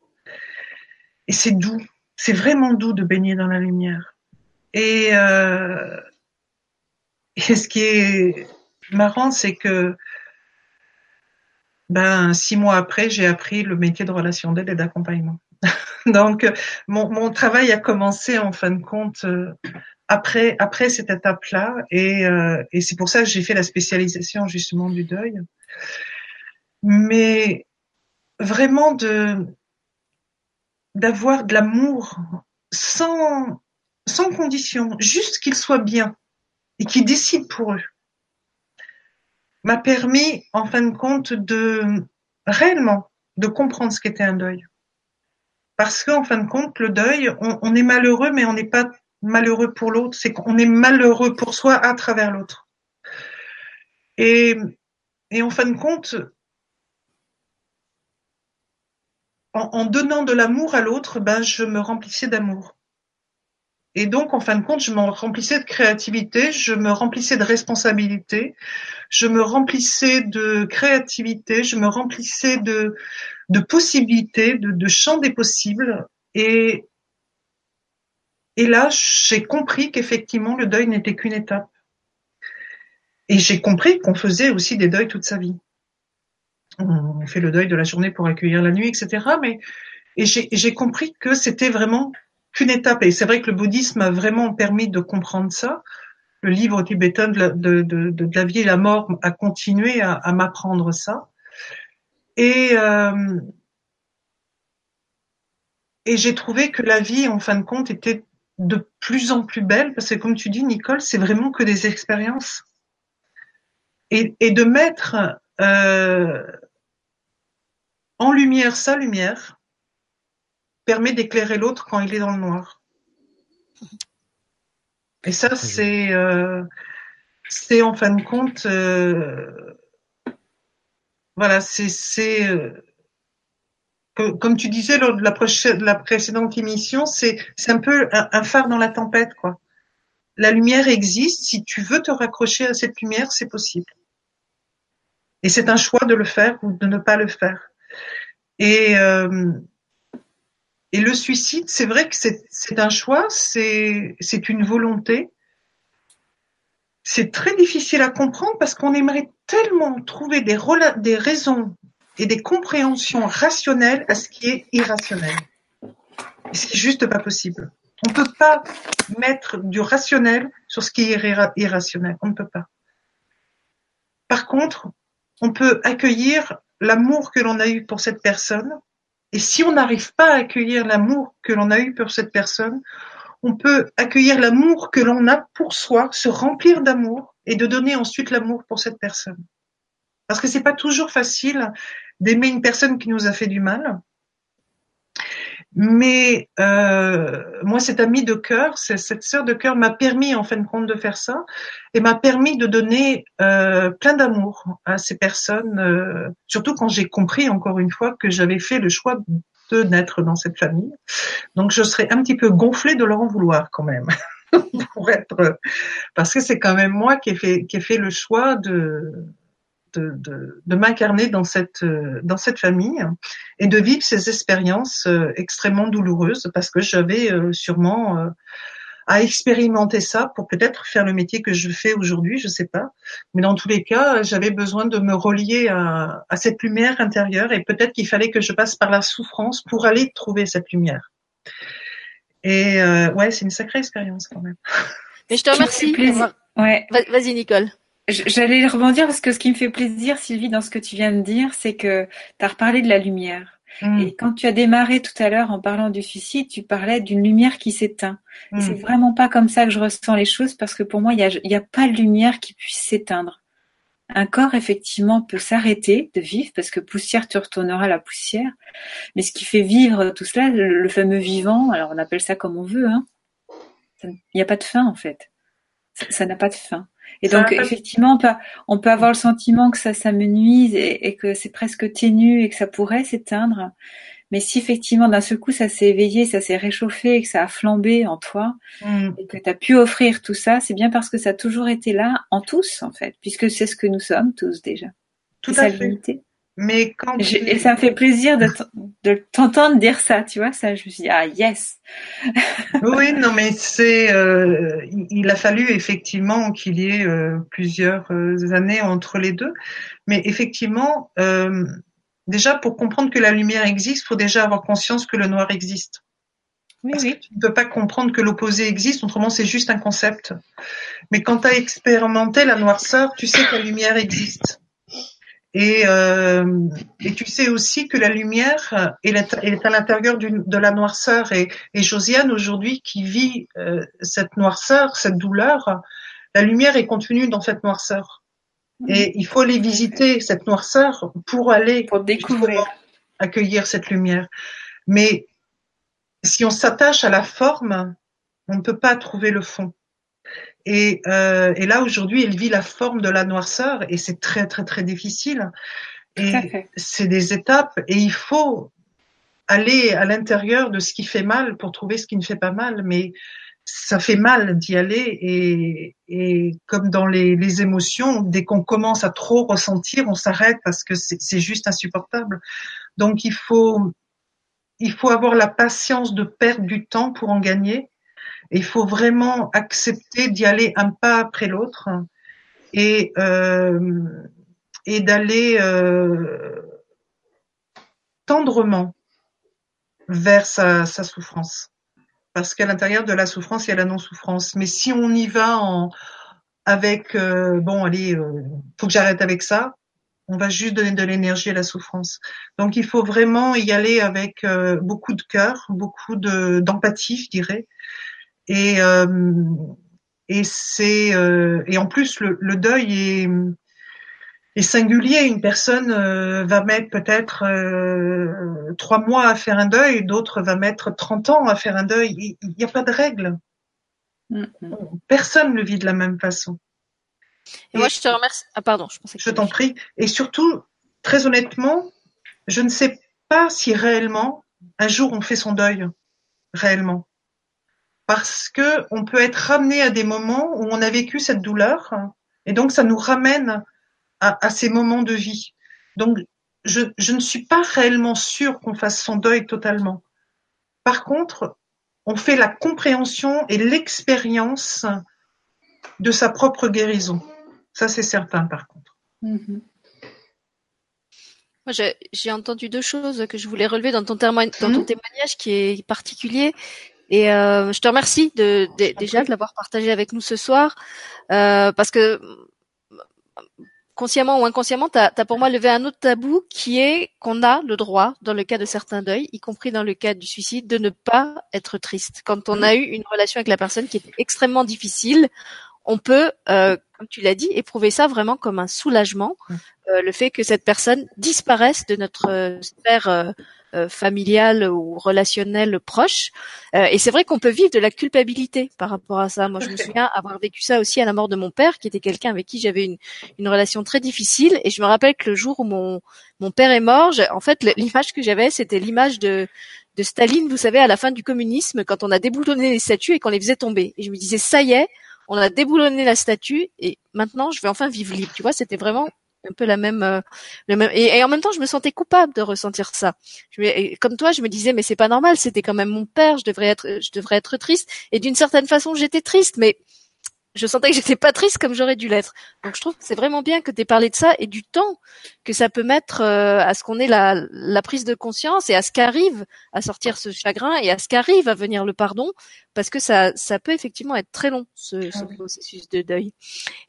Et c'est doux, c'est vraiment doux de baigner dans la lumière. Et, euh, ce qui est marrant, c'est que ben six mois après, j'ai appris le métier de relation d'aide et d'accompagnement. Donc, mon, travail a commencé en fin de compte euh, après après cette étape-là, euh, et c'est pour ça que j'ai fait la spécialisation justement du deuil. Mais vraiment de d'avoir de l'amour sans sans condition, juste qu'ils soient bien et qu'ils décident pour eux, m'a permis en fin de compte de réellement de comprendre ce qu'était un deuil parce qu'en fin de compte, le deuil, on, est malheureux, mais on n'est pas malheureux pour l'autre, c'est qu'on est malheureux pour soi à travers l'autre. Et, et en fin de compte, en, donnant de l'amour à l'autre, ben je me remplissais d'amour. Et donc, en fin de compte, je me remplissais de créativité, je me remplissais de responsabilité, je me remplissais de créativité, je me remplissais de, possibilités, de, de champs des possibles. Et, et là, j'ai compris qu'effectivement, le deuil n'était qu'une étape. Et j'ai compris qu'on faisait aussi des deuils toute sa vie. On fait le deuil de la journée pour accueillir la nuit, etc. Mais et j'ai compris que c'était vraiment qu'une étape. Et c'est vrai que le bouddhisme m'a vraiment permis de comprendre ça. Le livre tibétain de la, de, de, la vie et la mort a continué à, à m'apprendre ça. Et, euh, et j'ai trouvé que la vie, en fin de compte, était de plus en plus belle, parce que comme tu dis, Nicole, c'est vraiment que des expériences. Et, et de mettre euh, en lumière sa lumière permet d'éclairer l'autre quand il est dans le noir. Et ça, c'est euh, c'est en fin de compte euh, voilà, c'est euh, comme tu disais lors de la, la précédente émission, c'est un peu un, phare dans la tempête, quoi. La lumière existe. Si tu veux te raccrocher à cette lumière, c'est possible. Et c'est un choix de le faire ou de ne pas le faire. Et euh, et le suicide, c'est vrai que c'est un choix, c'est une volonté, c'est très difficile à comprendre parce qu'on aimerait tellement trouver des, raisons et des compréhensions rationnelles à ce qui est irrationnel. Et juste pas possible. On ne peut pas mettre du rationnel sur ce qui est irrationnel. On ne peut pas. Par contre, on peut accueillir l'amour que l'on a eu pour cette personne. Et si on n'arrive pas à accueillir l'amour que l'on a eu pour cette personne, on peut accueillir l'amour que l'on a pour soi, se remplir d'amour et de donner ensuite l'amour pour cette personne. Parce que c'est pas toujours facile d'aimer une personne qui nous a fait du mal. Mais euh, moi, cette amie de cœur, cette sœur de cœur m'a permis en fin de compte de faire ça et m'a permis de donner euh, plein d'amour à ces personnes, euh, surtout quand j'ai compris encore une fois que j'avais fait le choix de naître dans cette famille. Donc je serais un petit peu gonflée de leur en vouloir quand même. pour être parce que c'est quand même moi qui ai fait qui ai fait le choix de de, de, de m'incarner dans cette dans cette famille et de vivre ces expériences euh, extrêmement douloureuses parce que j'avais euh, sûrement euh, à expérimenter ça pour peut-être faire le métier que je fais aujourd'hui, je sais pas. Mais dans tous les cas, j'avais besoin de me relier à, à cette lumière intérieure et peut-être qu'il fallait que je passe par la souffrance pour aller trouver cette lumière. Et euh, ouais, c'est une sacrée expérience quand même. Mais je te remercie. Ouais. Vas-y Nicole. J'allais rebondir parce que ce qui me fait plaisir, Sylvie, dans ce que tu viens de dire, c'est que tu as reparlé de la lumière. Mm. Et quand tu as démarré tout à l'heure en parlant du suicide, tu parlais d'une lumière qui s'éteint. Et c'est mm. vraiment pas comme ça que je ressens les choses parce que pour moi, il n'y a, y a pas de lumière qui puisse s'éteindre. Un corps, effectivement, peut s'arrêter de vivre parce que poussière, tu retourneras la poussière. Mais ce qui fait vivre tout cela, le, fameux vivant, alors on appelle ça comme on veut, hein, il n'y a pas de fin en fait. Ça n'a pas de fin. Et donc effectivement, on peut, on peut avoir le sentiment que ça, ça me nuise et, et que c'est presque ténu et que ça pourrait s'éteindre. Mais si effectivement d'un seul coup ça s'est éveillé, ça s'est réchauffé, et que ça a flambé en toi, mm. et que tu as pu offrir tout ça, c'est bien parce que ça a toujours été là en tous en fait, puisque c'est ce que nous sommes tous déjà. Tout à fait. Mais quand et ça me fait plaisir de, t'entendre dire ça, tu vois, ça, je me suis dit, ah yes. oui, non, mais c'est, euh, il a fallu effectivement qu'il y ait euh, plusieurs euh, années entre les deux, mais effectivement, déjà pour comprendre que la lumière existe, il faut déjà avoir conscience que le noir existe. Oui, Parce oui. Que tu ne peux pas comprendre que l'opposé existe, autrement c'est juste un concept. Mais quand tu as expérimenté la noirceur, tu sais que la lumière existe. Et, euh, et tu sais aussi que la lumière est, est à l'intérieur de la noirceur. Et, et Josiane, aujourd'hui, qui vit euh, cette noirceur, cette douleur, la lumière est contenue dans cette noirceur. Et il faut aller visiter cette noirceur pour aller pour découvrir, accueillir cette lumière. Mais si on s'attache à la forme, on ne peut pas trouver le fond. Et, euh, et là aujourd'hui, elle vit la forme de la noirceur et c'est très très très difficile. Et c'est des étapes et il faut aller à l'intérieur de ce qui fait mal pour trouver ce qui ne fait pas mal. Mais ça fait mal d'y aller et, et, comme dans les, les émotions, dès qu'on commence à trop ressentir, on s'arrête parce que c'est juste insupportable. Donc il faut il faut avoir la patience de perdre du temps pour en gagner. Il faut vraiment accepter d'y aller un pas après l'autre et euh, et d'aller euh, tendrement vers sa, souffrance parce qu'à l'intérieur de la souffrance, il y a la non-souffrance. Mais si on y va en, avec, euh, bon, allez, euh, faut que j'arrête avec ça, on va juste donner de l'énergie à la souffrance. Donc il faut vraiment y aller avec euh, beaucoup de cœur, beaucoup de d'empathie, je dirais. Et euh, et c'est et en plus le, le deuil est et singulier. Une personne euh, va mettre peut-être euh, trois mois à faire un deuil, d'autres va mettre 30 ans à faire un deuil. Il n'y a pas de règle. Mm-hmm. Personne ne vit de la même façon. Et, moi, je te remercie. Ah, pardon, je pensais Je t'en prie. Et surtout, très honnêtement, je ne sais pas si réellement un jour on fait son deuil réellement, parce que on peut être ramené à des moments où on a vécu cette douleur, et donc ça nous ramène à, ces moments de vie. Donc, je, je ne suis pas réellement sûre qu'on fasse son deuil totalement. Par contre, on fait la compréhension et l'expérience de sa propre guérison. Ça, c'est certain, par contre. Moi, j'ai entendu deux choses que je voulais relever dans ton, dans ton mm-hmm. témoignage qui est particulier. Et euh, je te remercie de, déjà de l'avoir partagé avec nous ce soir, euh, parce que consciemment ou inconsciemment, tu as, pour moi levé un autre tabou qui est qu'on a le droit, dans le cas de certains deuils, y compris dans le cas du suicide, de ne pas être triste. Quand on a eu une relation avec la personne qui était extrêmement difficile, on peut, euh, comme tu l'as dit, éprouver ça vraiment comme un soulagement, euh, le fait que cette personne disparaisse de notre euh, sphère euh, familiale ou relationnelle proche. Euh, et c'est vrai qu'on peut vivre de la culpabilité par rapport à ça. Moi, je me souviens avoir vécu ça aussi à la mort de mon père, qui était quelqu'un avec qui j'avais une, une relation très difficile. Et je me rappelle que le jour où mon, mon père est mort, en fait, l'image que j'avais, c'était l'image de, de Staline, vous savez, à la fin du communisme, quand on a déboulonné les statues et qu'on les faisait tomber. Et je me disais, ça y est, on a déboulonné la statue et maintenant je vais enfin vivre libre. Tu vois, c'était vraiment un peu la même, euh, le même et, en même temps je me sentais coupable de ressentir ça. Comme toi, je me disais mais c'est pas normal, c'était quand même mon père, je devrais être, je devrais être triste. Et d'une certaine façon, j'étais triste, mais je sentais que j'étais pas triste comme j'aurais dû l'être. Donc je trouve que c'est vraiment bien que tu aies parlé de ça et du temps que ça peut mettre euh, à ce qu'on ait la, la, prise de conscience et à ce qu'arrive à sortir ce chagrin et à ce qu'arrive à venir le pardon parce que ça, ça peut effectivement être très long ce, ce ah processus de deuil.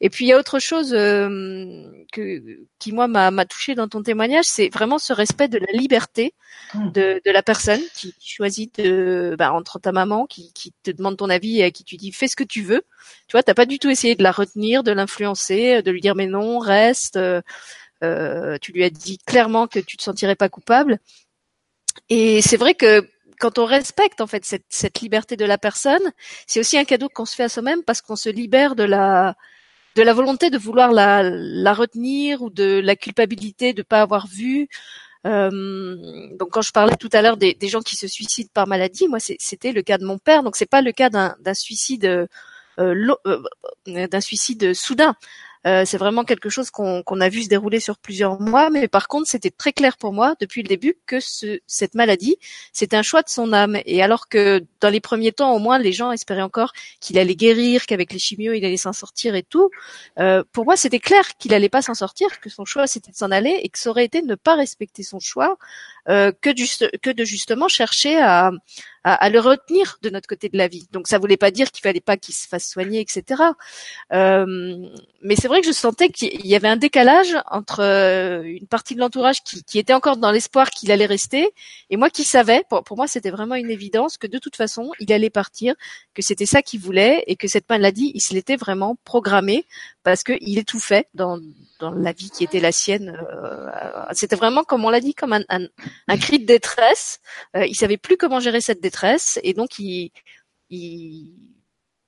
Et puis il y a autre chose euh, que qui moi m'a touché dans ton témoignage, c'est vraiment ce respect de la liberté mmh. de, de la personne qui choisit de bah, entre ta maman qui, qui te demande ton avis et à qui tu dis fais ce que tu veux. Tu vois, t'as pas du tout essayé de la retenir, de l'influencer, de lui dire mais non, reste. Euh, tu lui as dit clairement que tu te sentirais pas coupable. Et c'est vrai que quand on respecte en fait cette, liberté de la personne, c'est aussi un cadeau qu'on se fait à soi-même parce qu'on se libère de la volonté de vouloir la, retenir ou de la culpabilité de pas avoir vu. Euh, donc quand je parlais tout à l'heure des, des, gens qui se suicident par maladie, moi c'était le cas de mon père. Donc c'est pas le cas d'un suicide euh, euh, d'un suicide soudain. Euh, c'est vraiment quelque chose qu'on a vu se dérouler sur plusieurs mois, mais par contre, c'était très clair pour moi depuis le début que ce, cette maladie, c'est un choix de son âme. Et alors que dans les premiers temps, au moins, les gens espéraient encore qu'il allait guérir, qu'avec les chimios, il allait s'en sortir et tout. Euh, pour moi, c'était clair qu'il allait pas s'en sortir, que son choix c'était de s'en aller, et que ça aurait été de ne pas respecter son choix, euh, que, que de justement chercher à, à, le retenir de notre côté de la vie. Donc ça voulait pas dire qu'il fallait pas qu'il se fasse soigner, etc. Euh, mais c'est vrai que je sentais qu'il y avait un décalage entre euh, une partie de l'entourage qui, qui, était encore dans l'espoir qu'il allait rester, et moi qui savais, pour, pour moi c'était vraiment une évidence que de toute façon il allait partir, que c'était ça qu'il voulait, et que cette maladie, il se l'était vraiment programmé parce qu'il étouffait dans, dans la vie qui était la sienne. Euh, c'était vraiment, comme on l'a dit, comme un, un, un, cri de détresse. Euh, il savait plus comment gérer cette détresse et donc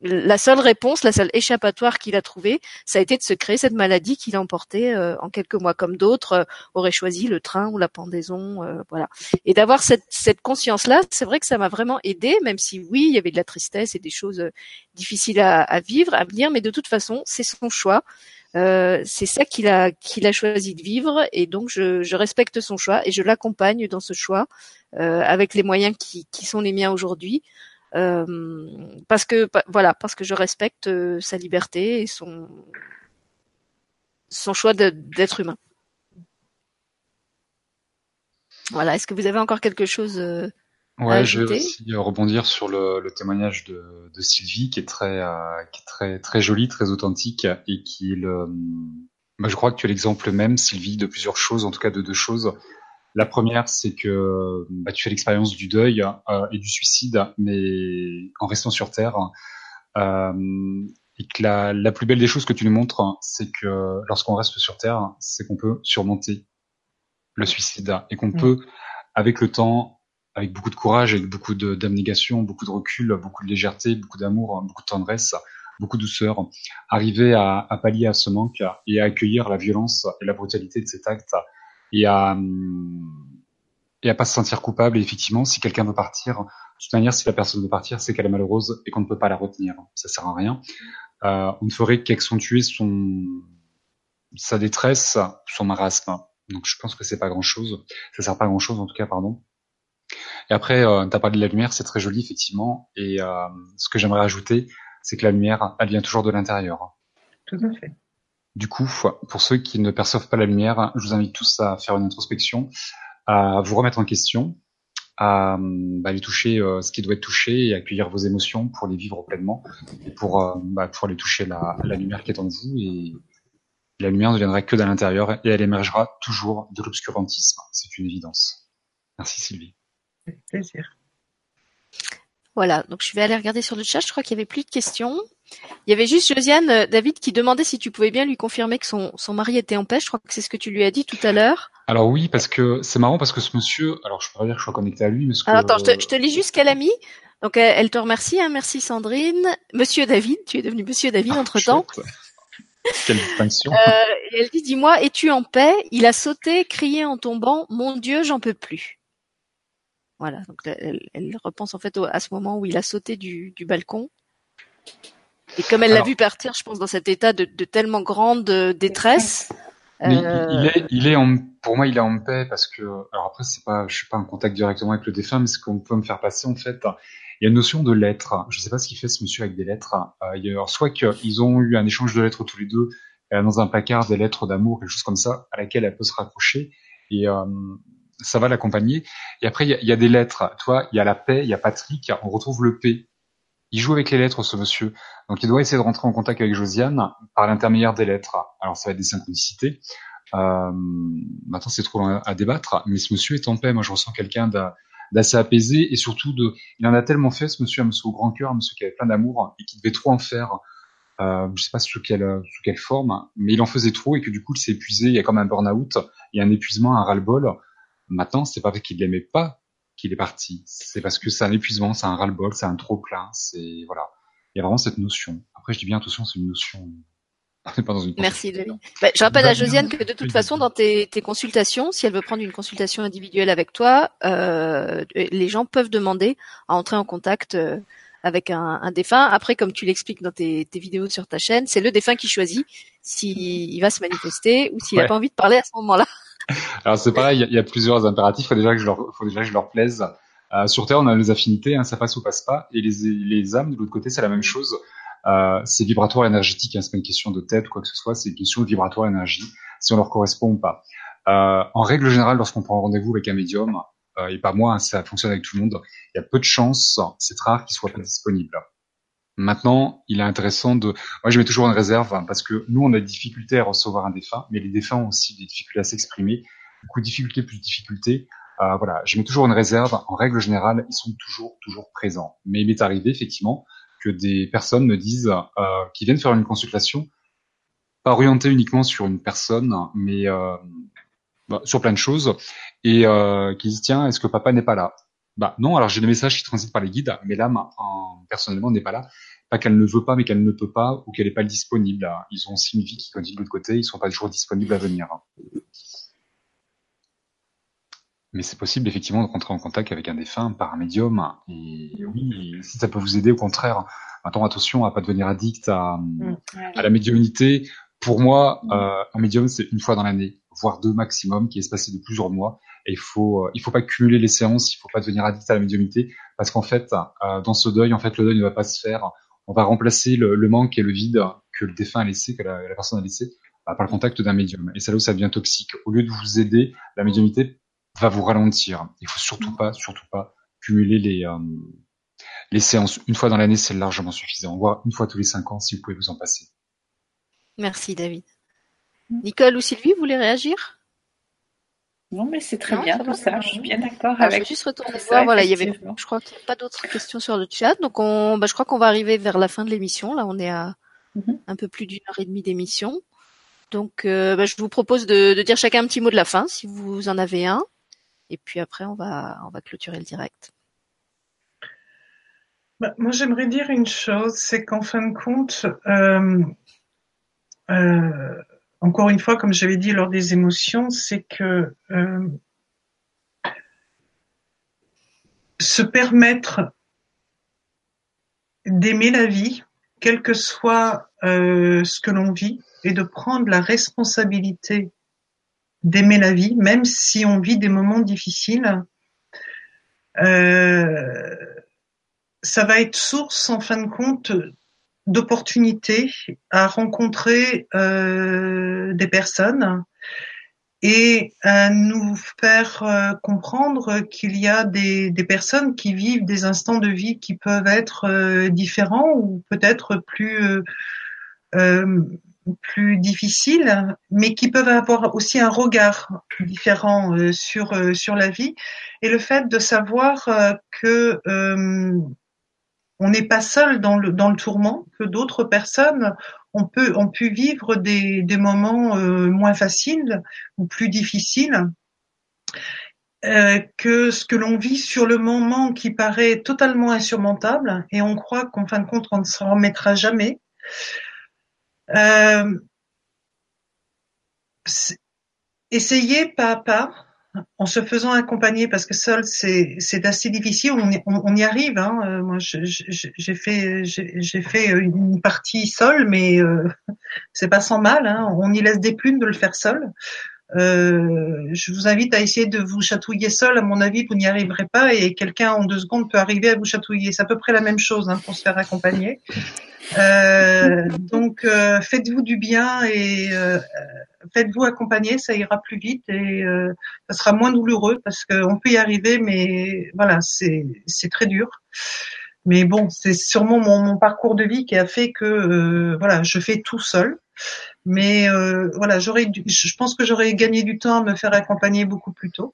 la seule réponse, la seule échappatoire qu'il a trouvée, ça a été de se créer cette maladie qu'il a emportée euh, en quelques mois, comme d'autres euh, auraient choisi le train ou la pendaison, euh, voilà. Et d'avoir cette, cette conscience-là, c'est vrai que ça m'a vraiment aidé, même si oui, il y avait de la tristesse et des choses difficiles à, à vivre, à venir, mais de toute façon, c'est son choix. Euh, c'est ça qu'il a qu'il a choisi de vivre et donc je, respecte son choix et je l'accompagne dans ce choix euh, avec les moyens qui, sont les miens aujourd'hui euh, parce que voilà parce que je respecte sa liberté et son son choix d'être humain. Voilà, est-ce que vous avez encore quelque chose Ouais, je vais aussi euh, rebondir sur le, le témoignage de, de, Sylvie, qui est très, euh, qui est très, très joli, très authentique, et qui le. Bah, je crois que tu es l'exemple même, Sylvie, de plusieurs choses, en tout cas de deux choses. La première, c'est que bah, tu fais l'expérience du deuil euh, et du suicide, mais en restant sur Terre. Euh, et que la, la, plus belle des choses que tu nous montres, c'est que lorsqu'on reste sur Terre, c'est qu'on peut surmonter le suicide et qu'on mmh. peut, avec le temps, avec beaucoup de courage, avec beaucoup d'abnégation, beaucoup de recul, beaucoup de légèreté, beaucoup d'amour, beaucoup de tendresse, beaucoup de douceur, arriver à, à, pallier à ce manque et à accueillir la violence et la brutalité de cet acte et à et à pas se sentir coupable. Et effectivement, si quelqu'un veut partir, de toute manière, si la personne veut partir, c'est qu'elle est malheureuse et qu'on ne peut pas la retenir. Ça sert à rien. Euh, on ne ferait qu'accentuer son sa détresse, son marasme. Donc je pense que c'est pas grand chose. Ça sert pas grand chose en tout cas, pardon. Et après, euh, tu as parlé de la lumière, c'est très joli effectivement. Et euh, ce que j'aimerais ajouter, c'est que la lumière, elle vient toujours de l'intérieur. Tout à fait. Du coup, pour ceux qui ne perçoivent pas la lumière, je vous invite tous à faire une introspection, à vous remettre en question, à bah, aller toucher euh, ce qui doit être touché et accueillir vos émotions pour les vivre pleinement et pour, euh, bah, pour aller toucher la, la, lumière qui est en vous. Et la lumière ne viendra que de l'intérieur et elle émergera toujours de l'obscurantisme. C'est une évidence. Merci Sylvie plaisir. Voilà, donc je vais aller regarder sur le chat. Je crois qu'il y avait plus de questions. Il y avait juste Josiane euh, David qui demandait si tu pouvais bien lui confirmer que son, son mari était en paix. Je crois que c'est ce que tu lui as dit tout à l'heure. Alors oui, parce que c'est marrant parce que ce monsieur, alors je peux pas dire que je sois connecté à lui, mais ce alors, attends, je te, je te, lis juste qu'elle a mis. Donc elle, te remercie, hein, merci Sandrine. Monsieur David, tu es devenu Monsieur David ah, entre temps. Quelle distinction. Euh, et elle dit, dis-moi, es-tu en paix? Il a sauté, crié en tombant, mon Dieu, j'en peux plus. Voilà, donc elle, elle, repense en fait à ce moment où il a sauté du, du balcon. Et comme elle l'a vu partir, je pense dans cet état de, de tellement grande détresse. Mais euh... il est, il est en, pour moi, il est en paix parce que, alors après, c'est pas, je suis pas en contact directement avec le défunt, mais ce qu'on peut me faire passer, en fait, il y a une notion de lettres. Je sais pas ce qu'il fait ce monsieur avec des lettres. Euh, il y a, alors, soit qu'ils ont eu un échange de lettres tous les deux, euh, dans un placard des lettres d'amour, quelque chose comme ça, à laquelle elle peut se raccrocher. Et euh, ça va l'accompagner. Et après, il y y a, des lettres. Toi, il y a la paix, il y a Patrick, on retrouve le P. Il joue avec les lettres, ce monsieur. Donc, il doit essayer de rentrer en contact avec Josiane par l'intermédiaire des lettres. Alors, ça va être des synchronicités. Euh, maintenant, c'est trop loin à débattre. Mais ce monsieur est en paix. Moi, je ressens quelqu'un d'assez apaisé et surtout de, il en a tellement fait, ce monsieur, un monsieur au grand cœur, un monsieur qui avait plein d'amour et qui devait trop en faire euh, je sais pas sous quelle sous quelle forme, mais il en faisait trop et que du coup il s'est épuisé. Il y a comme un burn-out, il y a un épuisement, un ras-le-bol. Maintenant, c'est pas parce qu'il l'aimait pas qu'il est parti. C'est parce que c'est un épuisement, c'est un ras-le-bol, c'est un trop plein. C'est voilà. Il y a vraiment cette notion. Après, je dis bien attention, c'est une notion Merci bah, je rappelle à Josiane que de toute façon, dans tes, tes, consultations, si elle veut prendre une consultation individuelle avec toi, euh, les gens peuvent demander à entrer en contact euh, avec un, un, défunt. Après, comme tu l'expliques dans tes, tes, vidéos sur ta chaîne, c'est le défunt qui choisit s'il va se manifester ou s'il n'a pas envie de parler à ce moment-là. Alors c'est pareil, il y, a plusieurs impératifs. Il faut déjà que je leur, faut déjà que je leur plaise. Euh, sur Terre, on a les affinités, hein, ça passe ou passe pas, et les, les âmes de l'autre côté, c'est la même chose. Euh, c'est vibratoire énergétique, hein, c'est pas une question de tête ou quoi que ce soit, c'est une question de vibratoire énergie, si on leur correspond ou pas. Euh, en règle générale, lorsqu'on prend rendez-vous avec un médium, euh, et pas moi, hein, ça fonctionne avec tout le monde, il y a peu de chances, c'est rare qu'il soit pas disponible. Maintenant, il est intéressant de. Moi, je mets toujours une réserve hein, parce que nous, on a des difficultés à recevoir un défunt, mais les défunts ont aussi des difficultés à s'exprimer. Du coup, difficulté plus difficulté. Euh, voilà, je mets toujours une réserve. En règle générale, ils sont toujours toujours présents. Mais il m'est arrivé effectivement que des personnes me disent euh, qui viennent faire une consultation, pas orientée uniquement sur une personne, mais euh, bah, sur plein de choses, et euh, qui disent tiens, est-ce que papa n'est pas là? Bah non, alors j'ai des messages qui transitent par les guides, mais l'âme en, personnellement n'est pas là. Pas qu'elle ne veut pas, mais qu'elle ne peut pas, ou qu'elle n'est pas disponible. Ils ont aussi une vie qui continue de l'autre côté, ils sont pas toujours disponibles à venir. Mais c'est possible effectivement de rentrer en contact avec un défunt par un médium. Et oui, si ça peut vous aider, au contraire, maintenant attention à pas devenir addict à, mm. à la médiumnité. Pour moi, mm. euh, un médium c'est une fois dans l'année, voire deux maximum, qui est espacé de plusieurs mois. Et il faut, euh, il faut pas cumuler les séances, il faut pas devenir addict à la médiumité, parce qu'en fait, euh, dans ce deuil, en fait, le deuil ne va pas se faire. On va remplacer le, le manque et le vide que le défunt a laissé, que la, la personne a laissé, par le contact d'un médium. Et c'est là où ça devient toxique. Au lieu de vous aider, la médiumité va vous ralentir. Il faut surtout pas, surtout pas cumuler les euh, les séances. Une fois dans l'année, c'est largement suffisant. Voire une fois tous les cinq ans, si vous pouvez vous en passer. Merci David. Nicole ou Sylvie, vous voulez réagir? Non, mais c'est très bien tout ça. Je suis bien d'accord avec. Je vais juste retourner voir. Voilà, il y avait. Je crois qu'il n'y a pas d'autres questions sur le chat, donc on. Bah, je crois qu'on va arriver vers la fin de l'émission. Là, on est à mhm. un peu plus d'une heure et demie d'émission. Donc, euh, bah, je vous propose de, de, dire chacun un petit mot de la fin, si vous en avez un. Et puis après, on va, on va clôturer le direct. Bah, moi, j'aimerais dire une chose, c'est qu'en fin de compte, euh, euh, encore une fois, comme j'avais dit lors des émotions, c'est que euh, se permettre d'aimer la vie, quel que soit ce que l'on vit, et de prendre la responsabilité d'aimer la vie, même si on vit des moments difficiles. Euh, ça va être source, en fin de compte, d'opportunités à rencontrer euh, des personnes et à nous faire euh, comprendre qu'il y a des, des, personnes qui vivent des instants de vie qui peuvent être différents ou peut-être plus plus difficiles, mais qui peuvent avoir aussi un regard différent euh, sur euh, sur la vie. Et le fait de savoir euh, que on n'est pas seul dans le dans le tourment, que d'autres personnes on peut ont pu vivre des des moments moins faciles ou plus difficiles. que ce que l'on vit sur le moment qui paraît totalement insurmontable et on croit qu'en fin de compte on ne s'en remettra jamais, euh, essayer pas à pas, en se faisant accompagner, parce que seul c'est assez difficile. On, y arrive. Hein. Euh, moi, j'ai fait j'ai fait une partie seule, mais euh, c'est pas sans mal. Hein. On y laisse des plumes de le faire seul. Euh, je vous invite à essayer de vous chatouiller seul. À mon avis, vous n'y arriverez pas et quelqu'un en deux secondes peut arriver à vous chatouiller. C'est à peu près la même chose hein, pour se faire accompagner. Euh, donc, euh, faites-vous du bien et euh, faites-vous accompagner, ça ira plus vite et euh, ça sera moins douloureux parce qu'on peut y arriver, mais voilà, c'est c'est très dur. Mais bon, c'est sûrement mon, parcours de vie qui a fait que voilà, je fais tout seul. Mais voilà, j'aurais, je pense que j'aurais gagné du temps à me faire accompagner beaucoup plus tôt.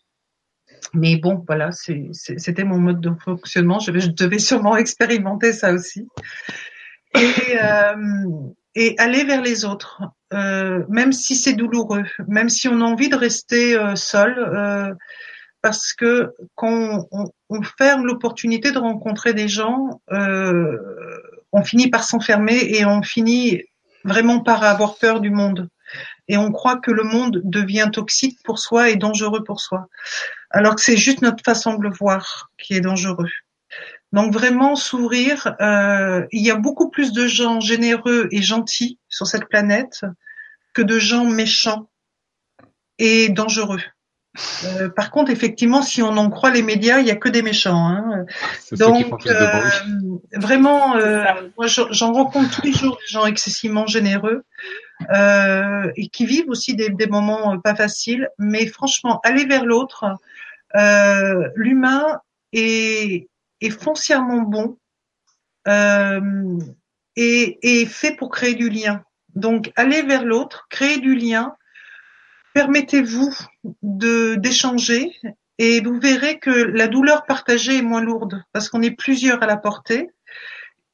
Mais bon, voilà, c'était mon mode de fonctionnement. Je, devais sûrement expérimenter ça aussi. et, euh, et aller vers les autres, euh, même si c'est douloureux, même si on a envie de rester euh, seul, euh, parce que quand on, ferme l'opportunité de rencontrer des gens, euh, on finit par s'enfermer et on finit vraiment par avoir peur du monde. Et on croit que le monde devient toxique pour soi et dangereux pour soi, alors que c'est juste notre façon de le voir qui est dangereux. Donc vraiment s'ouvrir. Euh, il y a beaucoup plus de gens généreux et gentils sur cette planète que de gens méchants et dangereux. Euh, par contre, effectivement, si on en croit les médias, il y a que des méchants. Hein. Donc, euh, vraiment, euh, moi, j'en rencontre tous les jours des gens excessivement généreux euh, et qui vivent aussi des, des, moments pas faciles. Mais franchement, aller vers l'autre, l'humain est, est foncièrement bon euh, et, et fait pour créer du lien. Donc, aller vers l'autre, créer du lien, permettez-vous d'échanger et vous verrez que la douleur partagée est moins lourde parce qu'on est plusieurs à la porter.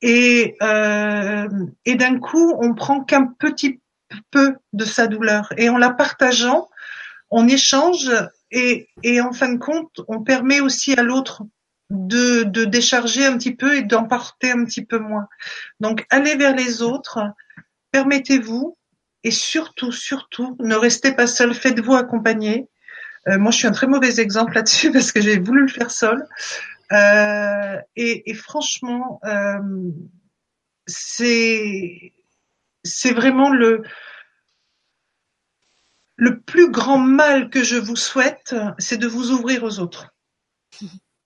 Et euh, et d'un coup on prend qu'un petit peu de sa douleur. Et en la partageant on échange et en fin de compte on permet aussi à l'autre de, de décharger un petit peu et d'emporter un petit peu moins. Donc allez vers les autres, permettez-vous et surtout, surtout, ne restez pas seul, faites-vous accompagner. Euh, moi, je suis un très mauvais exemple là-dessus parce que j'ai voulu le faire seul. Euh, et, et, franchement, euh, c'est c'est vraiment le le plus grand mal que je vous souhaite, c'est de vous ouvrir aux autres.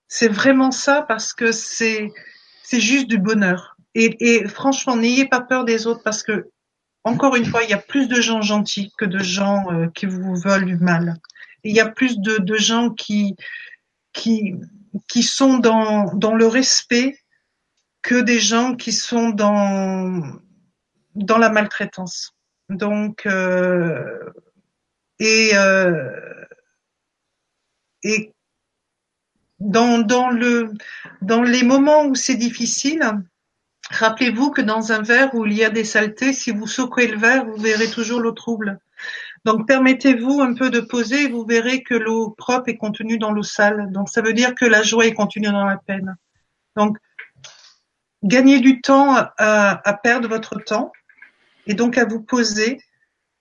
C'est vraiment ça parce que c'est c'est juste du bonheur. Et, et franchement, n'ayez pas peur des autres parce que encore une fois, il y a plus de gens gentils que de gens euh, qui vous veulent du mal. il y a plus de, gens qui qui qui sont dans dans le respect que des gens qui sont dans dans la maltraitance. Donc euh, et euh, et dans dans le dans les moments où c'est difficile, Rappelez-vous que dans un verre où il y a des saletés, si vous secouez le verre, vous verrez toujours l'eau trouble. Donc permettez-vous un peu de poser et vous verrez que l'eau propre est contenue dans l'eau sale. Donc ça veut dire que la joie est contenue dans la peine. Donc gagnez du temps à, à perdre votre temps et donc à vous poser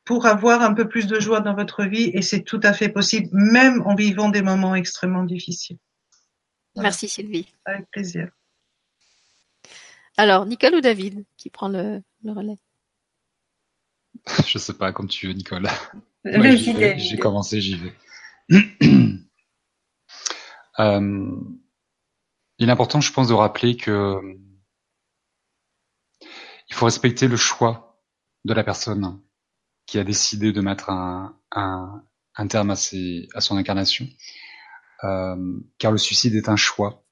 pour avoir un peu plus de joie dans votre vie et c'est tout à fait possible, même en vivant des moments extrêmement difficiles. Voilà. Merci Sylvie. Avec plaisir. Alors, Nicole ou David qui prend le, le relais? Je sais pas, comme tu veux, Nicole. Ouais, J'ai commencé, j'y vais. euh, il est important, je pense, de rappeler que il faut respecter le choix de la personne qui a décidé de mettre un, un, un terme à, ses, à son incarnation, euh, car le suicide est un choix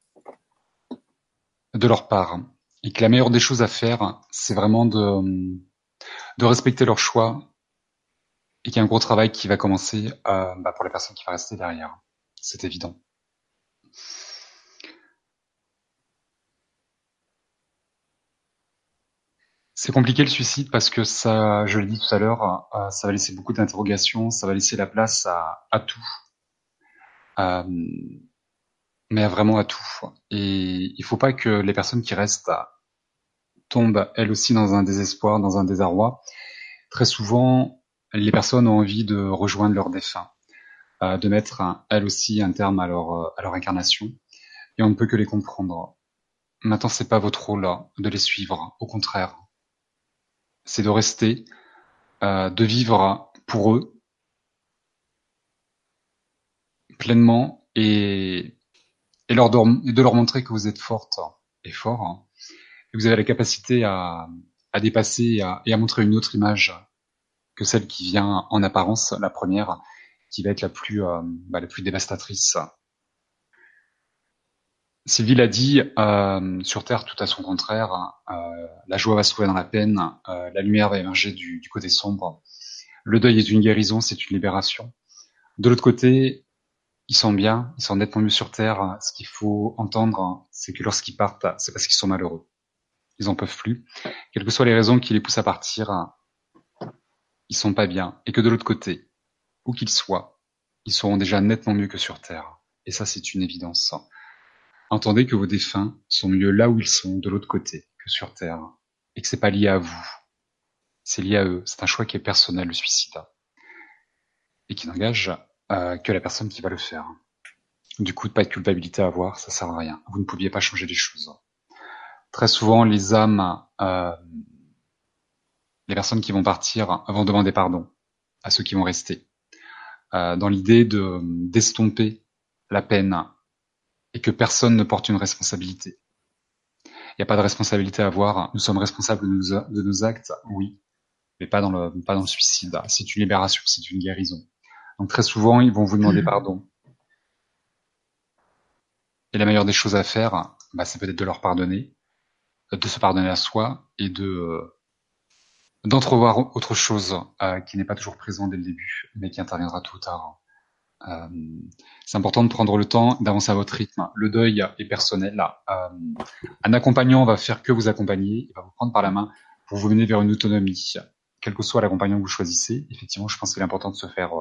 de leur part et que la meilleure des choses à faire, c'est vraiment de, de respecter leur choix et qu'il y a un gros travail qui va commencer euh, bah, pour la personne qui va rester derrière. C'est évident. C'est compliqué le suicide parce que ça, je l'ai dit tout à l'heure, euh, ça va laisser beaucoup d'interrogations, ça va laisser la place à, tout. Euh, mais vraiment à tout. Et il faut pas que les personnes qui restent tombent elles aussi dans un désespoir, dans un désarroi. Très souvent, les personnes ont envie de rejoindre leur défunt, euh, de mettre elles aussi un terme à leur, euh, à leur incarnation, et on ne peut que les comprendre. Maintenant, c'est pas votre rôle de les suivre, au contraire. C'est de rester, euh, de vivre pour eux pleinement et et de, de leur montrer que vous êtes forte et fort, hein, et vous avez la capacité à, à dépasser et à, et à, montrer une autre image que celle qui vient en apparence, la première, qui va être la plus, euh, bah, la plus dévastatrice. Sylvie l'a dit, euh, sur Terre, tout à son contraire, euh, la joie va se trouver dans la peine, euh, la lumière va émerger du, du côté sombre. Le deuil est une guérison, c'est une libération. De l'autre côté, ils sont bien, ils sont nettement mieux sur Terre. Ce qu'il faut entendre, c'est que lorsqu'ils partent, c'est parce qu'ils sont malheureux. Ils en peuvent plus. Quelles que soient les raisons qui les poussent à partir, ils sont pas bien. Et que de l'autre côté, où qu'ils soient, ils seront déjà nettement mieux que sur Terre. Et ça, c'est une évidence. Entendez que vos défunts sont mieux là où ils sont, de l'autre côté, que sur Terre. Et que c'est pas lié à vous. C'est lié à eux. C'est un choix qui est personnel, le suicide. Et qui n'engage euh, que la personne qui va le faire. Du coup, pas de culpabilité à avoir, ça sert à rien. Vous ne pouviez pas changer les choses. Très souvent, les âmes, euh, les personnes qui vont partir vont demander pardon à ceux qui vont rester, euh, dans l'idée de d'estomper la peine et que personne ne porte une responsabilité. Il n'y a pas de responsabilité à avoir. Nous sommes responsables de nos, de nos actes, oui, mais pas dans le pas dans le suicide. C'est une libération, c'est une guérison. Donc très souvent, ils vont vous demander mmh. pardon. Et la meilleure des choses à faire, bah, c'est peut-être de leur pardonner, de se pardonner à soi et de euh, d'entrevoir autre chose euh, qui n'est pas toujours présent dès le début, mais qui interviendra tout tard. Euh, c'est important de prendre le temps d'avancer à votre rythme. Le deuil est personnel. Euh, un accompagnant va faire que vous accompagner, il va vous prendre par la main pour vous mener vers une autonomie. Quel que soit l'accompagnant que vous choisissez, effectivement, je pense qu'il est important de se faire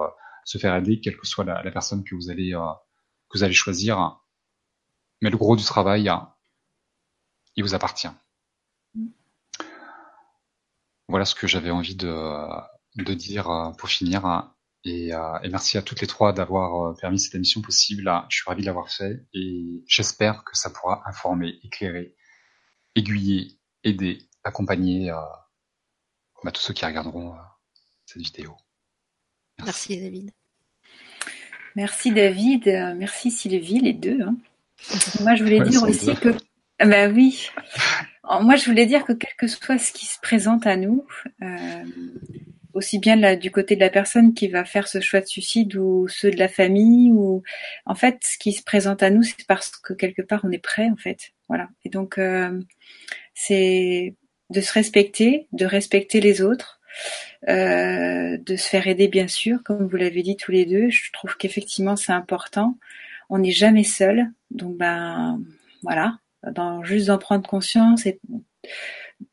se faire aider, quelle que soit la, la personne que vous allez que vous allez choisir. Mais le gros du travail, il vous appartient. Voilà ce que j'avais envie de, de dire euh, pour finir. Et, euh, et, merci à toutes les trois d'avoir euh, permis cette émission possible. Je suis ravi de l'avoir fait et j'espère que ça pourra informer, éclairer, aiguiller, aider, accompagner euh, bah, tous ceux qui regarderont cette vidéo. Merci, merci David. Merci David, merci Sylvie, les deux. Hein. Moi, je voulais dire aussi que, bah oui, moi, je voulais dire que quel que soit ce qui se présente à nous, euh, aussi bien du côté de la personne qui va faire ce choix de suicide ou ceux de la famille, ou en fait, ce qui se présente à nous, c'est parce que quelque part on est prêt, en fait. Voilà. Et donc, euh, c'est de se respecter, de respecter les autres, euh, de se faire aider, bien sûr, comme vous l'avez dit tous les deux. Je trouve qu'effectivement, c'est important. On n'est jamais seul, donc ben voilà, dans, juste d'en prendre conscience et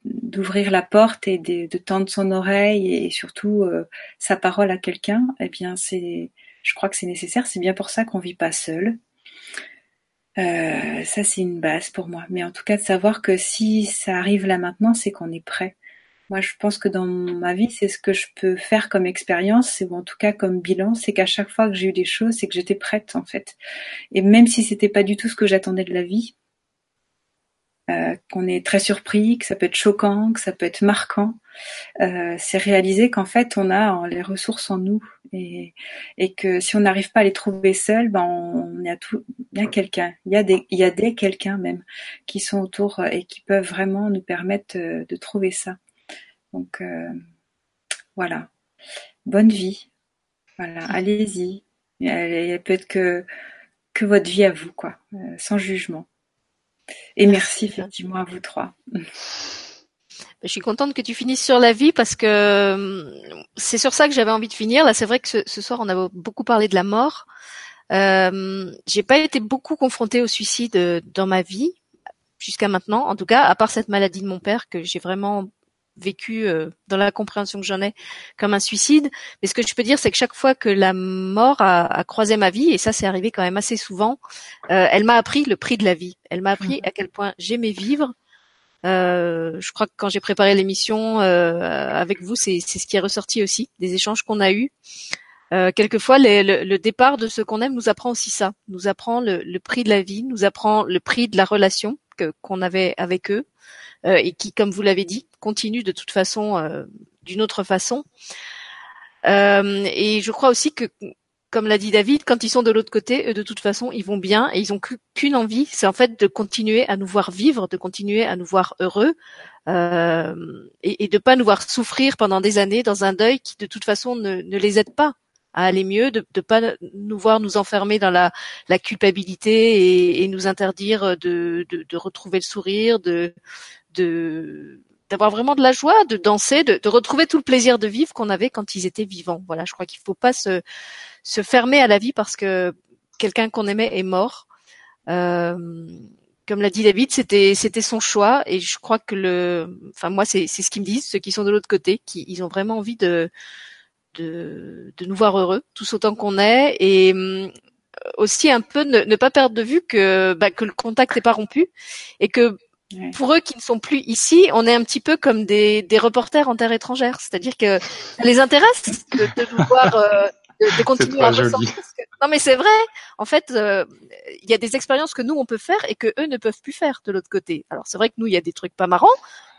d'ouvrir la porte et de, de, tendre son oreille et surtout euh, sa parole à quelqu'un, eh bien c'est, je crois que c'est nécessaire. C'est bien pour ça qu'on vit pas seul. Euh, ça c'est une base pour moi. Mais en tout cas de savoir que si ça arrive là maintenant, c'est qu'on est prêt. Moi, je pense que dans ma vie, c'est ce que je peux faire comme expérience, ou en tout cas comme bilan, c'est qu'à chaque fois que j'ai eu des choses, c'est que j'étais prête en fait. Et même si c'était pas du tout ce que j'attendais de la vie, euh, qu'on est très surpris, que ça peut être choquant, que ça peut être marquant. Euh, c'est réaliser qu'en fait on a les ressources en nous et, et que si on n'arrive pas à les trouver seuls, ben on, a tout, il y a quelqu'un, il y a des, il y a des quelqu'un même qui sont autour et qui peuvent vraiment nous permettre de, de trouver ça. Donc euh, voilà, bonne vie, voilà, allez-y. Il peut être que que votre vie à vous quoi, euh, sans jugement. Et merci effectivement à vous trois. Je suis contente que tu finisses sur la vie parce que euh, c'est sur ça que j'avais envie de finir. Là, c'est vrai que ce, soir, on a beaucoup parlé de la mort. Euh, j'ai pas été beaucoup confrontée au suicide euh, dans ma vie jusqu'à maintenant, en tout cas, à part cette maladie de mon père que j'ai vraiment vécu euh, dans la compréhension que j'en ai comme un suicide. Mais ce que je peux dire, c'est que chaque fois que la mort a, croisé ma vie, et ça c'est arrivé quand même assez souvent, euh, elle m'a appris le prix de la vie. Elle m'a appris mmh. à quel point j'aimais vivre. Euh, je crois que quand j'ai préparé l'émission avec vous, c'est ce qui est ressorti aussi des échanges qu'on a eus. quelquefois, le, départ de ce qu'on aime nous apprend aussi ça, nous apprend le, le, prix de la vie, nous apprend le prix de la relation que qu'on avait avec eux, euh, et qui, comme vous l'avez dit, continue de toute façon euh, d'une autre façon. Euh, et je crois aussi que comme l'a dit David, quand ils sont de l'autre côté, eux de toute façon, ils vont bien et ils ont qu'une envie, c'est en fait de continuer à nous voir vivre, de continuer à nous voir heureux et, et de pas nous voir souffrir pendant des années dans un deuil qui de toute façon ne les aide pas à aller mieux, de ne pas nous voir nous enfermer dans la, la culpabilité et, et, nous interdire de, de, de retrouver le sourire, de, de d'avoir vraiment de la joie, de danser, de, de, retrouver tout le plaisir de vivre qu'on avait quand ils étaient vivants. Voilà, je crois qu'il faut pas se, se fermer à la vie parce que quelqu'un qu'on aimait est mort. Euh, comme l'a dit David, c'était c'était son choix et je crois que le, enfin moi c'est c'est ce qu'ils me disent, ceux qui sont de l'autre côté, qui ils ont vraiment envie de de, de nous voir heureux, tous autant qu'on est, et hum, aussi un peu ne, ne, pas perdre de vue que bah, que le contact n'est pas rompu et que pour eux qui ne sont plus ici, on est un petit peu comme des, des reporters en terre étrangère, c'est-à-dire que ça les intéresse de, de nous voir. Euh, de, de continuer à ressentir. Non, mais c'est vrai. En fait, euh, il y a des expériences que nous on peut faire et que eux ne peuvent plus faire de l'autre côté. Alors c'est vrai que nous il y a des trucs pas marrants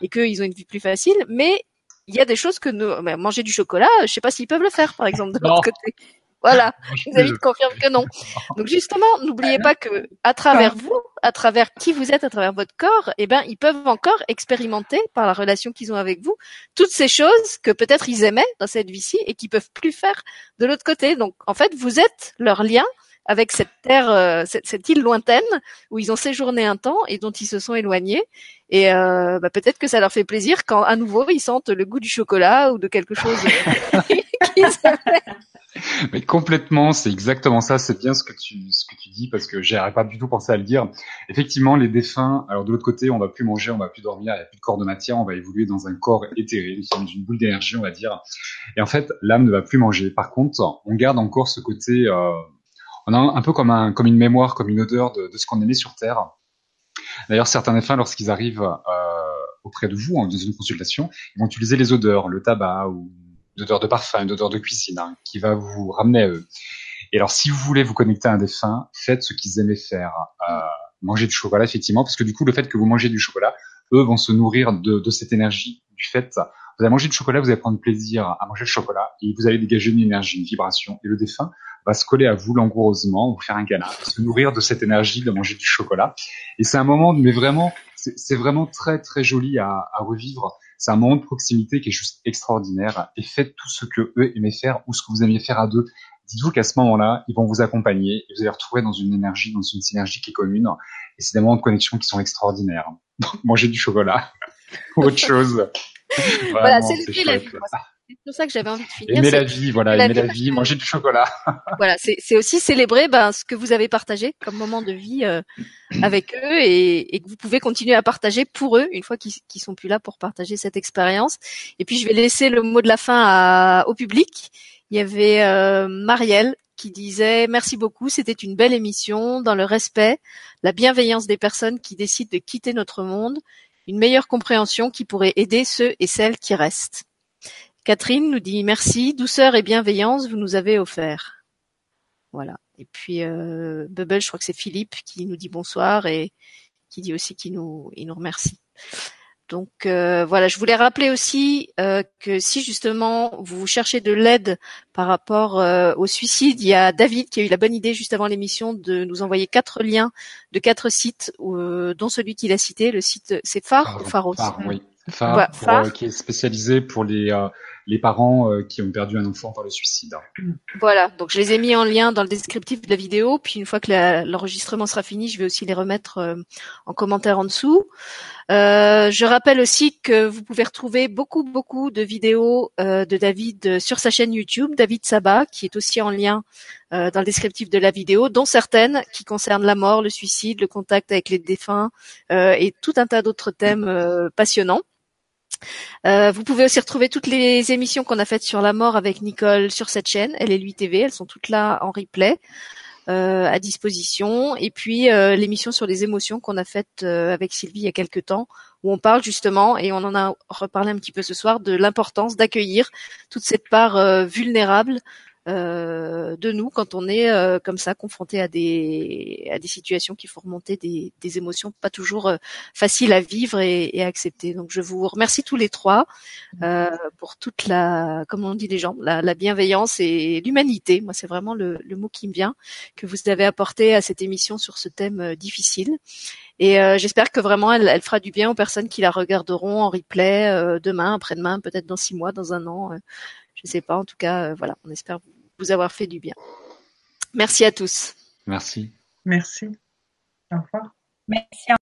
et qu'ils ont une vie plus facile, mais il y a des choses que nous, manger du chocolat, je sais pas s'ils peuvent le faire, par exemple, de l'autre côté. Voilà, David confirme que non. Donc justement, n'oubliez pas que à travers vous, à travers qui vous êtes, à travers votre corps, eh ben ils peuvent encore expérimenter par la relation qu'ils ont avec vous toutes ces choses que peut-être ils aimaient dans cette vie-ci et qu'ils peuvent plus faire de l'autre côté. Donc en fait, vous êtes leur lien avec cette terre, euh, cette, île lointaine où ils ont séjourné un temps et dont ils se sont éloignés. Et euh, bah, peut-être que ça leur fait plaisir quand à nouveau ils sentent le goût du chocolat ou de quelque chose qu'ils Mais complètement, c'est exactement ça. C'est bien ce que tu ce que tu dis parce que j'aurais pas du tout pensé à le dire. Effectivement, les défunts. Alors de l'autre côté, on va plus manger, on va plus dormir, il n'y a plus de corps de matière, on va évoluer dans un corps éthéré, nous sommes une boule d'énergie, on va dire. Et en fait, l'âme ne va plus manger. Par contre, on garde encore ce côté. Euh, on a un peu comme un comme une mémoire, comme une odeur de, de ce qu'on aimait sur Terre. D'ailleurs, certains défunts, lorsqu'ils arrivent euh, auprès de vous en dans une consultation, ils vont utiliser les odeurs, le tabac ou d'odeur de parfum, d'odeur de cuisine, hein, qui va vous ramener à eux. Et alors, si vous voulez vous connecter à un défunt, faites ce qu'ils aimaient faire. Euh, manger du chocolat, effectivement, parce que du coup, le fait que vous mangez du chocolat, eux vont se nourrir de, de cette énergie du fait. Vous allez manger du chocolat, vous allez prendre plaisir à manger le chocolat, et vous allez dégager une énergie, une vibration. Et le défunt va se coller à vous langoureusement, vous faire un câlin, se nourrir de cette énergie de manger du chocolat. Et c'est un moment, mais vraiment, c'est vraiment très très joli à, à revivre c'est un moment de proximité qui est juste extraordinaire. Et faites tout ce que eux aimaient faire ou ce que vous aimiez faire à deux. Dites-vous qu'à ce moment-là, ils vont vous accompagner et vous allez retrouver dans une énergie, dans une synergie qui est commune. Et c'est des moments de connexion qui sont extraordinaires. Donc, manger du chocolat ou autre chose. voilà, c'est vie. C'est pour ça que j'avais envie de finir. Aimer la vie, voilà, aimer la, vie, manger du chocolat. voilà, c'est aussi célébrer ben, ce que vous avez partagé comme moment de vie euh, avec eux et, et, que vous pouvez continuer à partager pour eux une fois qu'ils qu sont plus là pour partager cette expérience. Et puis je vais laisser le mot de la fin à, au public. Il y avait euh, Marielle qui disait merci beaucoup, c'était une belle émission dans le respect, la bienveillance des personnes qui décident de quitter notre monde, une meilleure compréhension qui pourrait aider ceux et celles qui restent. Catherine nous dit merci, douceur et bienveillance vous nous avez offert. Voilà. Et puis euh, Bubble, je crois que c'est Philippe qui nous dit bonsoir et qui dit aussi qu'il nous, il nous remercie. Donc euh, voilà, je voulais rappeler aussi euh, que si justement vous cherchez de l'aide par rapport euh, au suicide, il y a David qui a eu la bonne idée juste avant l'émission de nous envoyer quatre liens de quatre sites, euh, dont celui qu'il a cité. Le site c'est Phare ou Pharos. oui. Phare, pour, qui est spécialisé pour les les parents euh, qui ont perdu un enfant par le suicide. Voilà, donc je les ai mis en lien dans le descriptif de la vidéo, puis une fois que l'enregistrement sera fini, je vais aussi les remettre euh, en commentaire en dessous. Euh, je rappelle aussi que vous pouvez retrouver beaucoup beaucoup de vidéos euh, de David sur sa chaîne YouTube, David Sabat, qui est aussi en lien euh, dans le descriptif de la vidéo, dont certaines qui concernent la mort, le suicide, le contact avec les défunts et tout un tas d'autres thèmes passionnants. Euh, vous pouvez aussi retrouver toutes les émissions qu'on a faites sur la mort avec Nicole sur cette chaîne, elle est lui TV, elles sont toutes là en replay. Euh, à disposition et puis euh, l'émission sur les émotions qu'on a faite avec Sylvie il y a quelques temps où on parle justement et on en a reparlé un petit peu ce soir de l'importance d'accueillir toute cette part vulnérable de nous quand on est euh, comme ça confronté à des à des situations qui font remonter des, des émotions pas toujours euh, faciles à vivre et, et, à accepter. Donc je vous remercie tous les trois euh, pour toute la, comme on dit les gens, la, la bienveillance et l'humanité. Moi c'est vraiment le, le, mot qui me vient que vous avez apporté à cette émission sur ce thème difficile. Et j'espère que vraiment elle, elle, fera du bien aux personnes qui la regarderont en replay demain, après-demain, peut-être dans six mois, dans un an je sais pas. En tout cas, euh, voilà, on espère vous avoir fait du bien. Merci à tous. Merci. Merci. Au revoir. Merci.